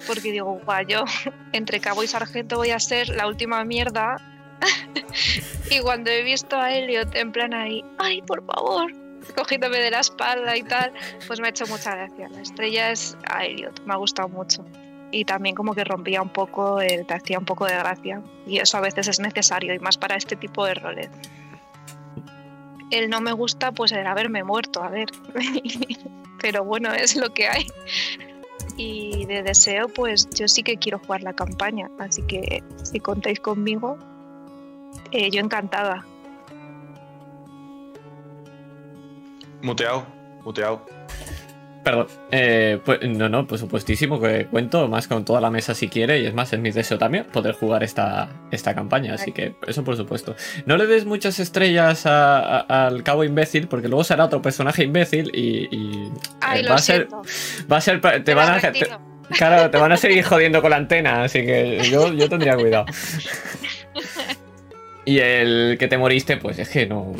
Porque digo, guau, yo entre cabo y sargento voy a ser la última mierda y cuando he visto a Elliot en plan ahí, ay, por favor, cogiéndome de la espalda y tal, pues me ha hecho mucha gracia. La estrella es a Elliot, me ha gustado mucho. Y también como que rompía un poco, te hacía un poco de gracia. Y eso a veces es necesario, y más para este tipo de roles. El no me gusta, pues el haberme muerto, a ver. Pero bueno, es lo que hay. Y de deseo, pues yo sí que quiero jugar la campaña. Así que si contáis conmigo, eh, yo encantada. Muteado, muteado. Perdón. Eh, pues, no, no, por supuestísimo que cuento más con toda la mesa si quiere. Y es más, es mi deseo también poder jugar esta, esta campaña. Así que eso por supuesto. No le des muchas estrellas a- a- al cabo imbécil, porque luego será otro personaje imbécil y. y, Ay, eh, lo va a ser. Va a ser. Te van a. te- claro, te van a seguir jodiendo con la antena. Así que yo, yo tendría cuidado. Y el que te moriste, pues es que no.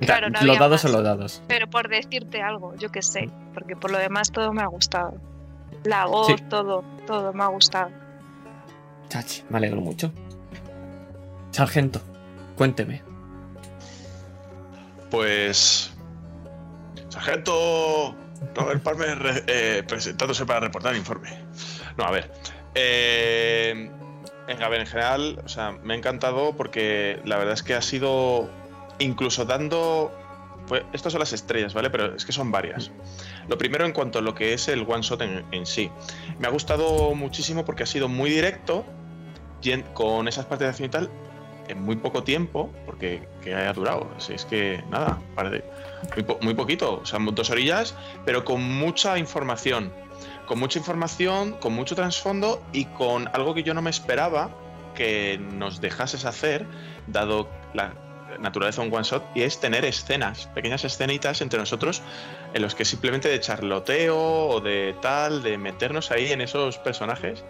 Claro, no los dados más. son los dados. Pero por decirte algo, yo qué sé. Porque por lo demás todo me ha gustado. La voz, Sí. todo, todo me ha gustado. Chachi, me alegro mucho. Sargento, cuénteme. Pues. Sargento Robert Palmer eh, presentándose para reportar el informe. No, a ver. Eh, ver, en general, o sea, me ha encantado porque la verdad es que ha sido. Incluso dando. Pues estas son las estrellas, ¿vale? Pero es que son varias. Lo primero en cuanto a lo que es el one shot en, en sí. Me ha gustado muchísimo porque ha sido muy directo, con esas partes de acción y tal, en muy poco tiempo, porque que haya durado. Si es que nada, muy, po- muy poquito, o sea, dos orillas, pero con mucha información. Con mucha información, con mucho trasfondo y con algo que yo no me esperaba que nos dejases hacer, dado la naturaleza de un one shot, y es tener escenas, pequeñas escenitas entre nosotros, en los que simplemente de charloteo o de tal, de meternos ahí en esos personajes.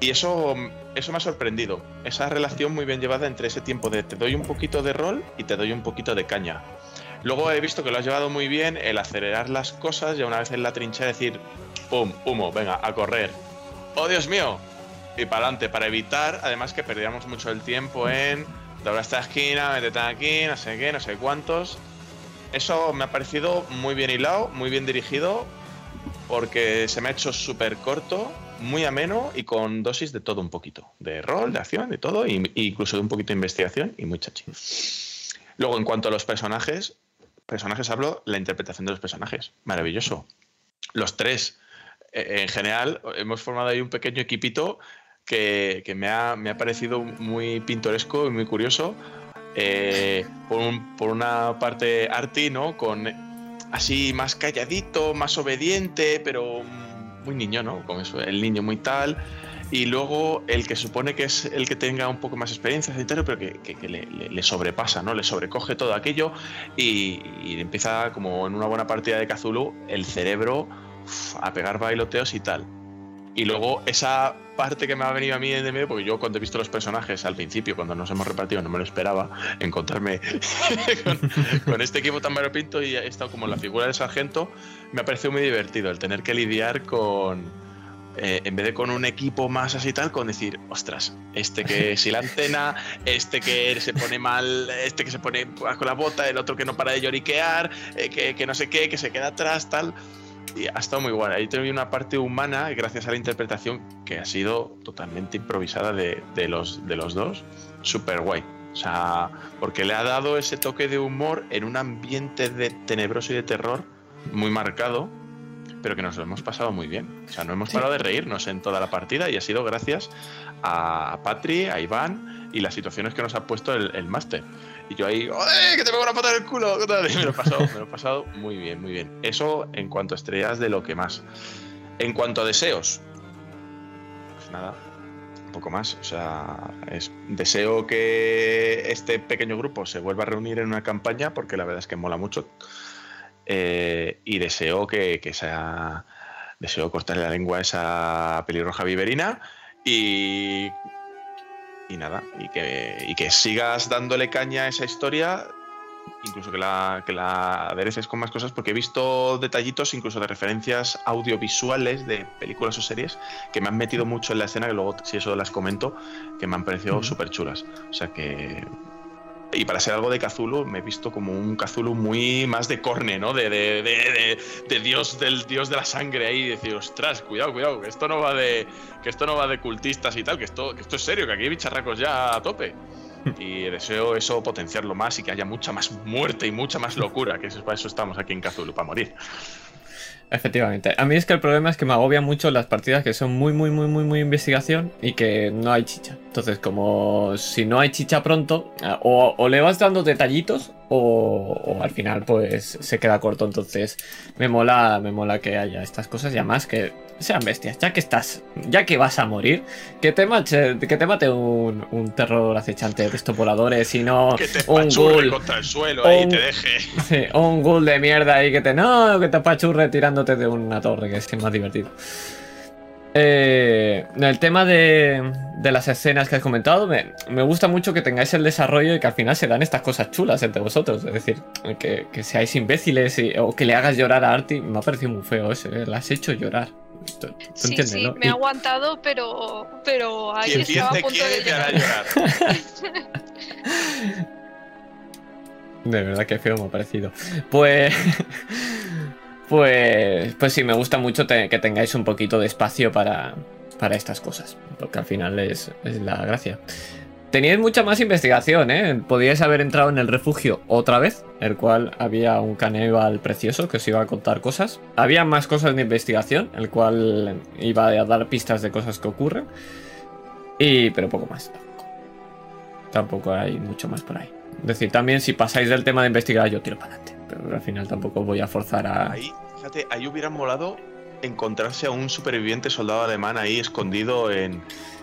Y eso, eso me ha sorprendido. Esa relación muy bien llevada entre ese tiempo de te doy un poquito de rol y te doy un poquito de caña. Luego he visto que lo has llevado muy bien el acelerar las cosas y una vez en la trinchera decir, ¡pum! Humo, venga, a correr. ¡Oh, Dios mío! Y para adelante, para evitar, además, que perdiéramos mucho el tiempo en dobla esta esquina, métete aquí, no sé qué, no sé cuántos. Eso me ha parecido muy bien hilado, muy bien dirigido, porque se me ha hecho súper corto, muy ameno y con dosis de todo un poquito. De rol, de acción, de todo, y incluso de un poquito de investigación y muy chachi. Luego, en cuanto a los personajes, personajes hablo, la interpretación de los personajes. Maravilloso. Los tres, eh, en general, hemos formado ahí un pequeño equipito que, que me, ha, me ha parecido muy pintoresco y muy curioso. Eh, por, por una parte, Arti, ¿no? Con así más calladito, más obediente, pero muy niño, ¿no? Con eso, el niño muy tal. Y luego el que supone que es el que tenga un poco más experiencia, etcétera, pero que, que- le, sobrepasa, ¿no? Le sobrecoge todo aquello y, y empieza, como en una buena partida de Cthulhu, el cerebro a pegar bailoteos y tal. Y luego esa parte que me ha venido a mí de medio, porque yo cuando he visto los personajes al principio, cuando nos hemos repartido, no me lo esperaba, encontrarme con, este equipo tan variopinto y he estado como la figura de sargento, me ha parecido muy divertido el tener que lidiar con, eh, en vez de con un equipo más así tal, con decir, ostras, este que si la antena, este que se pone mal, este que se pone con la bota, el otro que no para de lloriquear, eh, que, que no sé qué, que se queda atrás, tal. Y ha estado muy guay. Ahí tengo una parte humana, gracias a la interpretación, que ha sido totalmente improvisada de, de los, de los dos. Súper guay. O sea, porque le ha dado ese toque de humor en un ambiente de tenebroso y de terror muy marcado, pero que nos lo hemos pasado muy bien. O sea, no hemos Sí. parado de reírnos en toda la partida y ha sido gracias a Patri, a Iván y las situaciones que nos ha puesto el, el máster. Y yo ahí, ¡Joder, que te pego una pata en el culo! ¿qué tal? Y me lo he pasado, me lo he pasado muy bien, muy bien. Eso en cuanto a estrellas de lo que más. En cuanto a deseos, pues nada, un poco más. O sea, es, deseo que este pequeño grupo se vuelva a reunir en una campaña porque la verdad es que mola mucho. Eh, y deseo que, que sea. Deseo cortarle la lengua a esa pelirroja viverina y. Y nada, y que, y que sigas dándole caña a esa historia incluso que la, que la adereces con más cosas, porque he visto detallitos incluso de referencias audiovisuales de películas o series que me han metido mucho en la escena, que luego, si eso las comento, que me han parecido Ujú. súper chulas. O sea que. Y para ser algo de Cthulhu, me he visto como un Cthulhu muy más de corne, ¿no? De, de, de, de- de dios del dios de la sangre ahí. Y decir, ostras, cuidado, cuidado, que esto no va de. Que esto no va de cultistas y tal, que esto, que esto es serio, que aquí hay bicharracos ya a tope. Y deseo eso potenciarlo más y que haya mucha más muerte y mucha más locura, que eso, para eso estamos aquí en Cthulhu, para morir. Efectivamente. A mí es que el problema es que me agobian mucho las partidas que son muy, muy, muy, muy, muy investigación y que no hay chicha. Entonces, como si no hay chicha pronto, ah, o le vas dando detallitos o, o al final pues se queda corto. Entonces, me mola, me mola que haya estas cosas y además que sean bestias. Ya que estás, ya que vas a morir, que te mate, que te mate un, un terror acechante de estos voladores y no Que te un ghoul. contra el suelo ahí y Un- te deje. Sí, un ghoul de mierda ahí que te. No, que te apachurre tirándote de una torre, que es más divertido. Eh, el tema de, de las escenas que has comentado, me, me gusta mucho que tengáis el desarrollo y que al final se dan estas cosas chulas entre vosotros. Es decir, que, que seáis imbéciles y- o que le hagas llorar a Artie. Me ha parecido muy feo eso, ¿eh? La has hecho llorar. Tú, tú Sí, entiendes, sí, ¿no? me Y- ha aguantado, pero, pero ahí estaba a punto quiere de llorar. llorar. De verdad que feo me ha parecido. Pues. Pues. Pues sí, me gusta mucho que tengáis un poquito de espacio para. Para estas cosas. Porque al final es, es la gracia. Teníais mucha más investigación, ¿eh? Podíais haber entrado en el refugio otra vez, el cual había un caníbal precioso que os iba a contar cosas. Había más cosas de investigación, el cual iba a dar pistas de cosas que ocurren. Y. pero poco más. Tampoco hay mucho más por ahí. Es decir, también si pasáis del tema de investigar, yo tiro para adelante. Pero al final tampoco voy a forzar a. Ahí, fíjate, ahí hubiera molado encontrarse a un superviviente soldado alemán ahí escondido en,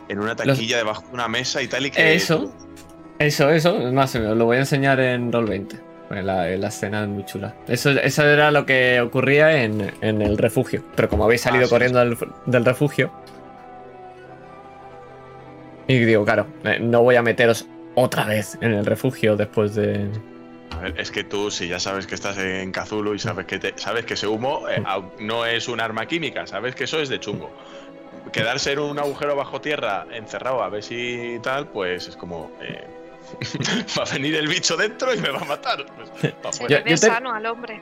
en una taquilla debajo de una mesa y tal y que... Eso. Eso, eso. Es más, os lo voy a enseñar en Roll20. En la, en la escena es muy chula. Eso, eso era lo que ocurría en, en el refugio. Pero como habéis salido sí, corriendo del, del refugio. Y digo, claro, eh, no voy a meteros otra vez en el refugio después de. A ver, es que tú, si ya sabes que estás en Cthulhu y sabes que, te- sabes que ese humo eh, au- no es un arma química, sabes que eso es de chungo. Quedarse en un agujero bajo tierra, encerrado, a ver si tal, pues es como... eh, va a venir el bicho dentro y me va a matar. Pues, Se. Yo- yo te- sano al hombre.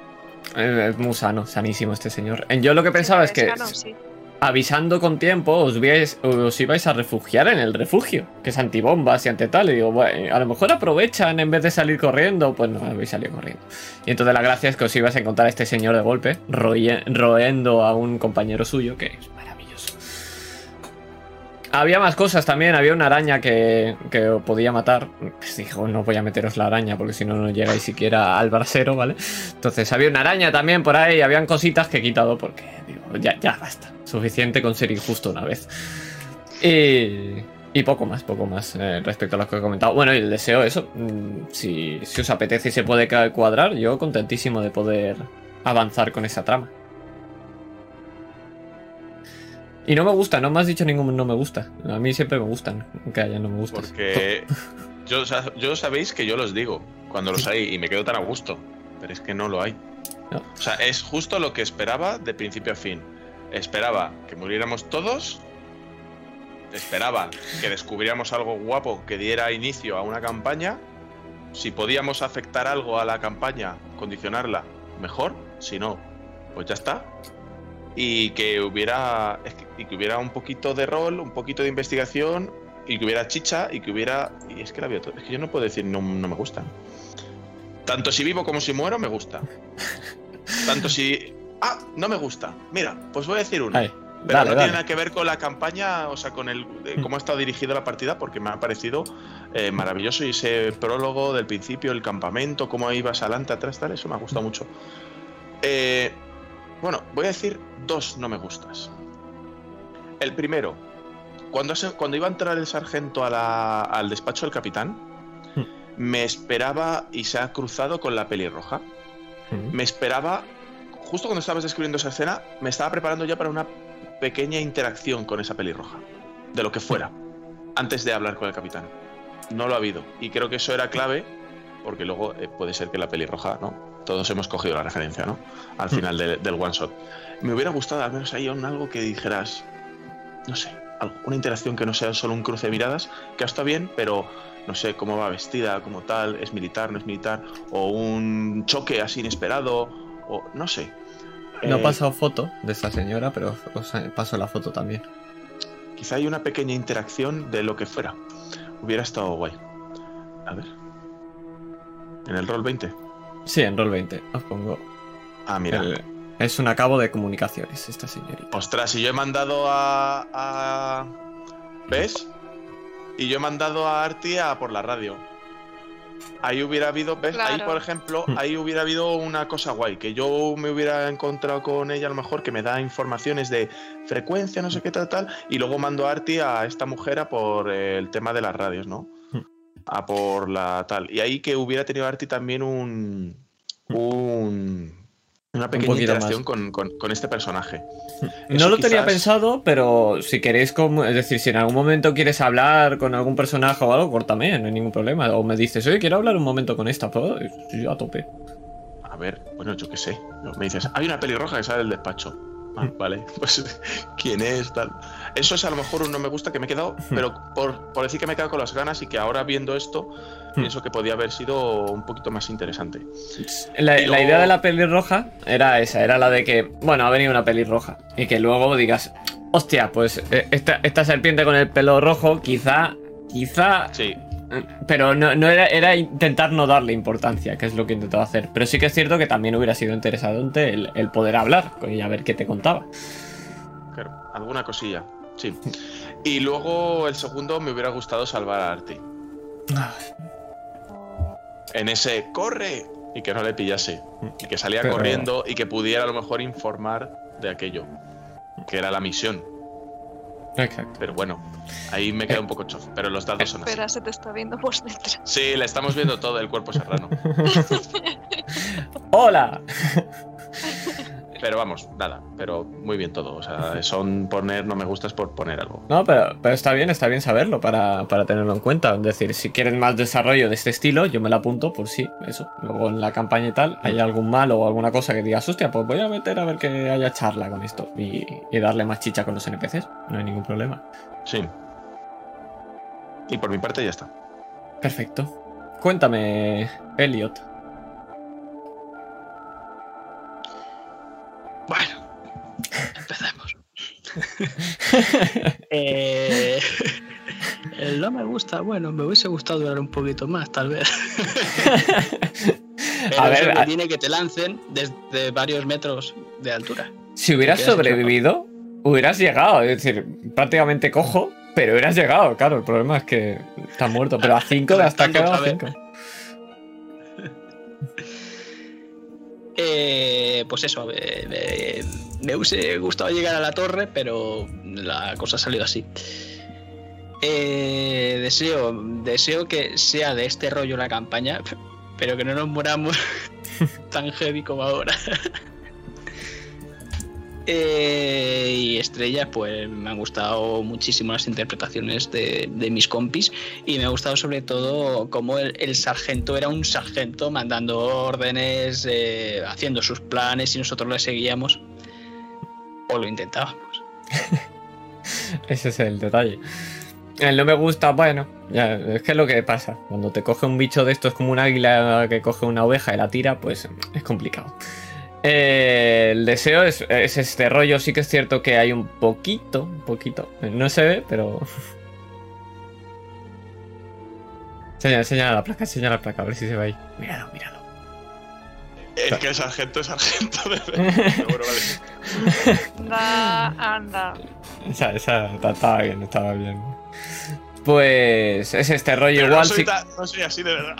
Eh, Es muy sano, sanísimo este señor. Yo lo que pensaba es que. sano, sí. Avisando con tiempo os, vais- os ibais a refugiar en el refugio, que es antibombas y ante tal. Y digo, bueno, a lo mejor aprovechan en vez de salir corriendo, pues no, habéis salido corriendo. Y entonces la gracia es que os ibais a encontrar a este señor de golpe, roendo a un compañero suyo, que es maravilloso. Había más cosas también, había una araña que, que podía matar. Pues dijo, no voy a meteros la araña porque si no, no llegáis siquiera al brasero, ¿vale? Entonces había una araña también por ahí, habían cositas que he quitado porque digo, ya, ya basta. Suficiente con ser injusto una vez. Y, y poco más, poco más eh, respecto a lo que he comentado. Bueno, y el deseo, eso. mm, Si, si os apetece y se puede cuadrar, yo contentísimo de poder avanzar con esa trama. Y no me gusta, no me has dicho ningún no me gusta. A mí siempre me gustan, aunque haya no me gustas. Porque yo, sa- yo sabéis que yo los digo cuando los hay y me quedo tan a gusto, pero es que no lo hay. No. O sea, es justo lo que esperaba de principio a fin. Esperaba que muriéramos todos. Esperaba que descubriéramos algo guapo que diera inicio a una campaña. Si podíamos afectar algo a la campaña, condicionarla, mejor. Si no, pues ya está. Y que hubiera es que- y que hubiera un poquito de rol, un poquito de investigación y que hubiera chicha y que hubiera y es que la veo todo. Es que yo no puedo decir no, no me gustan. Tanto si vivo como si muero me gusta. Tanto si ah no me gusta. Mira, pues voy a decir una. Ay, Pero dale, no dale. tiene nada que ver con la campaña, o sea, con el eh, cómo ha estado dirigida la partida, porque me ha parecido eh, maravilloso y ese prólogo del principio, el campamento, cómo ibas adelante, atrás, tal, eso me ha gustado mucho. Eh, bueno, voy a decir dos no me gustas. El primero, cuando, se- cuando iba a entrar el sargento a la- al despacho del capitán, Hmm. me esperaba y se ha cruzado con la pelirroja Mm. me esperaba, justo cuando estabas describiendo esa escena, me estaba preparando ya para una pequeña interacción con esa pelirroja, de lo que fuera, antes de hablar con el capitán. No lo ha habido. Y creo que eso era clave porque luego eh, puede ser que la pelirroja, ¿no? Todos hemos cogido la referencia, ¿no? Al Hmm. final de- del one shot. Me hubiera gustado al menos ahí un algo que dijeras, no sé, algo- una interacción que no sea solo un cruce de miradas, que está bien, pero no sé cómo va vestida, como tal, es militar, no es militar, o un choque así inesperado, o no sé. No he Eh, pasado foto de esta señora, pero os paso la foto también. Quizá hay una pequeña interacción de lo que fuera. Hubiera estado guay. A ver. En el rol 20. Sí, en Roll 20. Os pongo. Ah, mira. el- es un acabo de comunicaciones, esta señorita. Ostras, y yo he mandado a, a- ¿Ves? Y yo he mandado a Arti a por la radio. Ahí hubiera habido, ¿ves? Ahí, por ejemplo, Hmm. ahí hubiera habido una cosa guay, que yo me hubiera encontrado con ella a lo mejor, que me da informaciones de frecuencia, no sé qué tal, tal, y luego mando a Arti a esta mujer a por el tema de las radios, ¿no? Hmm. A por la tal. Y ahí que hubiera tenido Arti también un... un una pequeña interacción con, con- con este personaje. No Eso lo tenía pensado, pero si queréis, es decir, si en algún momento quieres hablar con algún personaje o algo, córtame, no hay ningún problema. O me dices, oye, quiero hablar un momento con esta, pues yo a tope. A ver, bueno, yo qué sé. Me dices, hay una pelirroja que sale del despacho. Ah, vale, pues quién es, tal. Eso es a lo mejor un no me gusta que me he quedado, pero por, por decir que me he quedado con las ganas y que ahora viendo esto, pienso que podía haber sido un poquito más interesante. La, idea de la pelirroja era esa, era la de que, bueno, ha venido una pelirroja. Y que luego digas, hostia, pues eh, esta, esta serpiente con el pelo rojo, quizá, quizá Sí, Pero no, no era, era intentar no darle importancia, que es lo que he intentado hacer. Pero sí que es cierto que también hubiera sido interesante el, el poder hablar con ella, a ver qué te contaba. claro, alguna cosilla. Sí. Y luego el segundo me hubiera gustado salvar a Arti. En ese corre y que no le pillase. Y que salía Pero- corriendo y que pudiera a lo mejor informar de aquello. Que era la misión. Exacto. Pero bueno, ahí me queda un poco chof. Pero los dados son así. Espera, se te está viendo por dentro. Sí, le estamos viendo todo el cuerpo serrano. ¡Hola! Pero vamos, nada. Pero muy bien todo. O sea, son poner no me gustas por poner algo. No, pero, pero está bien, está bien saberlo para, para tenerlo en cuenta. Es decir, si quieren más desarrollo de este estilo, yo me lo apunto por sí, eso. Luego en la campaña y tal, hay algún malo o alguna cosa que digas, hostia, pues voy a meter a ver que haya charla con esto y, y darle más chicha con los NPCs. No hay ningún problema. Sí. Y por mi parte ya está. Perfecto. Cuéntame, Elliot. Bueno, empecemos. Eh, el no me gusta, bueno, me hubiese gustado durar un poquito más, tal vez. Pero A eso ver, que a- tiene que te lancen desde varios metros de altura. Si hubieras sobrevivido, hubieras llegado. Es decir, prácticamente cojo, pero hubieras llegado. Claro, el problema es que estás muerto. Pero a 5 de hasta quedado a saber. 5. Eh, pues eso, eh, me hubiese gustado llegar a la torre, pero la cosa ha salido así. Eh, deseo, deseo que sea de este rollo la campaña, pero que no nos moramos tan heavy como ahora. Eh, y estrellas, pues me han gustado muchísimo las interpretaciones de, mis compis y me ha gustado sobre todo cómo el, sargento era un sargento mandando órdenes, eh, haciendo sus planes y nosotros le seguíamos o lo intentábamos. Ese es el detalle. El no me gusta, bueno, ya, es que es lo que pasa. Cuando te coge un bicho de estos como un águila que coge una oveja y la tira, pues es complicado. Eh, el deseo es, es este rollo, sí que es cierto que hay un poquito, un poquito, no se ve, pero... Señala, señala la placa, señala la placa, a ver si se ve ahí. Míralo, míralo. Es que el sargento es sargento de Seguro, vale. Anda, anda. Esa, esa estaba bien, estaba bien. Pues es este rollo Pero igual, no, soy ta- no soy así de verdad.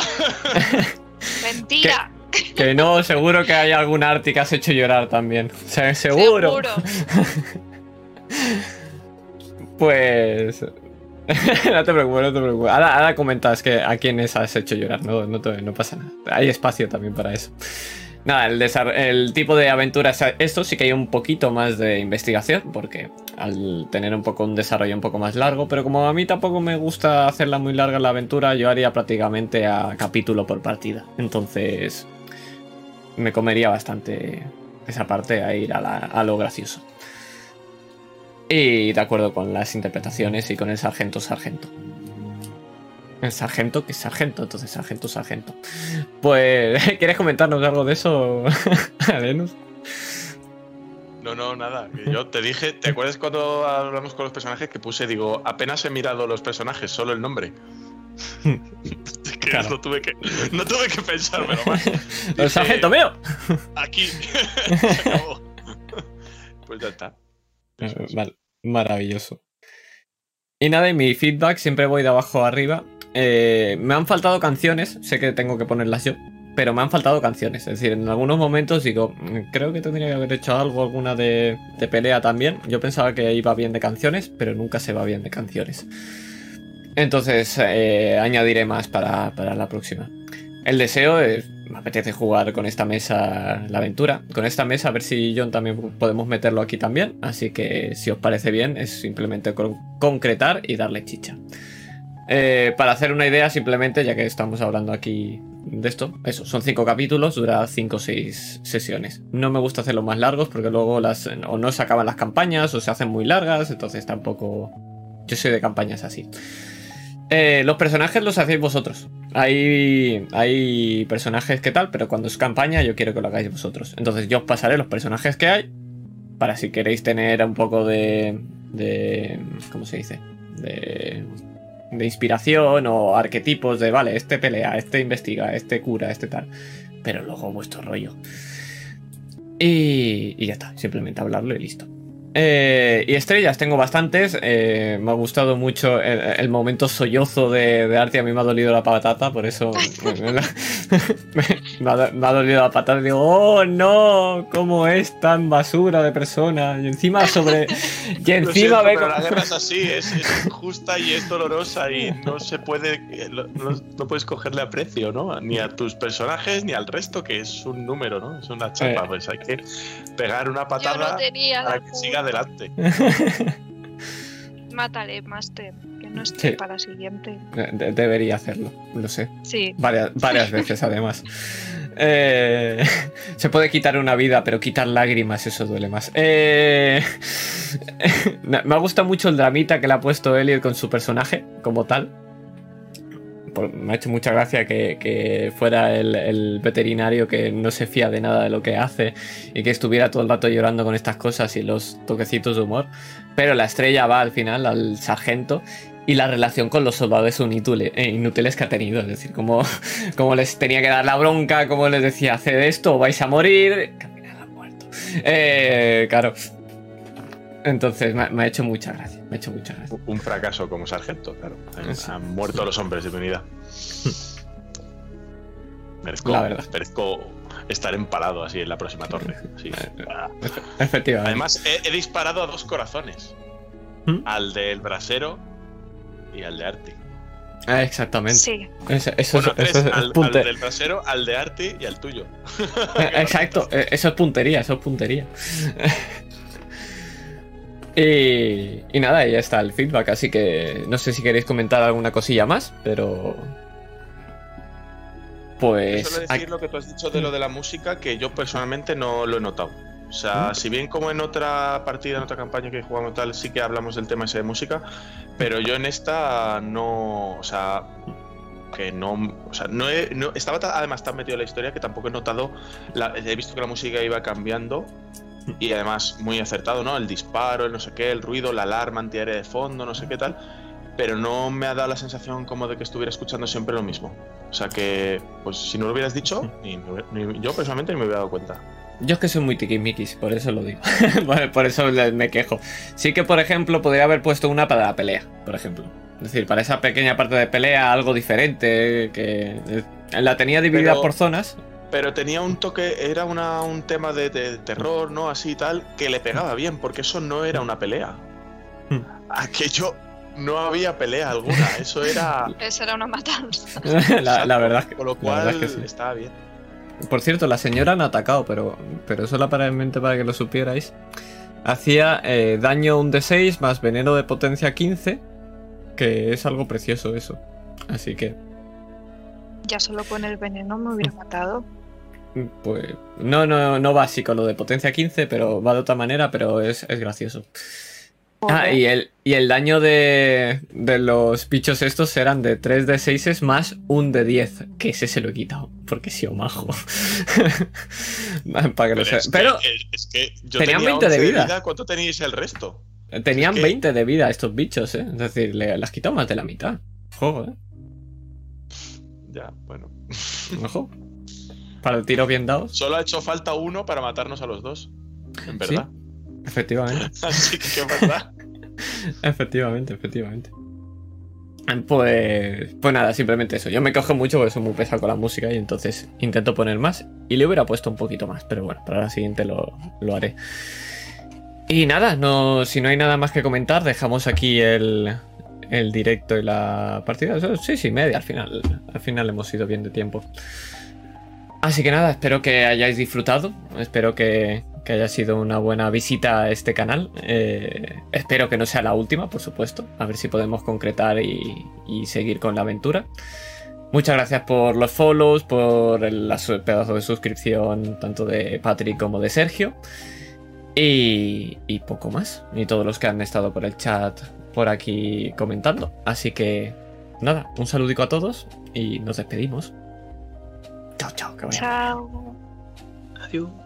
Mentira. Que no, seguro que hay algún arti que has hecho llorar también. O sea, seguro. Seguro. Pues. no te preocupes, no te preocupes. Ahora, ahora comentas que a quiénes has hecho llorar, no, no, te- no pasa nada. Hay espacio también para eso. Nada, el, el tipo de aventura es esto, sí que hay un poquito más de investigación, porque al tener un poco un desarrollo un poco más largo, pero como a mí tampoco me gusta hacerla muy larga la aventura, yo haría prácticamente a capítulo por partida. Entonces, me comería bastante esa parte a ir a, la- a lo gracioso. Y de acuerdo con las interpretaciones y con el sargento sargento. El sargento que es sargento, entonces sargento sargento. Pues, ¿quieres comentarnos algo de eso, Alenus? No, no, nada. Yo te dije, ¿te acuerdas cuando hablamos con los personajes que puse, digo, apenas he mirado los personajes, solo el nombre? Es que Claro. no, tuve que, no tuve que pensármelo más. ¡El sargento mío! Aquí. Se acabó. Pues ya está. Es. Vale, maravilloso. Y nada, y mi feedback siempre voy de abajo a arriba. Eh, me han faltado canciones, sé que tengo que ponerlas yo, pero me han faltado canciones. Es decir, en algunos momentos digo, "Mm, creo que tendría que haber hecho algo, alguna de, de pelea también. Yo pensaba que iba bien de canciones, pero nunca se va bien de canciones. Entonces, eh, añadiré más para, para la próxima. El deseo es, me apetece jugar con esta mesa la aventura. Con esta mesa, a ver si John también podemos meterlo aquí también. Así que, si os parece bien, es simplemente con- concretar y darle chicha. Eh, para hacer una idea, simplemente, ya que estamos hablando aquí de esto, eso, son cinco capítulos, dura cinco o seis sesiones. No me gusta hacerlos más largos porque luego las o no se acaban las campañas o se hacen muy largas, entonces tampoco. Yo soy de campañas así. Eh, los personajes los hacéis vosotros. Hay, hay personajes que tal, pero cuando es campaña yo quiero que lo hagáis vosotros. Entonces yo os pasaré los personajes que hay para si queréis tener un poco de... de ¿Cómo se dice? De, de inspiración o arquetipos de, vale, este pelea, este investiga, este cura, este tal. Pero luego vuestro rollo. Y, y ya está, simplemente hablarlo y listo. Eh, y estrellas tengo bastantes. eh, me ha gustado mucho el, el momento sollozo de, de Arti. A mí me ha dolido la patata, por eso me, me la- me ha, me ha dolido la patata. Digo, oh no, ¿cómo es tan basura de persona? Y encima sobre. Y encima siento, ve pero la guerra es así, es, es injusta y es dolorosa y no se puede, eh, no, no puedes cogerle aprecio, ¿no? Ni a tus personajes ni al resto, que es un número, ¿no? Es una chapa, Eh. pues hay que pegar una patada no tenía para que siga. Adelante. Mátale, Master, que no Sí. esté para la siguiente. De- debería hacerlo, lo sé. Sí, Varias, varias veces, además. Eh, se puede quitar una vida, pero quitar lágrimas, eso duele más. Eh, me me ha gustado mucho el dramita que le ha puesto Elliot con su personaje, como tal. Me ha hecho mucha gracia que, fuera el, veterinario que no se fía de nada de lo que hace y que estuviera todo el rato llorando con estas cosas y los toquecitos de humor. Pero la estrella va al final al sargento y la relación con los soldados inútiles, eh, inútiles que ha tenido. Es decir, como, les tenía que dar la bronca, como les decía, haced esto vais a morir. Que al muerto. Eh, claro. Entonces me, me ha hecho mucha gracia. Me ha hecho mucha gracia. Un fracaso como sargento, claro. Han, Sí. han muerto los hombres de mi unidad. Merezco, La verdad. merezco estar empalado así en la próxima torre. sí. Ah. Efectivamente. Además, he, he disparado a dos corazones. ¿Mm? Al del brasero y al de Arti. Ah, exactamente. sí. Eso, eso es- Bueno, tres, eso es al, al del brasero, al de Arti y al tuyo. Eh, Exacto, eh, eso es puntería, eso es puntería. Y, y nada, ya está el feedback, así que no sé si queréis comentar alguna cosilla más, pero... Pues... Solo decir lo que tú has dicho de lo de la música, que yo personalmente no lo he notado. O sea, si bien como en otra partida, en otra campaña que jugamos tal, sí que hablamos del tema ese de música, pero yo en esta no, o sea, que no, o sea, no, he- no- estaba ta- además tan metido en la historia que tampoco he notado, la- he visto que la música iba cambiando y además muy acertado, ¿no? El disparo, el no sé qué, el ruido, la alarma antiaérea de fondo, no sé qué tal, pero no me ha dado la sensación como de que estuviera escuchando siempre lo mismo. O sea que, pues si no lo hubieras dicho, ni yo personalmente ni me hubiera dado cuenta. Yo es que soy muy tiquismiquis, por eso lo digo. Por- eso me quejo. Sí que, por ejemplo, podría haber puesto una para la pelea, por ejemplo. Es decir, para esa pequeña parte de pelea, algo diferente, que eh, la tenía dividida Pero- por zonas. Pero tenía un toque, era una, un tema de, de terror, ¿no? Así y tal, que le pegaba bien, porque eso no era una pelea. Hmm. Aquello no había pelea alguna, eso era. Esa era una matanza. la, la verdad es que, Con lo cual es que sí. estaba bien. por cierto, la señora han atacado, pero, pero solamente para que lo supierais. Hacía eh, daño un D6 más veneno de potencia 15, que es algo precioso eso. Así que, Ya solo con el veneno me hubiera matado. Pues, no, no, no va así con lo de potencia 15, pero va de otra manera, pero es, es gracioso. Ah, Joder. y el, y el daño de, de los bichos estos eran de 3 de 6 más un de 10. Que ese se lo he quitado, porque he sido majo. Para que lo Pero, sepa. es, Pero que, es que yo tenían tenía 20 de 11 vida. ¿Cuánto teníais el resto? tenían que- 20 de vida estos bichos, ¿eh? Es decir, le, las quitado más de la mitad. Ojo, ¿eh? Ya, bueno. Ojo. Para el tiro bien dados. Solo ha hecho falta uno para matarnos a los dos. En verdad. Efectivamente. Así que, ¿qué pasa? Efectivamente, efectivamente. Pues, pues nada, simplemente eso. Yo me cojo mucho porque soy muy pesado con la música y entonces intento poner más. Y le hubiera puesto un poquito más, pero bueno, para la siguiente lo, lo haré. Y nada, no, si no hay nada más que comentar, dejamos aquí el, el directo y la partida. Sí, sí, media al final. Al final hemos ido bien de tiempo. Así que nada, espero que hayáis disfrutado. Espero que, haya sido una buena visita a este canal. Eh, espero que no sea la última, por supuesto. A ver si podemos concretar y, seguir con la aventura. Muchas gracias por los follows, por el pedazo de suscripción, tanto de Patrick como de Sergio. Y, y poco más. Y todos los que han estado por el chat por aquí comentando. Así que nada, un saludico a todos y nos despedimos. Chao, chao, que vaya. Chao. Adiós.